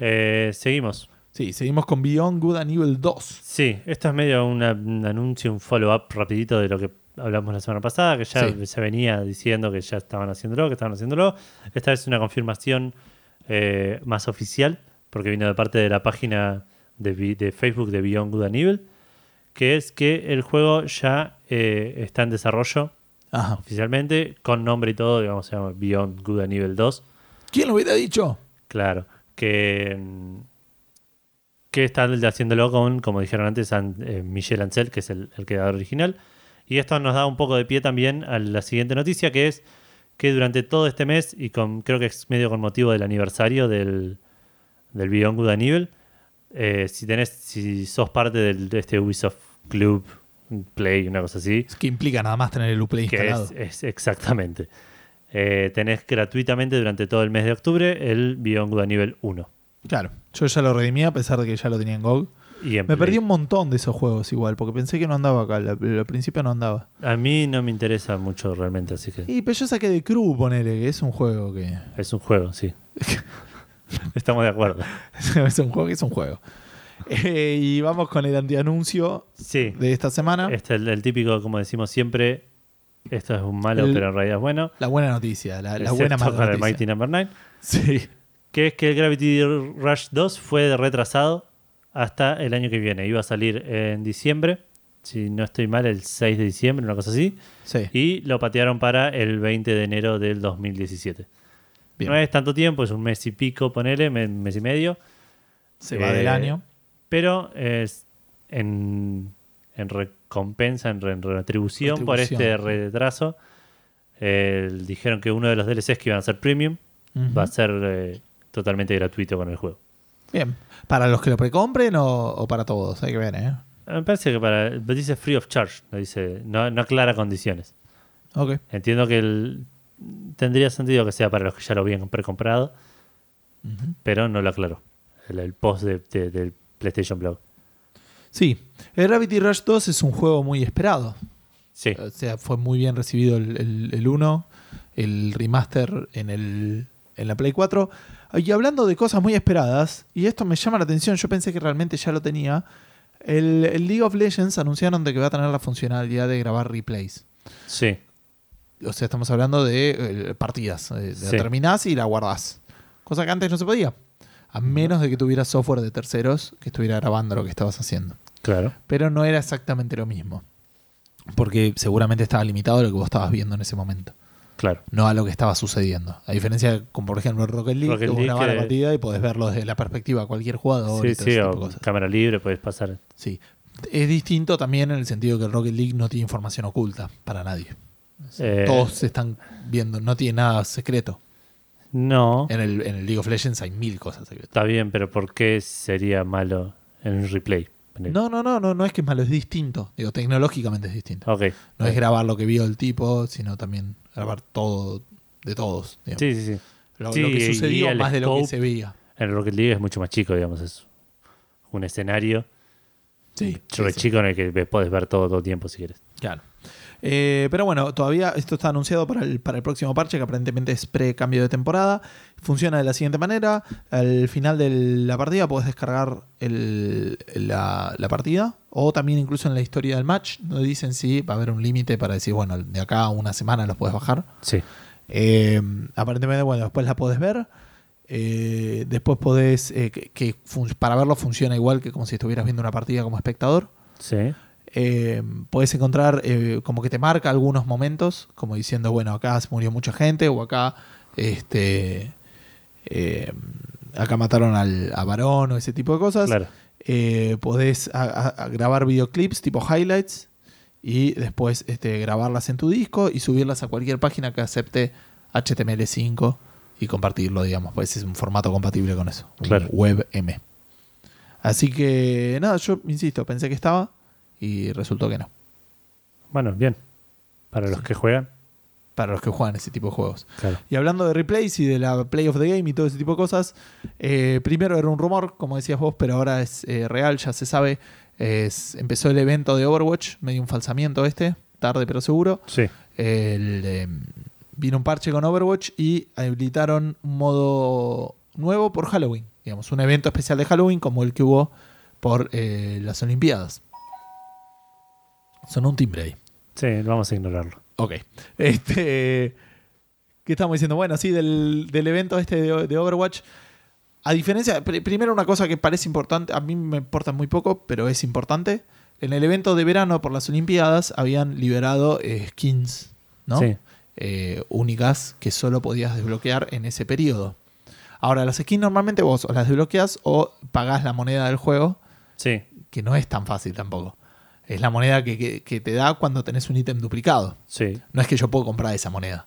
[SPEAKER 1] Eh, seguimos.
[SPEAKER 2] Sí, seguimos con Beyond Good and Evil 2.
[SPEAKER 1] Sí, esto es medio una- un anuncio, un follow-up rapidito de lo que hablamos la semana pasada, que ya
[SPEAKER 2] Sí.
[SPEAKER 1] se venía diciendo que ya estaban haciéndolo, que estaban haciéndolo. Esta es una confirmación eh, más oficial, porque vino de parte de la página de, de Facebook de Beyond Good and Evil, que es que el juego ya eh, está en desarrollo
[SPEAKER 2] Ajá.
[SPEAKER 1] oficialmente, con nombre y todo, digamos, se llama Beyond Good and Evil 2.
[SPEAKER 2] ¿Quién lo hubiera dicho?
[SPEAKER 1] Claro, que, mm, que está haciéndolo con, como dijeron antes, An- eh, Michel Ancel, que es el, el creador original. Y esto nos da un poco de pie también a la siguiente noticia, que es que durante todo este mes, y con creo que es medio con motivo del aniversario del, del Beyond Good and Evil, eh, si tenés, si sos parte del, de este Ubisoft Club Play, una cosa así,
[SPEAKER 2] Es que implica nada más tener el Uplay
[SPEAKER 1] que
[SPEAKER 2] instalado.
[SPEAKER 1] es, es exactamente. Eh, tenés gratuitamente durante todo el mes de octubre el Beyond Good and Evil 1.
[SPEAKER 2] Claro, yo ya lo redimí a pesar de que ya lo tenía en GOG.
[SPEAKER 1] Y en
[SPEAKER 2] Me
[SPEAKER 1] Play.
[SPEAKER 2] perdí un montón de esos juegos igual, porque pensé que no andaba acá. Al, al principio no andaba.
[SPEAKER 1] A mí no me interesa mucho realmente, así que
[SPEAKER 2] Y pero yo saqué de Crew, ponele, que es un juego que.
[SPEAKER 1] es un juego, sí. Estamos de acuerdo.
[SPEAKER 2] es un juego es un juego. Eh, y vamos con el antianuncio
[SPEAKER 1] Sí,
[SPEAKER 2] de esta semana.
[SPEAKER 1] este es el, el típico, como decimos siempre, esto es un malo,
[SPEAKER 2] El-
[SPEAKER 1] pero en realidad es bueno.
[SPEAKER 2] La buena noticia, la, la buena mala
[SPEAKER 1] el
[SPEAKER 2] noticia.
[SPEAKER 1] Mighty Number 9,
[SPEAKER 2] Sí.
[SPEAKER 1] que es que el Gravity Rush 2 fue retrasado hasta el año que viene. Iba a salir en diciembre, si no estoy mal, el 6 de diciembre, una cosa así.
[SPEAKER 2] Sí.
[SPEAKER 1] Y lo patearon para el 20 de enero del 2017.
[SPEAKER 2] Bien.
[SPEAKER 1] No es tanto tiempo, es un mes y pico, ponele, me- mes y medio.
[SPEAKER 2] Se va
[SPEAKER 1] Eh,
[SPEAKER 2] del año.
[SPEAKER 1] Pero es en, en recompensa, en, re- en retribución, por este retraso, eh, dijeron que uno de los DLCs que iban a ser premium va a ser eh, totalmente gratuito con el juego.
[SPEAKER 2] Bien. ¿Para los que lo precompren o, o para todos? Hay que ver, ¿eh?
[SPEAKER 1] Me parece que para dice free of charge, no dice no, no aclara condiciones.
[SPEAKER 2] Ok.
[SPEAKER 1] Entiendo que el- tendría sentido que sea para los que ya lo habían precomprado, pero no lo aclaró. El, el post de- de- del PlayStation Blog.
[SPEAKER 2] Sí. El Gravity Rush 2 es un juego muy esperado.
[SPEAKER 1] Sí,
[SPEAKER 2] O sea, fue muy bien recibido el, el, el 1, el remaster en, el, en la Play 4. Y hablando de cosas muy esperadas, y esto me llama la atención, yo pensé que realmente ya lo tenía. El, el League of Legends anunciaron de que va a tener la funcionalidad de grabar replays.
[SPEAKER 1] sí,
[SPEAKER 2] O sea, estamos hablando de eh, partidas. eh,
[SPEAKER 1] Sí.
[SPEAKER 2] La terminás y la guardás. Cosa que antes no se podía. A menos de que tuvieras software de terceros que estuviera grabando lo que estabas haciendo.
[SPEAKER 1] claro.
[SPEAKER 2] Pero no era exactamente lo mismo. Porque seguramente estaba limitado a lo que vos estabas viendo en ese momento.
[SPEAKER 1] Claro.
[SPEAKER 2] No a lo que estaba sucediendo. A diferencia como por ejemplo, Rocket League,
[SPEAKER 1] Rocket
[SPEAKER 2] que vos
[SPEAKER 1] League,
[SPEAKER 2] grabás la
[SPEAKER 1] que-
[SPEAKER 2] partida y podés verlo desde la perspectiva de cualquier jugador. y
[SPEAKER 1] Sí,
[SPEAKER 2] todo
[SPEAKER 1] sí,
[SPEAKER 2] ese
[SPEAKER 1] o
[SPEAKER 2] tipo de cosas.
[SPEAKER 1] cámara libre, puedes pasar.
[SPEAKER 2] Sí. Es distinto también en el sentido que el Rocket League no tiene información oculta para nadie.
[SPEAKER 1] Eh,
[SPEAKER 2] Todos se están viendo, no tiene nada secreto.
[SPEAKER 1] No,
[SPEAKER 2] En el, en el League of Legends hay mil cosas secretas.
[SPEAKER 1] está bien, pero ¿por qué sería malo en un replay?
[SPEAKER 2] No, no, no, no, no es que es malo, es distinto. Digo, tecnológicamente es distinto.
[SPEAKER 1] Ok.
[SPEAKER 2] No es grabar lo que vio el tipo, sino también grabar todo de todos. digamos.
[SPEAKER 1] Sí, sí, sí.
[SPEAKER 2] Lo,
[SPEAKER 1] Sí,
[SPEAKER 2] lo que sucedió
[SPEAKER 1] el
[SPEAKER 2] más de lo que se veía.
[SPEAKER 1] En Rocket League es mucho más chico, digamos. Es un escenario
[SPEAKER 2] Sí,
[SPEAKER 1] súper
[SPEAKER 2] sí, sí.
[SPEAKER 1] chico en el que puedes ver todo todo el tiempo si quieres.
[SPEAKER 2] Claro. Eh, pero bueno, todavía esto está anunciado para el, para el próximo parche, que aparentemente es pre-cambio de temporada. Funciona de la siguiente manera. Al final de la partida puedes descargar el- la, la partida. O también incluso en la historia del match. No dicen si va a haber un límite para decir, bueno, de acá a una semana los puedes bajar.
[SPEAKER 1] Sí.
[SPEAKER 2] Eh, aparentemente, bueno, después la podés ver. Eh, después podés, eh, que, que fun- para verlo funciona igual que como si estuvieras viendo una partida como espectador.
[SPEAKER 1] Sí.
[SPEAKER 2] Eh, podés encontrar eh, como que te marca algunos momentos, como diciendo, bueno, acá murió mucha gente o acá este eh, acá mataron al, a varón o ese tipo de cosas.
[SPEAKER 1] Claro.
[SPEAKER 2] Eh, podés a- a- a grabar videoclips tipo highlights y después este, grabarlas en tu disco y subirlas a cualquier página que acepte HTML5 y compartirlo, digamos, pues es un formato compatible con eso,
[SPEAKER 1] Claro.
[SPEAKER 2] WebM. Así que nada, yo insisto, pensé que estaba y resultó que no.
[SPEAKER 1] Bueno, bien. Para los que juegan.
[SPEAKER 2] para los que juegan ese tipo de juegos.
[SPEAKER 1] Claro.
[SPEAKER 2] Y hablando de replays y de la Play of the Game y todo ese tipo de cosas, eh, primero era un rumor, como decías vos, pero ahora es eh, real, ya se sabe. Es- empezó el evento de Overwatch, medio un falsamiento este, tarde pero seguro.
[SPEAKER 1] Sí.
[SPEAKER 2] El, eh, vino un parche con Overwatch y habilitaron un modo nuevo por Halloween. Digamos, un evento especial de Halloween como el que hubo por las Olimpiadas. Son un timbre ahí.
[SPEAKER 1] Sí, vamos a ignorarlo.
[SPEAKER 2] Ok. Este, ¿Qué estamos diciendo? Bueno, sí, del, del evento este de, de Overwatch. A diferencia, pr- primero una cosa que parece importante, a mí me importa muy poco, pero es importante. En el evento de verano por las Olimpiadas habían liberado eh, skins, ¿no?
[SPEAKER 1] Sí.
[SPEAKER 2] Eh, únicas que solo podías desbloquear en ese periodo. Ahora, las skins normalmente vos o las desbloqueas o pagás la moneda del juego,
[SPEAKER 1] Sí.
[SPEAKER 2] que no es tan fácil tampoco. Es la moneda que, que- que te da cuando tenés un ítem duplicado.
[SPEAKER 1] Sí.
[SPEAKER 2] No es que yo puedo comprar esa moneda.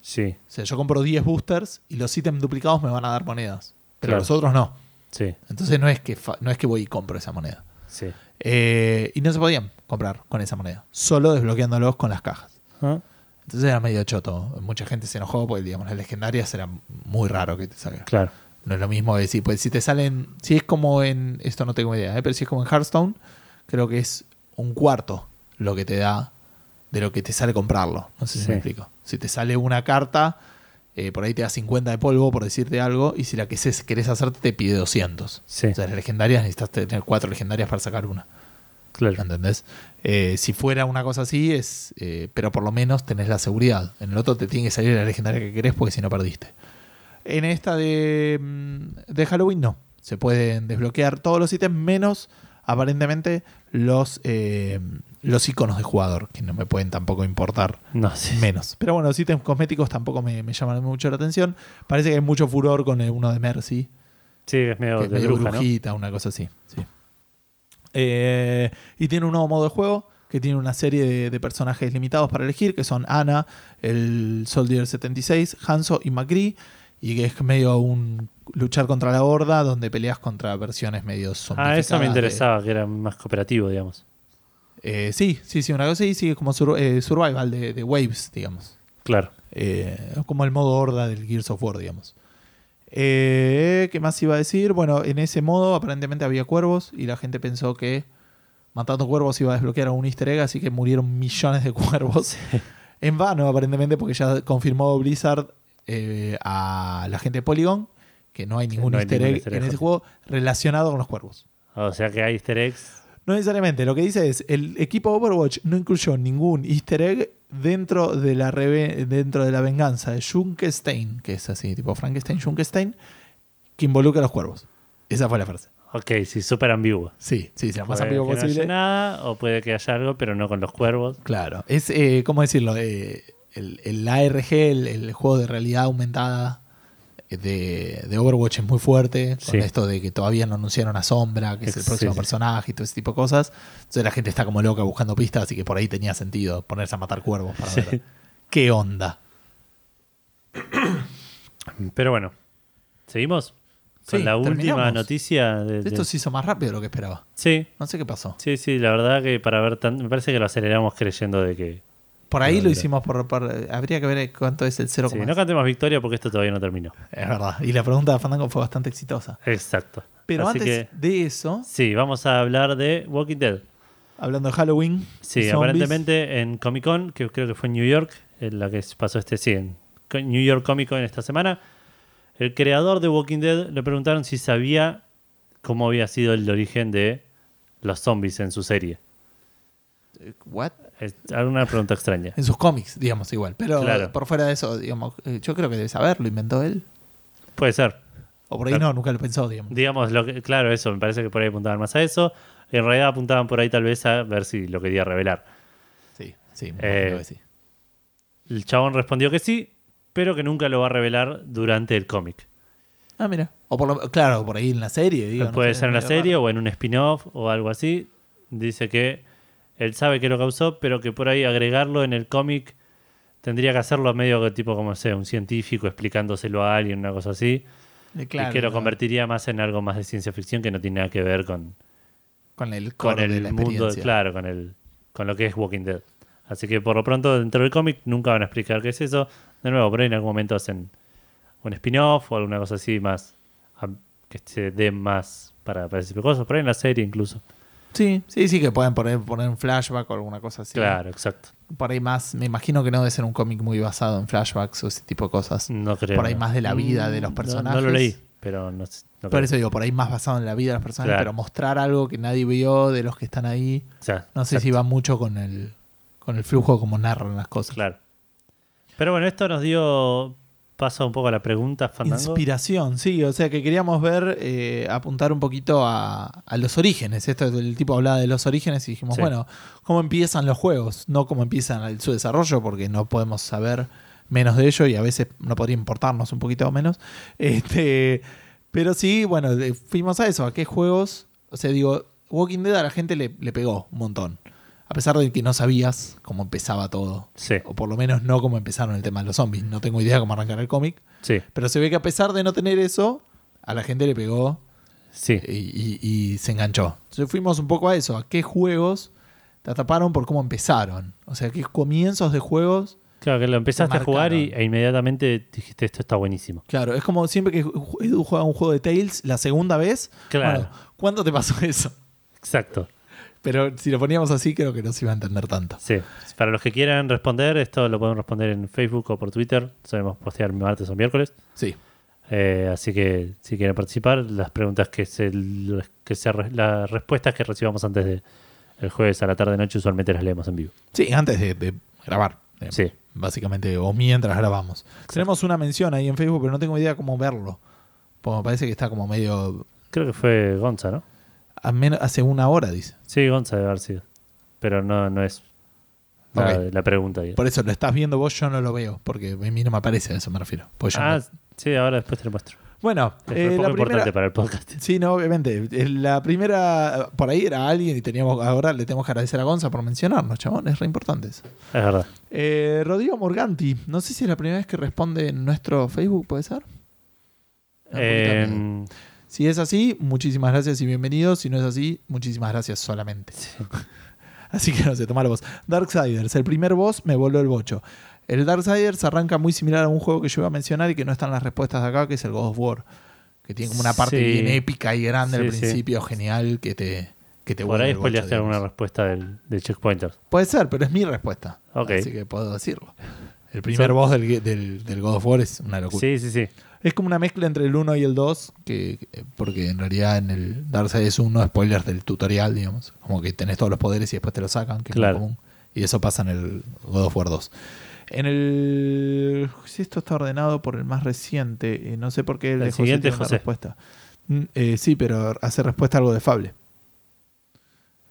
[SPEAKER 1] Sí.
[SPEAKER 2] O sea, yo compro 10 boosters y los ítems duplicados me van a dar monedas. Pero
[SPEAKER 1] Claro.
[SPEAKER 2] los otros no.
[SPEAKER 1] Sí.
[SPEAKER 2] Entonces no es que, no es que voy y compro esa moneda.
[SPEAKER 1] Sí.
[SPEAKER 2] Eh, y no se podían comprar con esa moneda. Solo desbloqueándolos con las cajas.
[SPEAKER 1] Ah,
[SPEAKER 2] Entonces era medio choto. Mucha gente se enojó porque, digamos, las legendarias era muy raro que te salga.
[SPEAKER 1] Claro.
[SPEAKER 2] No es lo mismo decir, pues si te salen, si es como en, esto no tengo idea, ¿eh? pero si es como en Hearthstone, creo que es un cuarto lo que te da de lo que te sale comprarlo. No sé si
[SPEAKER 1] Sí.
[SPEAKER 2] me explico. Si te sale una carta, eh, por ahí te da 50 de polvo, por decirte algo, y si la que querés hacerte te pide 200.
[SPEAKER 1] Sí.
[SPEAKER 2] O sea, las legendarias necesitas tener cuatro legendarias para sacar una.
[SPEAKER 1] Claro.
[SPEAKER 2] ¿Entendés? Eh, si fuera una cosa así, es. eh, pero por lo menos tenés la seguridad. En el otro te tiene que salir la legendaria que querés porque si no perdiste. En esta de, mm, de Halloween no. Se pueden desbloquear todos los ítems menos, aparentemente, los, eh, los iconos de jugador, que no me pueden tampoco importar
[SPEAKER 1] No, sí.
[SPEAKER 2] menos. Pero bueno, los ítems cosméticos tampoco me, me llaman mucho la atención. Parece que hay mucho furor con el uno de Mercy
[SPEAKER 1] Sí, es medio
[SPEAKER 2] que es
[SPEAKER 1] de
[SPEAKER 2] medio
[SPEAKER 1] bruja, ¿no?
[SPEAKER 2] brujita, una cosa así. sí. Eh, y tiene un nuevo modo de juego que tiene una serie de, de personajes limitados para elegir, que son Ana, el Soldier 76, Hanzo y McCree, y que es medio un luchar contra la horda donde peleas contra versiones medio
[SPEAKER 1] Ah,
[SPEAKER 2] zombificadas
[SPEAKER 1] eso me
[SPEAKER 2] de-
[SPEAKER 1] interesaba, que era más cooperativo, digamos.
[SPEAKER 2] Eh, sí, sí, sí, una cosa así, sí, es como sur- eh, survival de, de waves, digamos.
[SPEAKER 1] Claro.
[SPEAKER 2] Eh, como el modo horda del Gears of War, digamos. Eh, ¿Qué más iba a decir? Bueno, en ese modo aparentemente había cuervos y la gente pensó que matando cuervos iba a desbloquear un easter egg, así que murieron millones de cuervos. En vano, aparentemente, porque ya confirmó Blizzard a la gente de Polygon que no hay ningún
[SPEAKER 1] no hay
[SPEAKER 2] easter
[SPEAKER 1] ningún
[SPEAKER 2] egg
[SPEAKER 1] easter
[SPEAKER 2] en ese juego relacionado con los cuervos.
[SPEAKER 1] O sea que hay easter eggs.
[SPEAKER 2] No necesariamente, lo que dice es, el equipo Overwatch no incluyó ningún easter egg dentro de la, reve- dentro de la venganza de Junkenstein, que es así, tipo Frankenstein, Junkenstein, que involucra a los cuervos. Esa fue la frase.
[SPEAKER 1] Ok, sí, súper ambiguo.
[SPEAKER 2] Sí, sí, sí, lo más ambiguo
[SPEAKER 1] que no haya
[SPEAKER 2] posible.
[SPEAKER 1] nada, o puede que haya algo, pero no con los cuervos.
[SPEAKER 2] Claro, es, eh, ¿cómo decirlo? Eh, el, el ARG, el, el juego de realidad aumentada de, de Overwatch es muy fuerte, con esto de que todavía no anunciaron a Sombra, que es el próximo
[SPEAKER 1] sí, sí.
[SPEAKER 2] personaje y todo ese tipo de cosas. Entonces la gente está como loca buscando pistas, así que por ahí tenía sentido ponerse a matar cuervos para ver qué onda.
[SPEAKER 1] Pero bueno, ¿seguimos? Con la última
[SPEAKER 2] terminamos.
[SPEAKER 1] noticia. De, de-
[SPEAKER 2] Esto se hizo más rápido de lo que esperaba.
[SPEAKER 1] Sí,
[SPEAKER 2] No sé qué pasó.
[SPEAKER 1] sí, sí, la verdad que para ver tan... Me parece que lo aceleramos creyendo de que...
[SPEAKER 2] Por ahí
[SPEAKER 1] No,
[SPEAKER 2] lo
[SPEAKER 1] no.
[SPEAKER 2] hicimos por, por- Habría que ver cuánto es el 0,
[SPEAKER 1] Sí, no cantemos victoria porque esto todavía no terminó.
[SPEAKER 2] Es verdad. Y la pregunta de Fandango fue bastante exitosa.
[SPEAKER 1] Exacto.
[SPEAKER 2] Pero
[SPEAKER 1] Así
[SPEAKER 2] antes
[SPEAKER 1] que,
[SPEAKER 2] de eso,
[SPEAKER 1] sí, vamos a hablar de Walking Dead.
[SPEAKER 2] hablando de Halloween.
[SPEAKER 1] Sí,
[SPEAKER 2] zombies,
[SPEAKER 1] aparentemente en Comic Con, que creo que fue en New York, en la que pasó este, sí, en New York Comic Con esta semana, el creador de Walking Dead le preguntaron si sabía cómo había sido el origen de los zombies en su serie.
[SPEAKER 2] ¿What?
[SPEAKER 1] Es alguna pregunta extraña.
[SPEAKER 2] En sus cómics, digamos, igual. Pero
[SPEAKER 1] Claro.
[SPEAKER 2] por fuera de eso, digamos, eh, yo creo que debe saber, lo inventó él.
[SPEAKER 1] Puede ser.
[SPEAKER 2] O por ahí
[SPEAKER 1] Claro.
[SPEAKER 2] no, nunca lo pensó, digamos.
[SPEAKER 1] Digamos, lo que, claro, eso, me parece que por ahí apuntaban más a eso. En realidad apuntaban por ahí tal vez a ver si lo quería revelar.
[SPEAKER 2] Sí, sí, me
[SPEAKER 1] Eh,
[SPEAKER 2] que sí.
[SPEAKER 1] El chabón respondió que sí, pero que nunca lo va a revelar durante el cómic.
[SPEAKER 2] Ah, mira. O por lo, claro, por ahí en la serie, digo. no
[SPEAKER 1] Puede
[SPEAKER 2] sé,
[SPEAKER 1] ser en la serie
[SPEAKER 2] raro.
[SPEAKER 1] o en un spin-off o algo así. Dice que él sabe que lo causó, pero que por ahí agregarlo en el cómic tendría que hacerlo medio que tipo como sea, un científico explicándoselo a alguien, una cosa así.
[SPEAKER 2] Eh, claro,
[SPEAKER 1] y que lo
[SPEAKER 2] no,
[SPEAKER 1] convertiría más en algo más de ciencia ficción que no tiene nada que ver con,
[SPEAKER 2] con el
[SPEAKER 1] con
[SPEAKER 2] de
[SPEAKER 1] el
[SPEAKER 2] la
[SPEAKER 1] mundo, claro, con el con lo que es Walking Dead. Así que por lo pronto dentro del cómic nunca van a explicar qué es eso. De nuevo, por ahí en algún momento hacen un spin-off o alguna cosa así más que se dé más para, para ese tipo de cosas. Por ahí en la serie incluso.
[SPEAKER 2] Sí, sí, sí, que pueden poner, poner un flashback o alguna cosa así.
[SPEAKER 1] Claro, exacto.
[SPEAKER 2] Por ahí más, me imagino que no debe ser un cómic muy basado en flashbacks o ese tipo de cosas.
[SPEAKER 1] No creo.
[SPEAKER 2] Por ahí más de la vida de los
[SPEAKER 1] Mm, no-
[SPEAKER 2] personajes.
[SPEAKER 1] No, lo leí, pero no, sé- no
[SPEAKER 2] Por eso digo, por ahí más basado en la vida de los personajes,
[SPEAKER 1] Claro.
[SPEAKER 2] pero mostrar algo que nadie vio de los que están ahí.
[SPEAKER 1] O sea,
[SPEAKER 2] No sé
[SPEAKER 1] exacto,
[SPEAKER 2] si va mucho con el, con el flujo como narran las cosas.
[SPEAKER 1] Claro. Pero bueno, esto nos dio paso un poco a la pregunta, Fandango.
[SPEAKER 2] Inspiración, sí, o sea que queríamos ver, eh, apuntar un poquito a, a los orígenes. Esto el tipo hablaba de los orígenes y dijimos,
[SPEAKER 1] Sí.
[SPEAKER 2] bueno, ¿cómo empiezan los juegos? No cómo empiezan su desarrollo, porque no podemos saber menos de ello y a veces no podría importarnos un poquito menos. Este, pero sí, bueno, fuimos a eso, a qué juegos. O sea, digo, Walking Dead a la gente le, le pegó un montón. A pesar de que no sabías cómo empezaba todo.
[SPEAKER 1] Sí,
[SPEAKER 2] O por lo menos no cómo empezaron el tema de los zombies. No tengo idea cómo arrancar el cómic.
[SPEAKER 1] sí,
[SPEAKER 2] Pero se ve que a pesar de no tener eso, a la gente le pegó
[SPEAKER 1] sí.
[SPEAKER 2] y, y- y se enganchó. Entonces fuimos un poco a eso, a qué juegos te atraparon por cómo empezaron. O sea, qué comienzos de juegos.
[SPEAKER 1] Claro, que lo empezaste a jugar y, e inmediatamente dijiste esto está buenísimo.
[SPEAKER 2] Claro, es como siempre que Edu juega un juego de Tales la segunda vez.
[SPEAKER 1] Claro.
[SPEAKER 2] Bueno, ¿cuándo te pasó eso?
[SPEAKER 1] Exacto.
[SPEAKER 2] Pero si lo poníamos así, creo que no se iba a entender tanto.
[SPEAKER 1] Sí. Para los que quieran responder, esto lo pueden responder en Facebook o por Twitter. Solemos postear martes o miércoles.
[SPEAKER 2] Sí.
[SPEAKER 1] Eh, así que si quieren participar, las preguntas que se, que se las respuestas que recibamos antes de el jueves a la tarde noche usualmente las leemos en vivo.
[SPEAKER 2] Sí, antes de, de grabar. eh,
[SPEAKER 1] Sí.
[SPEAKER 2] Básicamente, o mientras grabamos. Tenemos una mención ahí en Facebook, pero no tengo idea cómo verlo. Porque me parece que está como medio.
[SPEAKER 1] Creo que fue Gonza, ¿no?
[SPEAKER 2] A men- hace una hora, dice.
[SPEAKER 1] Sí, Gonza debe haber sido. Pero no, no es nada
[SPEAKER 2] Ok.
[SPEAKER 1] de la pregunta. digamos.
[SPEAKER 2] Por eso lo estás viendo vos, yo no lo veo. Porque a mí no me aparece, a eso me refiero. Pues
[SPEAKER 1] Ah,
[SPEAKER 2] no-
[SPEAKER 1] sí, ahora después te lo muestro.
[SPEAKER 2] Bueno,
[SPEAKER 1] Es
[SPEAKER 2] eh,
[SPEAKER 1] poco
[SPEAKER 2] la
[SPEAKER 1] importante
[SPEAKER 2] primera.
[SPEAKER 1] para el podcast.
[SPEAKER 2] Sí, no, obviamente. Eh, La primera, por ahí era alguien y teníamos ahora le tenemos que agradecer a Gonza por mencionarnos, chabón, es re importante eso.
[SPEAKER 1] Es verdad.
[SPEAKER 2] Eh, Rodrigo Morganti, no sé si es la primera vez que responde en nuestro Facebook, ¿puede ser?
[SPEAKER 1] Eh,
[SPEAKER 2] Si es así, muchísimas gracias y bienvenidos. Si no es así, muchísimas gracias solamente. Así que no sé, tomar voz. Darksiders, el primer boss me voló el bocho. El Darksiders arranca muy similar a un juego que yo iba a mencionar y que no están las respuestas de acá, que es el God of War. Que tiene como una parte
[SPEAKER 1] Sí.
[SPEAKER 2] bien épica y grande al
[SPEAKER 1] Sí,
[SPEAKER 2] principio, genial, que te, que te
[SPEAKER 1] por ahí
[SPEAKER 2] el bocho,
[SPEAKER 1] spoileaste alguna
[SPEAKER 2] digamos.
[SPEAKER 1] respuesta del, del checkpointer.
[SPEAKER 2] Puede ser, pero es mi respuesta. Así que puedo decirlo. El primer
[SPEAKER 1] Son-
[SPEAKER 2] boss del, del, del God of War es una locura.
[SPEAKER 1] Sí, sí, sí.
[SPEAKER 2] Es como una mezcla entre el 1 y el 2, que, que- porque en realidad en el Darksiders 1, spoilers del tutorial, digamos, como que tenés todos los poderes y después te los sacan, que
[SPEAKER 1] Claro.
[SPEAKER 2] es muy común. Y eso pasa en el God of War 2. En el... Si esto está ordenado por el más reciente, eh, no sé por qué el,
[SPEAKER 1] El
[SPEAKER 2] de José
[SPEAKER 1] siguiente
[SPEAKER 2] tiene
[SPEAKER 1] es
[SPEAKER 2] una
[SPEAKER 1] José.
[SPEAKER 2] respuesta. Mm, eh, sí, pero hace respuesta a algo de Fable.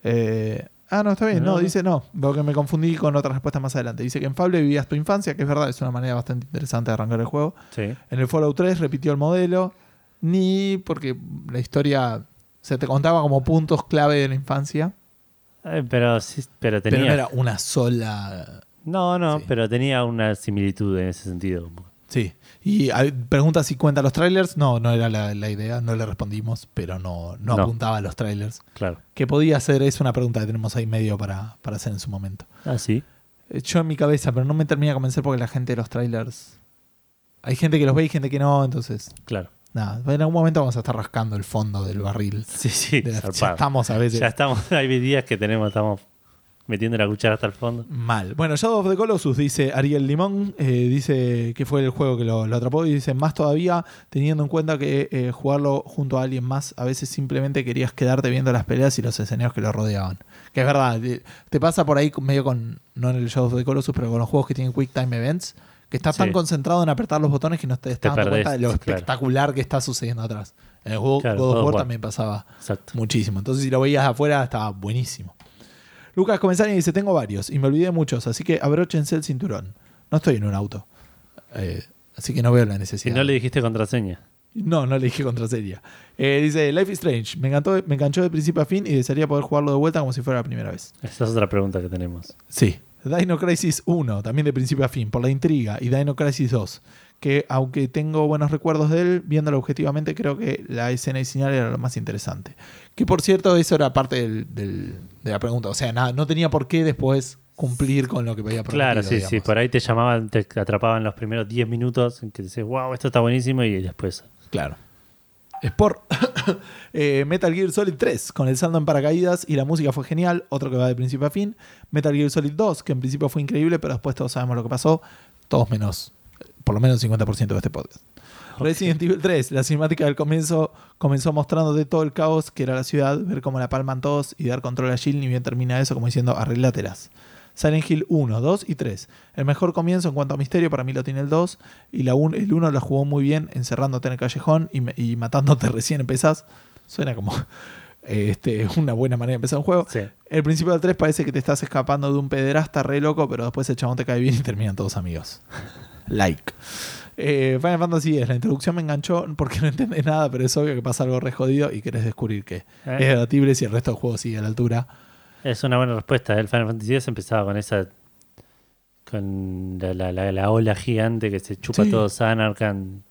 [SPEAKER 2] Eh, ah, no, está bien. No,
[SPEAKER 1] No.
[SPEAKER 2] dice no, porque me confundí con otra respuesta más adelante. Dice que en Fable vivías tu infancia, que es verdad, es una manera bastante interesante de arrancar el juego.
[SPEAKER 1] sí.
[SPEAKER 2] En el Fallout 3 repitió el modelo, ni porque la historia se te contaba como puntos clave de la infancia,
[SPEAKER 1] Eh, pero sí, pero tenía.
[SPEAKER 2] pero no era una sola.
[SPEAKER 1] No, no,
[SPEAKER 2] Sí.
[SPEAKER 1] pero tenía una similitud en ese sentido.
[SPEAKER 2] Sí. Y hay- pregunta si cuenta los trailers. No, no era la, la idea, no le respondimos, pero no, no,
[SPEAKER 1] No.
[SPEAKER 2] apuntaba a los trailers.
[SPEAKER 1] Claro.
[SPEAKER 2] Que podía ser, es una pregunta que tenemos ahí medio para, para hacer en su momento.
[SPEAKER 1] Ah, sí.
[SPEAKER 2] Eh, Yo en mi cabeza, pero no me termina de convencer porque la gente de los trailers. Hay gente que los ve y gente que no, entonces.
[SPEAKER 1] Claro.
[SPEAKER 2] Nada, en algún momento vamos a estar rascando el fondo del barril.
[SPEAKER 1] Sí, sí.
[SPEAKER 2] La- ya estamos a veces.
[SPEAKER 1] Ya estamos. Hay días que tenemos, estamos metiendo la cuchara hasta el fondo.
[SPEAKER 2] Mal. Bueno, Shadow of the Colossus, dice Ariel Limón, eh, dice que fue el juego que lo, lo atrapó y dice más todavía teniendo en cuenta que eh, jugarlo junto a alguien más, a veces simplemente querías quedarte viendo las peleas y los escenarios que lo rodeaban. Que es verdad, eh, te pasa por ahí medio con, no en el Shadow of the Colossus, pero con los juegos que tienen Quick Time Events, que estás tan concentrado en apretar los botones que no te estás dando cuenta de lo
[SPEAKER 1] claro.
[SPEAKER 2] espectacular que está sucediendo atrás. En el juego
[SPEAKER 1] Claro,
[SPEAKER 2] God of
[SPEAKER 1] God of
[SPEAKER 2] War
[SPEAKER 1] War.
[SPEAKER 2] también pasaba
[SPEAKER 1] Exacto.
[SPEAKER 2] muchísimo. Entonces, si lo veías afuera, estaba buenísimo. Lucas Comenzani dice: Tengo varios y me olvidé de muchos, así que abróchense el cinturón. No estoy en un auto. Eh, así que no veo la
[SPEAKER 1] Si
[SPEAKER 2] necesidad.
[SPEAKER 1] no le dijiste contraseña.
[SPEAKER 2] No, no le dije contraseña. Eh, dice: Life is Strange. Me encantó, me enganchó de principio a fin y desearía poder jugarlo de vuelta como si fuera la primera vez.
[SPEAKER 1] Esa es otra pregunta que tenemos.
[SPEAKER 2] Sí. Dino Crisis 1, también de principio a fin, por la intriga. Y Dino Crisis 2, que aunque tengo buenos recuerdos de él, viéndolo objetivamente, creo que la escena y señal era lo más interesante. Que por cierto, eso era parte del- del- de la pregunta. O sea, nada, no tenía por qué después cumplir con lo que había prometido.
[SPEAKER 1] Claro, sí, sí. Por ahí te llamaban, te atrapaban los primeros 10 minutos en que dices, wow, esto está buenísimo y después.
[SPEAKER 2] Claro. Sport. Eh, Metal Gear Solid 3, con el saldo en paracaídas y la música fue genial, otro que va de principio a fin. Metal Gear Solid 2, que en principio fue increíble, pero después todos sabemos lo que pasó. Todos menos, por lo menos el 50% de este podcast. Resident Evil 3, la cinemática del comienzo comenzó mostrándote todo el caos que era la ciudad, ver cómo la palman todos y dar control a Jill, ni bien termina eso como diciendo arreglátelas. Silent Hill 1, 2 y 3. El mejor comienzo en cuanto a misterio para mí lo tiene el 2 y la un- el 1 la jugó muy bien encerrándote en el callejón y, me- y matándote recién empezás. Suena como este, una buena manera de empezar un juego.
[SPEAKER 1] Sí.
[SPEAKER 2] El principio del 3 parece que te estás escapando de un pederasta re loco, pero después el chabón te cae bien y terminan todos amigos. Like. Eh, Final Fantasy X, la introducción me enganchó porque no entendés nada, pero es obvio que pasa algo re jodido y querés descubrir que
[SPEAKER 1] Eh.
[SPEAKER 2] es debatible si el resto del juego sigue a la altura.
[SPEAKER 1] Es una buena respuesta. El Final Fantasy X empezaba con esa. con la, la- la- la ola gigante que se chupa
[SPEAKER 2] Sí.
[SPEAKER 1] todo Sanarkand.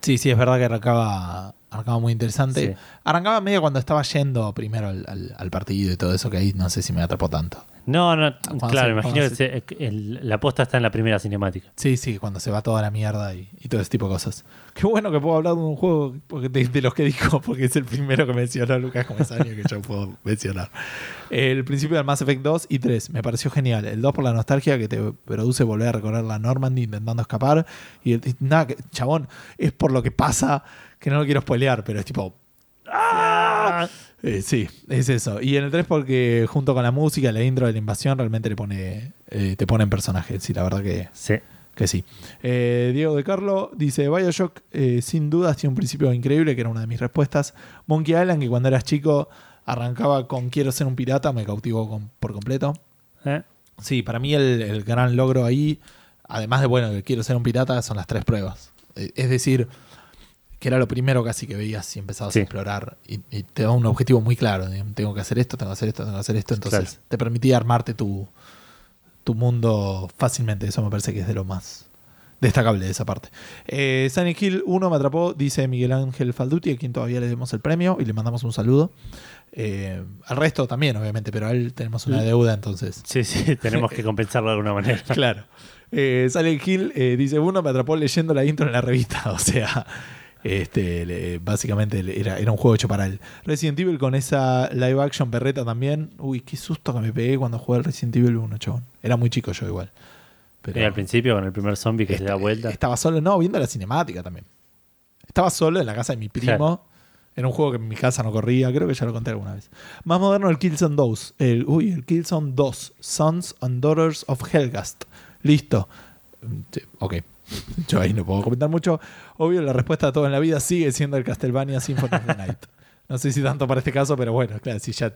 [SPEAKER 2] Sí, sí, es verdad que arrancaba, arrancaba muy interesante.
[SPEAKER 1] Sí.
[SPEAKER 2] Arrancaba medio cuando estaba yendo primero al, al- al partido y todo eso, que ahí no sé si me atrapó tanto.
[SPEAKER 1] No, no,
[SPEAKER 2] Cuando
[SPEAKER 1] claro,
[SPEAKER 2] se-
[SPEAKER 1] imagino que se- el- la posta está en la primera cinemática.
[SPEAKER 2] Sí, sí, cuando se va toda la mierda y, y todo ese tipo de cosas. Qué bueno que puedo hablar de un juego porque de, de los que dijo, porque es el primero que mencionó Lucas Comesaña que yo puedo mencionar. El principio del Mass Effect 2 y 3 me pareció genial. El 2 por la nostalgia que te produce volver a recorrer la Normandy intentando escapar. Y, el, nada, chabón, es por lo que pasa que no lo quiero spoilear, pero es tipo,
[SPEAKER 1] Ah,
[SPEAKER 2] eh, sí, es eso. Y en el 3 porque junto con la música, la intro de la invasión realmente le pone, eh, te pone en personaje. Sí, la verdad que,
[SPEAKER 1] Sí.
[SPEAKER 2] que sí. Eh, Diego de Carlo dice, Bioshock eh, sin dudas tiene un principio increíble, que era una de mis respuestas. Monkey Island, que cuando eras chico arrancaba con quiero ser un pirata, me cautivó con- por completo. Sí, para mí el, el gran logro ahí, además de, bueno, que quiero ser un pirata, son las tres pruebas. Es decir, que era lo primero casi que veías si empezabas
[SPEAKER 1] Sí.
[SPEAKER 2] a explorar y, y te da un objetivo muy claro. Tengo que hacer esto, tengo que hacer esto, tengo que hacer esto. Entonces
[SPEAKER 1] Claro.
[SPEAKER 2] te permitía armarte tu, tu mundo fácilmente. Eso me parece que es de lo más destacable de esa parte. Eh, Hill 1 me atrapó, dice Miguel Ángel Falduti, a quien todavía le demos el premio y le mandamos un saludo. Eh, al resto también, obviamente, pero a él tenemos una deuda, entonces
[SPEAKER 1] Sí, sí, tenemos que compensarlo de alguna manera.
[SPEAKER 2] Claro. Eh, Hill eh, dice: Uno me atrapó leyendo la intro en la revista. O sea, este, básicamente era, era un juego hecho para él. Resident Evil con esa live action perreta también. Uy, qué susto que me pegué cuando jugué al Resident Evil 1, chabón. Era muy chico yo igual. Pero
[SPEAKER 1] Y al principio con el primer zombie que se da vuelta.
[SPEAKER 2] Estaba solo, no, viendo la cinemática también. Estaba solo en la casa de mi primo.
[SPEAKER 1] Claro.
[SPEAKER 2] Era un juego que en mi casa no corría, creo que ya lo conté alguna vez. Más moderno el Killzone 2. El, uy, el Killzone 2. Sons and Daughters of Helgast. Listo. Mm, Ok. Yo ahí no puedo comentar mucho. Obvio, la respuesta a todo en la vida sigue siendo el Castlevania Symphony of the Night. No sé si tanto para este caso, pero bueno, claro, si ya,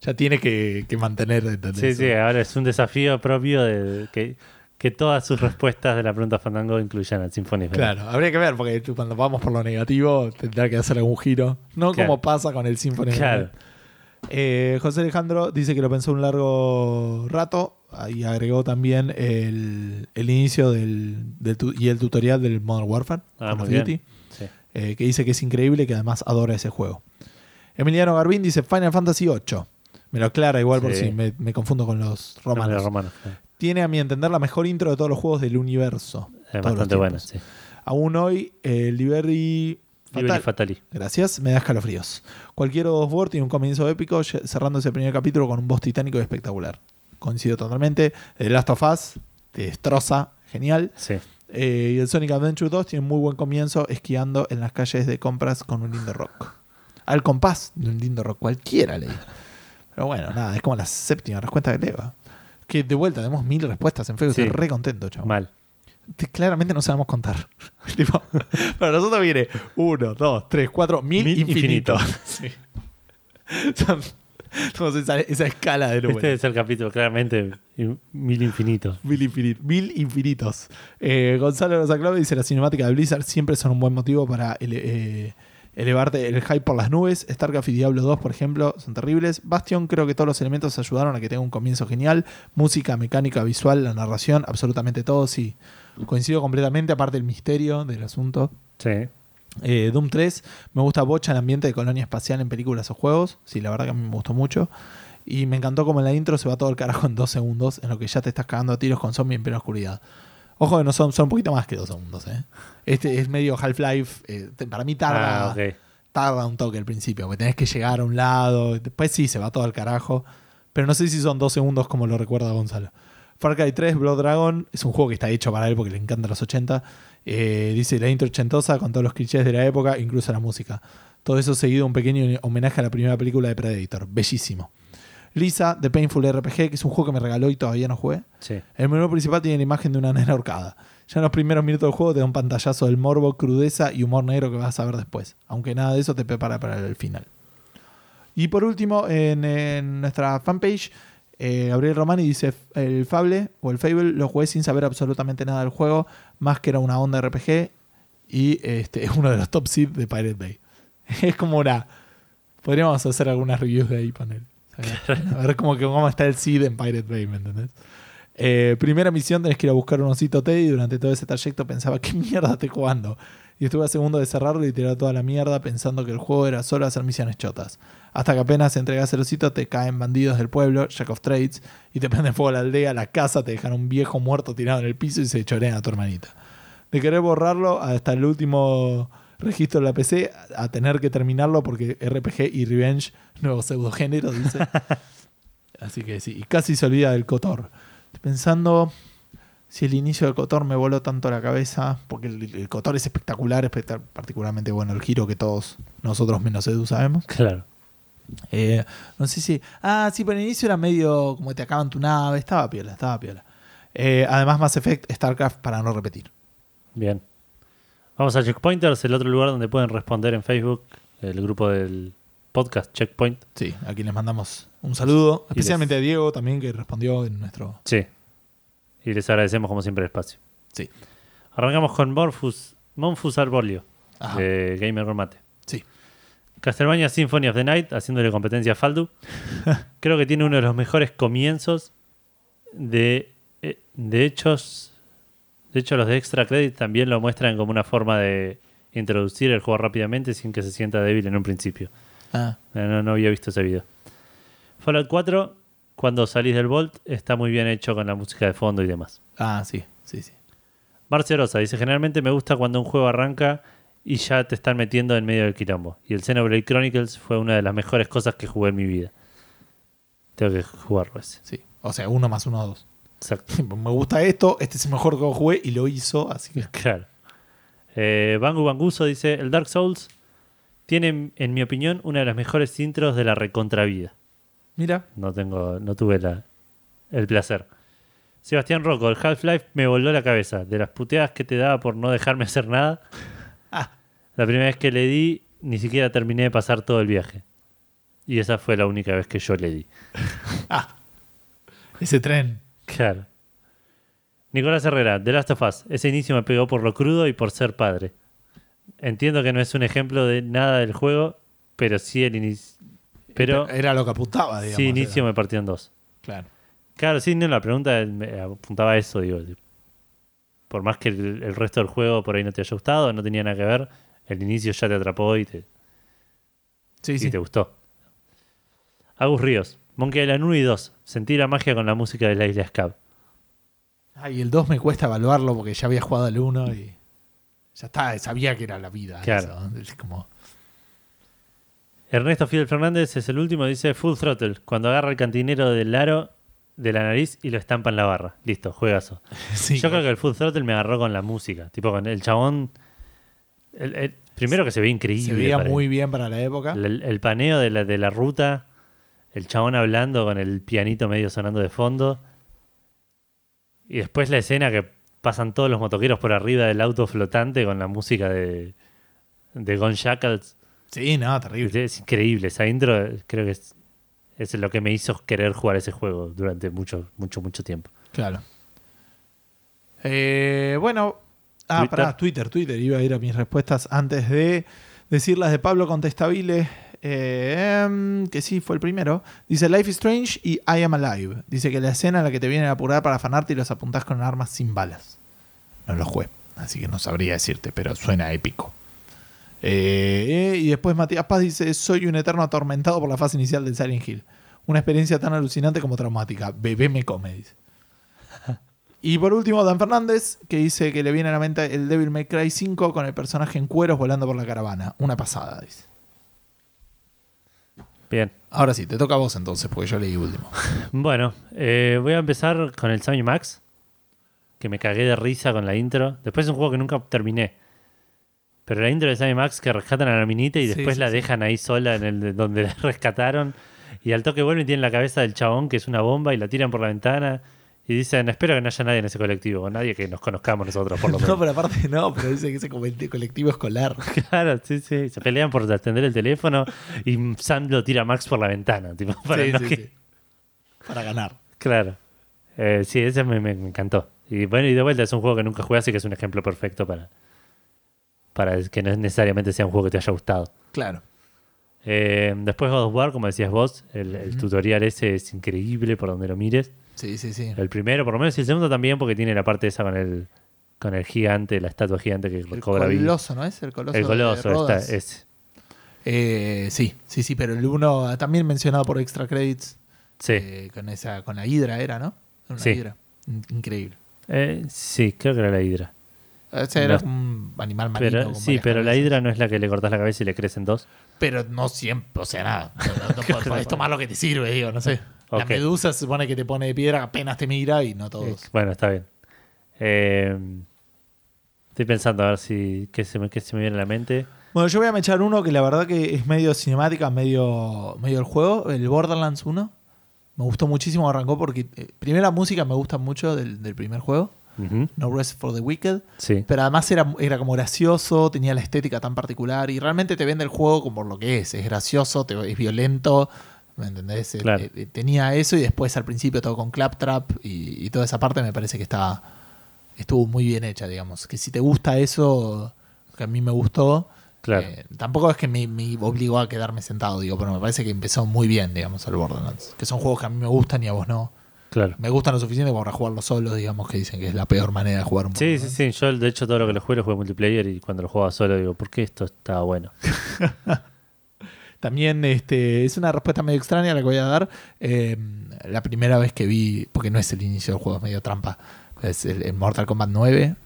[SPEAKER 2] ya tiene que, que mantener. ¿entendés?
[SPEAKER 1] Sí, sí, ahora es un desafío propio de que, que todas sus respuestas de la pregunta Fandango incluyan al Symphony. of the Night.
[SPEAKER 2] Claro, habría que ver, porque cuando vamos por lo negativo tendrá que hacer algún giro. No
[SPEAKER 1] Claro.
[SPEAKER 2] como pasa con el Symphony. of the
[SPEAKER 1] Claro.
[SPEAKER 2] Night. Eh, José Alejandro dice que lo pensó un largo rato y agregó también el, el inicio del, del y el tutorial del Modern Warfare,
[SPEAKER 1] Ah,
[SPEAKER 2] Call of. Duty,
[SPEAKER 1] Sí.
[SPEAKER 2] eh, que dice que es increíble y que además adora ese juego. Emiliano Garbín dice Final Fantasy VIII. Me lo aclara igual por si me, me confundo con los romanos.
[SPEAKER 1] Los romanos, sí.
[SPEAKER 2] Tiene a mi entender la mejor intro de todos los juegos del universo.
[SPEAKER 1] Es bastante
[SPEAKER 2] tiempos.
[SPEAKER 1] Sí.
[SPEAKER 2] Aún hoy, el Liberty
[SPEAKER 1] Liberty
[SPEAKER 2] Fatal-
[SPEAKER 1] Fatali.
[SPEAKER 2] Gracias, me da escalofríos. Cualquier War tiene un comienzo épico, cerrando ese primer capítulo con un boss titánico y espectacular. Coincido totalmente. The Last of Us te destroza, genial.
[SPEAKER 1] Sí.
[SPEAKER 2] Eh, y el Sonic Adventure 2 tiene un muy buen comienzo esquiando en las calles de compras con un lindo rock. Al compás de un lindo rock, cualquiera leí. Pero bueno, nada, es como la séptima respuesta que leo. Que de vuelta, tenemos mil respuestas en Facebook,
[SPEAKER 1] Sí.
[SPEAKER 2] estoy re contento, chaval.
[SPEAKER 1] Mal.
[SPEAKER 2] Te- Claramente no sabemos contar. Tipo, para nosotros viene uno, dos, tres, cuatro, mil,
[SPEAKER 1] Mil
[SPEAKER 2] infinitos. Sí. Somos esa, esa escala de números.
[SPEAKER 1] Este es el capítulo, claramente, mil infinitos.
[SPEAKER 2] Mil, infini- mil infinitos. Eh, Gonzalo Rosaclave dice: La cinemática de Blizzard siempre son un buen motivo para ele- eh, elevarte el hype por las nubes. StarCraft y Diablo 2, por ejemplo, son terribles. Bastion, creo que todos los elementos ayudaron a que tenga un comienzo genial. Música, mecánica, visual, la narración, absolutamente todo. Sí, coincido completamente. Aparte, el misterio del asunto.
[SPEAKER 1] Sí.
[SPEAKER 2] Eh, Doom 3, me gusta bocha el ambiente de colonia espacial en películas o juegos. Sí, la verdad que a mí me gustó mucho. Y me encantó como en la intro se va todo el carajo en dos segundos, en lo que ya te estás cagando a tiros con zombies en plena oscuridad. Ojo que no son, son un poquito más que dos segundos, ¿eh? Este es medio Half-Life. eh, para mí tarda,
[SPEAKER 1] Ah,
[SPEAKER 2] tarda un toque al principio, porque tenés que llegar a un lado. Después sí, se va todo al carajo. Pero no sé si son dos segundos como lo recuerda Gonzalo. Far Cry 3, Blood Dragon, es un juego que está hecho para él porque le encantan los 80. Eh, dice la intro ochentosa con todos los clichés de la época, incluso la música. Todo eso seguido de un pequeño homenaje a la primera película de Predator. Bellísimo. Lisa, The Painful RPG, que es un juego que me regaló y todavía no jugué.
[SPEAKER 1] Sí.
[SPEAKER 2] El menú principal tiene la imagen de una nena ahorcada. Ya en los primeros minutos del juego te da un pantallazo del morbo, crudeza y humor negro que vas a ver después. Aunque nada de eso te prepara para el final. Y por último, en, en nuestra fanpage, eh, Gabriel Romani dice: El Fable o el Fable lo jugué sin saber absolutamente nada del juego, más que era una onda RPG y este, es uno de los top seed de Pirate Bay. es como una. Podríamos hacer algunas reviews de ahí, panel. A ver cómo, cómo está el seed en Pirate Bay, ¿me entendés? Eh, primera misión tenés que ir a buscar un osito Teddy y durante todo ese trayecto pensaba, ¿qué mierda estoy jugando? Y estuve a segundo de cerrarlo y tirar toda la mierda pensando que el juego era solo hacer misiones chotas. Hasta que apenas entregas el osito te caen bandidos del pueblo, Jack of Trades, y te prenden fuego a la aldea, la casa, te dejan un viejo muerto tirado en el piso y se chorean a tu hermanita. De querer borrarlo hasta el último registro de la PC a tener que terminarlo porque RPG y Revenge, nuevo pseudogénero, dice. Así que sí, y casi se olvida del Cotor. Estoy pensando si el inicio del Cotor me voló tanto la cabeza, porque el, el Cotor es espectacular, espectac- particularmente bueno el giro que todos nosotros menos Edu sabemos.
[SPEAKER 1] Claro.
[SPEAKER 2] Eh, no sé si. Ah, sí, pero el inicio era medio como te acaban tu nave, estaba piola, estaba piola. Eh, además, Mass Effect, StarCraft para no repetir.
[SPEAKER 1] Bien. Vamos a Checkpointers, el otro lugar donde pueden responder en Facebook, el grupo del podcast Checkpoint.
[SPEAKER 2] Sí, aquí les mandamos un saludo, especialmente a Diego también que respondió en nuestro.
[SPEAKER 1] Sí. Y les agradecemos como siempre el espacio.
[SPEAKER 2] Sí.
[SPEAKER 1] Arrancamos con Morfus, Monfus Arbolio,
[SPEAKER 2] Ajá.
[SPEAKER 1] de Gamer Mate.
[SPEAKER 2] Sí.
[SPEAKER 1] Castlevania Symphony of the Night, haciéndole competencia a Faldu. Creo que tiene uno de los mejores comienzos de, eh, de hechos. De hecho, los de Extra Credit también lo muestran como una forma de introducir el juego rápidamente sin que se sienta débil en un principio.
[SPEAKER 2] Ah,
[SPEAKER 1] no- no había visto ese video. Fallout 4, cuando salís del Vault, está muy bien hecho con la música de fondo y demás.
[SPEAKER 2] ah, sí, sí, sí.
[SPEAKER 1] Marcerosa dice: Generalmente me gusta cuando un juego arranca y ya te están metiendo en medio del quilombo. Y el Xenoblade Chronicles fue una de las mejores cosas que jugué en mi vida. Tengo que jugarlo ese.
[SPEAKER 2] sí. O sea, uno más uno, dos.
[SPEAKER 1] Exacto.
[SPEAKER 2] Me gusta esto, este es el mejor que jugué y lo hizo, así que.
[SPEAKER 1] Claro. Eh, Bangu Banguso dice: El Dark Souls tiene, en mi opinión, una de las mejores intros de la recontravida.
[SPEAKER 2] Mira,
[SPEAKER 1] No tengo, no tuve la, el placer. Sebastián Rocco, el Half-Life me voló la cabeza. De las puteadas que te daba por no dejarme hacer nada.
[SPEAKER 2] Ah.
[SPEAKER 1] La primera vez que le di, ni siquiera terminé de pasar todo el viaje. Y esa fue la única vez que yo le di.
[SPEAKER 2] ese tren.
[SPEAKER 1] Claro. Nicolás Herrera, The Last of Us. Ese inicio me pegó por lo crudo y por ser padre. Entiendo que no es un ejemplo de nada del juego, pero sí el inicio. Pero
[SPEAKER 2] Era lo que apuntaba, digamos.
[SPEAKER 1] sí, inicio
[SPEAKER 2] era.
[SPEAKER 1] me partió en dos.
[SPEAKER 2] Claro.
[SPEAKER 1] Claro, sí, no, la pregunta me apuntaba a eso, digo. Por más que el, el resto del juego por ahí no te haya gustado, no tenía nada que ver, el inicio ya te atrapó y te,
[SPEAKER 2] Sí,
[SPEAKER 1] y
[SPEAKER 2] sí.
[SPEAKER 1] te gustó. Agus Ríos, Monkey Island 1 y 2. Sentí la magia con la música de la isla Scab.
[SPEAKER 2] Ay, el 2 me cuesta evaluarlo porque ya había jugado el 1 y. Ya está, sabía que era la vida.
[SPEAKER 1] Claro.
[SPEAKER 2] eso. Es como.
[SPEAKER 1] Ernesto Fidel Fernández es el último, dice Full Throttle, cuando agarra el cantinero del aro de la nariz y lo estampa en la barra. Listo, juegazo.
[SPEAKER 2] Sí,
[SPEAKER 1] Yo creo que el Full Throttle me agarró con la música. Tipo, con el chabón. el- el- primero que se ve increíble.
[SPEAKER 2] se veía muy bien para la época.
[SPEAKER 1] El, el paneo de la, de la ruta, el chabón hablando con el pianito medio sonando de fondo. Y después la escena que pasan todos los motoqueros por arriba del auto flotante con la música de, de Gone Shackles.
[SPEAKER 2] Sí, no, terrible.
[SPEAKER 1] Es increíble. Esa intro creo que es, es lo que me hizo querer jugar ese juego durante mucho, mucho, mucho tiempo.
[SPEAKER 2] Claro. Eh, bueno. Ah,
[SPEAKER 1] Twitter.
[SPEAKER 2] pará, Twitter, Twitter. Iba a ir a mis respuestas antes de decir las de Pablo Contestabile. eh, que sí, fue el primero. Dice Life is Strange y I Am Alive. Dice que la escena en la que te vienen a apurar para afanarte y los apuntás con armas sin balas. No lo jugué, así que no sabría decirte, pero suena épico. Eh, y después Matías Paz dice: Soy un eterno atormentado por la fase inicial del Silent Hill. Una experiencia tan alucinante como traumática. Bebé me come, dice. Y por último, Dan Fernández, que dice que le viene a la mente el Devil May Cry 5 con el personaje en cueros volando por la caravana. Una pasada, dice.
[SPEAKER 1] Bien.
[SPEAKER 2] Ahora sí, te toca a vos entonces, porque yo leí último.
[SPEAKER 1] Bueno, eh, voy a empezar con el Sammy Max, que me cagué de risa con la intro. Después es un juego que nunca terminé. Pero la intro de Sammy Max que rescatan a la minita y después
[SPEAKER 2] sí,
[SPEAKER 1] la
[SPEAKER 2] sí.
[SPEAKER 1] dejan ahí sola en el de- donde la rescataron. Y al toque vuelven y tienen la cabeza del chabón, que es una bomba, y la tiran por la ventana. Y dicen, espero que no haya nadie en ese colectivo, o nadie que nos conozcamos nosotros, por lo
[SPEAKER 2] No,
[SPEAKER 1] menos.
[SPEAKER 2] pero aparte no, pero dice que ese colect- colectivo escolar.
[SPEAKER 1] claro, sí, sí. Se pelean por atender el teléfono y Sam lo tira a Max por la ventana. Tipo, para
[SPEAKER 2] Sí,
[SPEAKER 1] no
[SPEAKER 2] sí,
[SPEAKER 1] que-
[SPEAKER 2] sí. Para ganar.
[SPEAKER 1] Claro. Eh, sí, ese me, me- me encantó. Y bueno, y de vuelta es un juego que nunca jugué, así que es un ejemplo perfecto para, para que no es necesariamente sea un juego que te haya gustado.
[SPEAKER 2] Claro.
[SPEAKER 1] Eh, después God of War, como decías vos, el, el tutorial ese es increíble por donde lo mires.
[SPEAKER 2] Sí, sí, sí.
[SPEAKER 1] El primero, por lo menos, y el segundo también, porque tiene la parte esa con el, con el gigante, la estatua gigante que
[SPEAKER 2] El
[SPEAKER 1] cobra vida.
[SPEAKER 2] coloso, ¿no es? El coloso.
[SPEAKER 1] El
[SPEAKER 2] de
[SPEAKER 1] coloso, está,
[SPEAKER 2] Rodas.
[SPEAKER 1] es.
[SPEAKER 2] Eh, sí, sí, sí, pero el uno también mencionado por Extra Credits.
[SPEAKER 1] Sí.
[SPEAKER 2] eh, con esa, con la hidra era, ¿no? Una
[SPEAKER 1] Sí.
[SPEAKER 2] hidra. In- Increíble.
[SPEAKER 1] Sí, creo que era la hidra.
[SPEAKER 2] O sea, era
[SPEAKER 1] No.
[SPEAKER 2] un animal marino.
[SPEAKER 1] Pero, sí, pero la hidra no es la que le cortas la cabeza y le crecen dos.
[SPEAKER 2] Pero no siempre, o sea, nada. No, no podés- podés tomar lo que te sirve, digo, no sé. La
[SPEAKER 1] Ok.
[SPEAKER 2] medusa se supone que te pone de piedra, apenas te mira y no todos.
[SPEAKER 1] Eh, Bueno, está bien. Eh, estoy pensando a ver si qué se me, qué se me viene a la mente.
[SPEAKER 2] Bueno, yo voy a me echar uno que la verdad que es medio cinemática, medio, medio el juego, el Borderlands 1. Me gustó muchísimo, arrancó porque eh, primero la música me gusta mucho del, del primer juego, No Rest for the Wicked,
[SPEAKER 1] Sí,
[SPEAKER 2] pero además era, era como gracioso, tenía la estética tan particular y realmente te vende el juego como lo que es, es gracioso, te- es violento, ¿me entendés? Eh,
[SPEAKER 1] Claro.
[SPEAKER 2] eh, tenía eso y después al principio todo con Claptrap y, y toda esa parte me parece que está, estuvo muy bien hecha, digamos. Que si te gusta eso, que a mí me gustó,
[SPEAKER 1] claro.
[SPEAKER 2] eh, tampoco es que me, me obligó a quedarme sentado, digo, pero me parece que empezó muy bien, digamos, el Borderlands. Que son juegos que a mí me gustan y a vos no.
[SPEAKER 1] Claro.
[SPEAKER 2] Me gustan lo suficiente para jugarlo solo, digamos, que dicen que es la peor manera de jugar un
[SPEAKER 1] Sí, sí, sí. Yo, de hecho, todo lo que lo jugué lo jugué multiplayer y cuando lo jugaba solo digo, ¿por qué esto está bueno?
[SPEAKER 2] También este, es una respuesta medio extraña la que voy a dar. Eh, la primera vez que vi, porque no es el inicio del juego, es medio trampa, es el, el Mortal Kombat 9.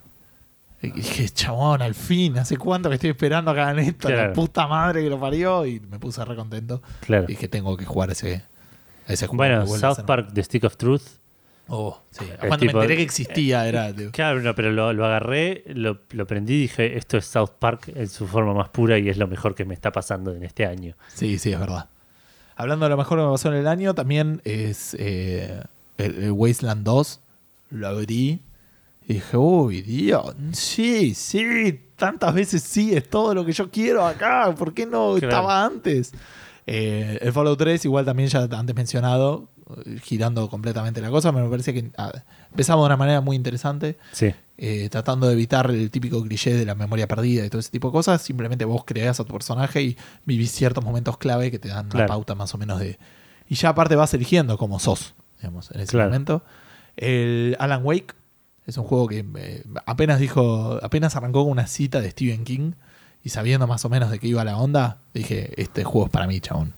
[SPEAKER 2] Y dije, chabón, al fin, ¿hace cuánto que estoy esperando que hagan esto? La puta madre que lo parió. Y me puse re contento.
[SPEAKER 1] Claro.
[SPEAKER 2] Y dije, tengo que jugar ese, ese juego.
[SPEAKER 1] Bueno, South Park, The Stick of Truth.
[SPEAKER 2] Oh, sí. Cuando
[SPEAKER 1] tipo-
[SPEAKER 2] me enteré que existía, era. de-
[SPEAKER 1] Claro, no, pero lo, lo agarré, lo, lo prendí y dije, esto es South Park en su forma más pura y es lo mejor que me está pasando en este año.
[SPEAKER 2] Sí, sí, es verdad. Hablando de lo mejor que me pasó en el año, también es eh, el, el Wasteland 2. Lo abrí y dije, uy, Dios, sí, sí, tantas veces sí, es todo lo que yo quiero acá. ¿Por qué no
[SPEAKER 1] Claro.
[SPEAKER 2] estaba antes? Eh, el Fallout 3, igual también ya antes mencionado, girando completamente la cosa, pero me parece que ah, empezamos de una manera muy interesante
[SPEAKER 1] Sí,
[SPEAKER 2] eh, tratando de evitar el típico cliché de la memoria perdida y todo ese tipo de cosas. Simplemente vos creás a tu personaje y vivís ciertos momentos clave que te dan una
[SPEAKER 1] Claro.
[SPEAKER 2] pauta más o menos de. Y ya aparte vas eligiendo cómo sos, digamos, en ese
[SPEAKER 1] Claro.
[SPEAKER 2] momento. El Alan Wake es un juego que eh, apenas dijo, apenas arrancó con una cita de Stephen King y sabiendo más o menos de qué iba la onda, dije, este juego es para mí, chabón.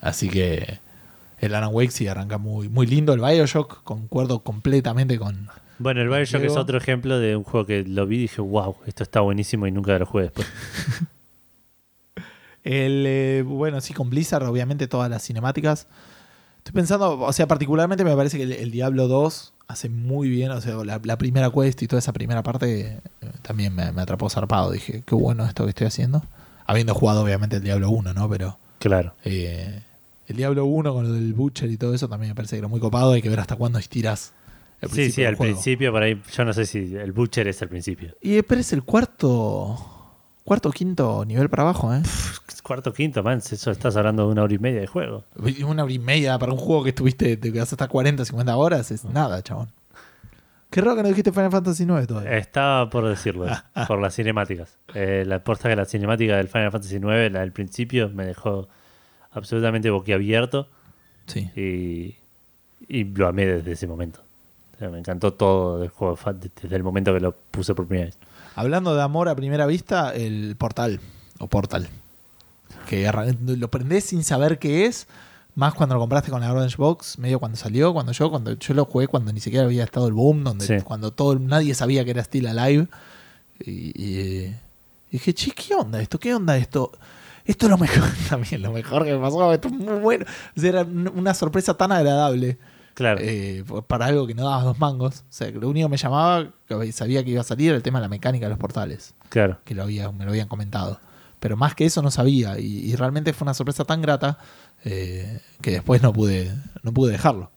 [SPEAKER 2] Así que el Alan Wake sí arranca muy, muy lindo. El Bioshock, concuerdo completamente con,
[SPEAKER 1] Bueno, el Bioshock
[SPEAKER 2] Diego.
[SPEAKER 1] es otro ejemplo de un juego que lo vi y dije, wow, esto está buenísimo y nunca lo jugué después.
[SPEAKER 2] El, eh, bueno, sí, con Blizzard, obviamente todas las cinemáticas. Estoy pensando, o sea, particularmente me parece que el, el Diablo 2 hace muy bien, o sea, la, la primera quest y toda esa primera parte eh, también me, me atrapó zarpado. Dije, qué bueno esto que estoy haciendo. Habiendo jugado, obviamente, el Diablo 1, ¿no? Pero
[SPEAKER 1] Claro.
[SPEAKER 2] eh, el Diablo 1 con lo del Butcher y todo eso también me parece que era muy copado. Hay que ver hasta cuándo estiras el
[SPEAKER 1] Sí, sí, al
[SPEAKER 2] juego.
[SPEAKER 1] principio, por ahí, yo no sé si el Butcher es al principio.
[SPEAKER 2] Y eh, pero es el cuarto, cuarto quinto nivel para abajo, ¿eh?
[SPEAKER 1] Cuarto, quinto, man, eso estás hablando de una hora y media de juego.
[SPEAKER 2] Una hora y media para un juego que estuviste, te quedaste hasta 40, 50 horas, es nada, chabón. Qué raro que no dijiste Final Fantasy IX todavía.
[SPEAKER 1] Estaba por decirlo, por las cinemáticas. Eh, la posta que la cinemática del Final Fantasy IX, la del principio, me dejó absolutamente boquiabierto
[SPEAKER 2] Sí.
[SPEAKER 1] y, y lo amé desde ese momento. O sea, me encantó todo del juego desde el momento que lo puse por primera vez.
[SPEAKER 2] Hablando de amor a primera vista, el portal. o Portal. Que lo prendés sin saber qué es, más cuando lo compraste con la Orange Box, medio cuando salió, cuando yo, cuando yo lo jugué cuando ni siquiera había estado el boom, donde
[SPEAKER 1] Sí.
[SPEAKER 2] cuando todo nadie sabía que era Still Alive. Y, y- y dije, che, ¿qué onda esto? ¿Qué onda esto? Esto es lo mejor también, lo mejor que me pasó, esto es muy bueno. O sea, era un- una sorpresa tan agradable
[SPEAKER 1] Claro.
[SPEAKER 2] eh, para algo que no daba dos mangos. O sea, lo único que me llamaba, que sabía que iba a salir, era el tema de la mecánica de los portales,
[SPEAKER 1] claro.
[SPEAKER 2] que lo había, me lo habían comentado. Pero más que eso no sabía, y, y realmente fue una sorpresa tan grata eh, que después no pude, no pude dejarlo.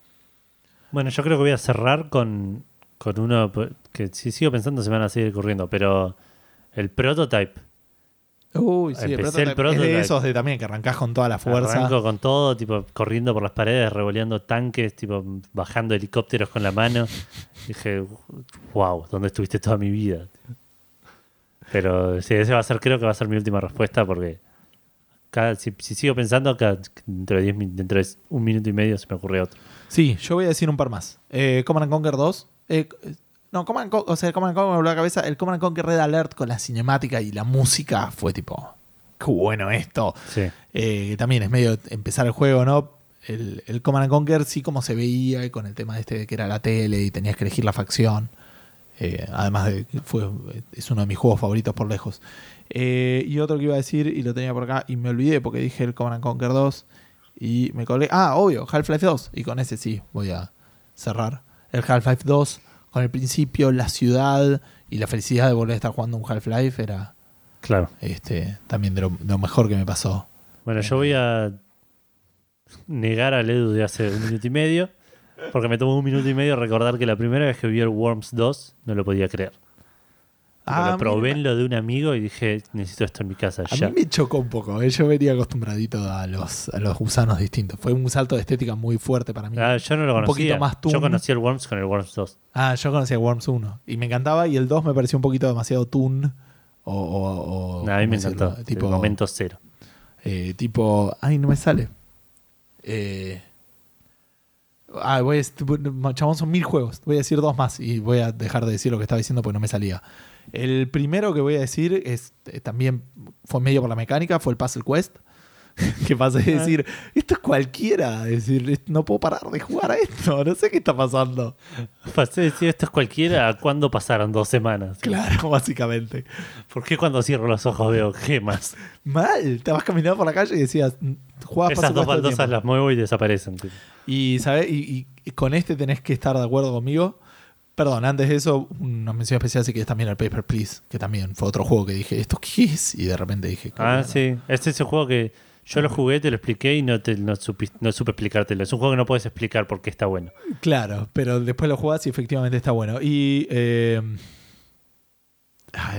[SPEAKER 1] Bueno, yo creo que voy a cerrar con, con uno que si sigo pensando se me van a seguir ocurriendo, pero el prototype.
[SPEAKER 2] Uy, sí,
[SPEAKER 1] Empecé
[SPEAKER 2] el prototype, es de esos de también que arrancás con toda la fuerza.
[SPEAKER 1] Arranco con todo, tipo corriendo por las paredes, revoleando tanques, tipo bajando helicópteros con la mano. Dije, wow, ¿dónde estuviste toda mi vida? Pero sí, ese va a ser, creo que va a ser mi última respuesta porque cada, si, si sigo pensando, cada, dentro, de 10 min- dentro de un minuto y medio se me ocurre otro.
[SPEAKER 2] Sí, yo voy a decir un par más. Eh, Command and Conquer 2. Eh, no, Command and Con- o sea, Command and Conquer me volvió a la cabeza. El Command and Conquer Red Alert con la cinemática y la música fue tipo, qué bueno esto.
[SPEAKER 1] Sí,
[SPEAKER 2] Eh, también es medio empezar el juego, ¿no? El, el Command Conquer sí como se veía y con el tema de este de que era la tele y tenías que elegir la facción. Eh, además de fue, es uno de mis juegos favoritos por lejos. Eh, y otro que iba a decir, y lo tenía por acá, y me olvidé porque dije el Command and Conquer 2 y me colgué. Ah, obvio, Half-Life 2. Y con ese sí, voy a cerrar. El Half-Life 2, con el principio, la ciudad y la felicidad de volver a estar jugando un Half-Life era
[SPEAKER 1] claro.
[SPEAKER 2] este, también de lo, de lo mejor que me pasó.
[SPEAKER 1] Bueno, yo voy a negar al Edu de hace un minuto y medio, porque me tomó un minuto y medio recordar que la primera vez que vi el Worms 2 no lo podía creer.
[SPEAKER 2] Ah,
[SPEAKER 1] lo probé
[SPEAKER 2] mira.
[SPEAKER 1] en lo de un amigo y dije, necesito esto en mi casa
[SPEAKER 2] A
[SPEAKER 1] ya.
[SPEAKER 2] mí me chocó un poco, ¿eh? yo venía acostumbradito a los, a los gusanos distintos. Fue un salto de estética muy fuerte para mí.
[SPEAKER 1] Ah, yo no lo
[SPEAKER 2] un
[SPEAKER 1] conocía.
[SPEAKER 2] poquito más
[SPEAKER 1] yo conocí el Worms con el Worms 2.
[SPEAKER 2] Ah, yo conocía Worms 1 y me encantaba y el 2 me pareció un poquito demasiado toon. O, o- o-
[SPEAKER 1] a mí me encantó.
[SPEAKER 2] Tipo,
[SPEAKER 1] el momento cero.
[SPEAKER 2] eh, tipo, ay, no me sale. Eh, ah, voy chabón, son mil juegos. Voy a decir dos más y voy a dejar de decir lo que estaba diciendo porque no me salía. El primero que voy a decir es eh, también fue medio por la mecánica, fue el Puzzle Quest. que pasé de decir, esto es cualquiera, es decir, no puedo parar de jugar a esto, no sé qué está pasando.
[SPEAKER 1] Pasé de decir esto es cualquiera a cuándo pasaron dos semanas.
[SPEAKER 2] Claro, básicamente.
[SPEAKER 1] ¿Por qué cuando cierro los ojos veo gemas?
[SPEAKER 2] Mal, te vas caminando por la calle y decías, "Mm, jugabas
[SPEAKER 1] Esas dos
[SPEAKER 2] el
[SPEAKER 1] baldosas
[SPEAKER 2] tiempo".
[SPEAKER 1] las muevo y desaparecen.
[SPEAKER 2] Y, ¿sabe? Y, con este tenés que estar de acuerdo conmigo. Perdón, antes de eso, una mención especial sí que es también el Paper Please, que también fue otro juego que dije, ¿esto qué es? Y de repente dije,
[SPEAKER 1] Ah, sí. Este es ese juego que yo lo jugué, te lo expliqué y no, te, no, supi- no supe explicártelo. Es un juego que no puedes explicar por qué está bueno.
[SPEAKER 2] Claro, pero después lo jugás y efectivamente está bueno. Y eh,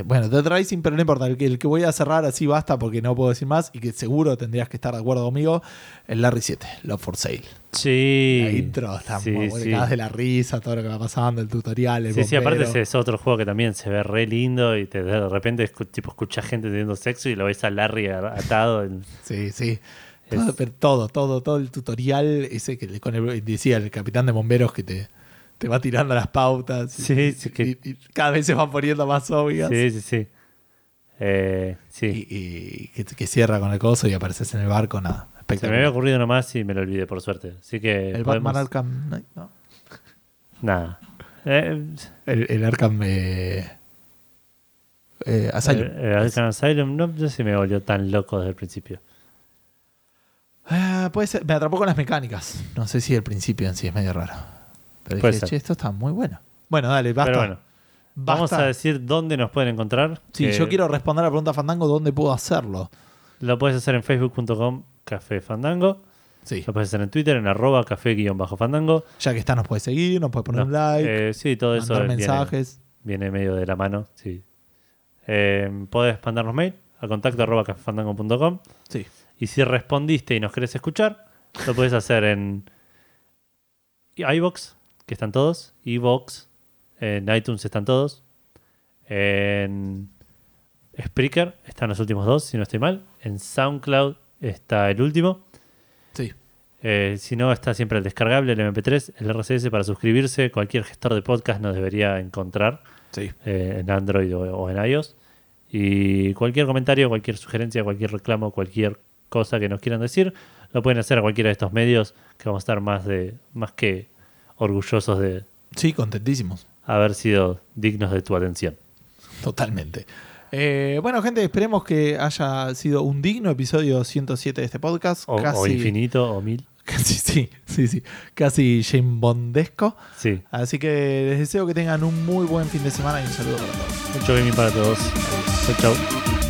[SPEAKER 2] bueno, Dead Rising, pero no importa, el que, el que voy a cerrar así basta porque no puedo decir más y que seguro tendrías que estar de acuerdo conmigo, el Larry 7, Love for Sale.
[SPEAKER 1] Sí.
[SPEAKER 2] La intro está
[SPEAKER 1] sí,
[SPEAKER 2] muy
[SPEAKER 1] sí.
[SPEAKER 2] de la risa, todo lo que va pasando, el tutorial, el
[SPEAKER 1] Sí, sí, aparte ese es otro juego que también se ve re lindo y te, de repente tipo, escuchas gente teniendo sexo y lo ves a Larry atado. en-
[SPEAKER 2] Sí, sí.
[SPEAKER 1] Es-
[SPEAKER 2] pero todo, todo, todo el tutorial, ese que le- con el, decía el capitán de bomberos que te, te va tirando las pautas. y-
[SPEAKER 1] Sí, sí, que-
[SPEAKER 2] y- cada vez se van poniendo más obvias.
[SPEAKER 1] Sí, sí, sí. Eh, sí.
[SPEAKER 2] Y, y que, que cierra con el coso y apareces en el barco, nada.
[SPEAKER 1] Se me había ocurrido nomás y me lo olvidé, por suerte. Así que.
[SPEAKER 2] el
[SPEAKER 1] podemos-
[SPEAKER 2] Batman Arkham Knight, ¿no?
[SPEAKER 1] Nada. Eh,
[SPEAKER 2] El, el Arkham eh, eh, Asylum.
[SPEAKER 1] eh, eh, Arkham Asylum, no sé si me volvió tan loco desde el principio.
[SPEAKER 2] Ah, puede ser. Me atrapó con las mecánicas. No sé si el principio en sí es medio raro. Pero
[SPEAKER 1] Puede
[SPEAKER 2] dije,
[SPEAKER 1] ser.
[SPEAKER 2] che, esto está muy bueno. Bueno, dale, basta.
[SPEAKER 1] Pero bueno, vamos a decir dónde nos pueden encontrar.
[SPEAKER 2] Sí,
[SPEAKER 1] que
[SPEAKER 2] yo quiero responder a la pregunta Fandango, ¿dónde puedo hacerlo?
[SPEAKER 1] Lo puedes hacer en facebook.com Café Fandango.
[SPEAKER 2] Sí.
[SPEAKER 1] Lo puedes hacer en Twitter en arroba café-fandango.
[SPEAKER 2] Ya que está, nos puede seguir, nos puede poner
[SPEAKER 1] No,
[SPEAKER 2] un like,
[SPEAKER 1] eh, sí, todo eso
[SPEAKER 2] mandar
[SPEAKER 1] viene,
[SPEAKER 2] mensajes.
[SPEAKER 1] viene medio de la mano. Sí. Eh, podés mandarnos mail a contacto arroba cafefandango.com.
[SPEAKER 2] Sí.
[SPEAKER 1] Y si respondiste y nos querés escuchar, lo puedes hacer en iBox, que están todos, iBox, en iTunes están todos, en Spreaker están los últimos dos, si no estoy mal, en SoundCloud está el último,
[SPEAKER 2] Sí.
[SPEAKER 1] Eh, si no está siempre el descargable, el MP3, el RCS para suscribirse, cualquier gestor de podcast nos debería encontrar
[SPEAKER 2] Sí.
[SPEAKER 1] eh, en Android o, o en iOS. Y cualquier comentario, cualquier sugerencia, cualquier reclamo, cualquier cosa que nos quieran decir, lo pueden hacer a cualquiera de estos medios que vamos a estar más, de, más que orgullosos de
[SPEAKER 2] Sí, contentísimos.
[SPEAKER 1] haber sido dignos de tu atención.
[SPEAKER 2] Totalmente. Eh, bueno, gente, esperemos que haya sido un digno episodio 107 de este podcast.
[SPEAKER 1] O,
[SPEAKER 2] casi,
[SPEAKER 1] o infinito o mil.
[SPEAKER 2] Casi, sí, sí, sí. Casi Jane Bondesco.
[SPEAKER 1] Sí.
[SPEAKER 2] Así que les deseo que tengan un muy buen fin de semana y un saludo para todos.
[SPEAKER 1] Mucho gaming para todos. Chau, chau.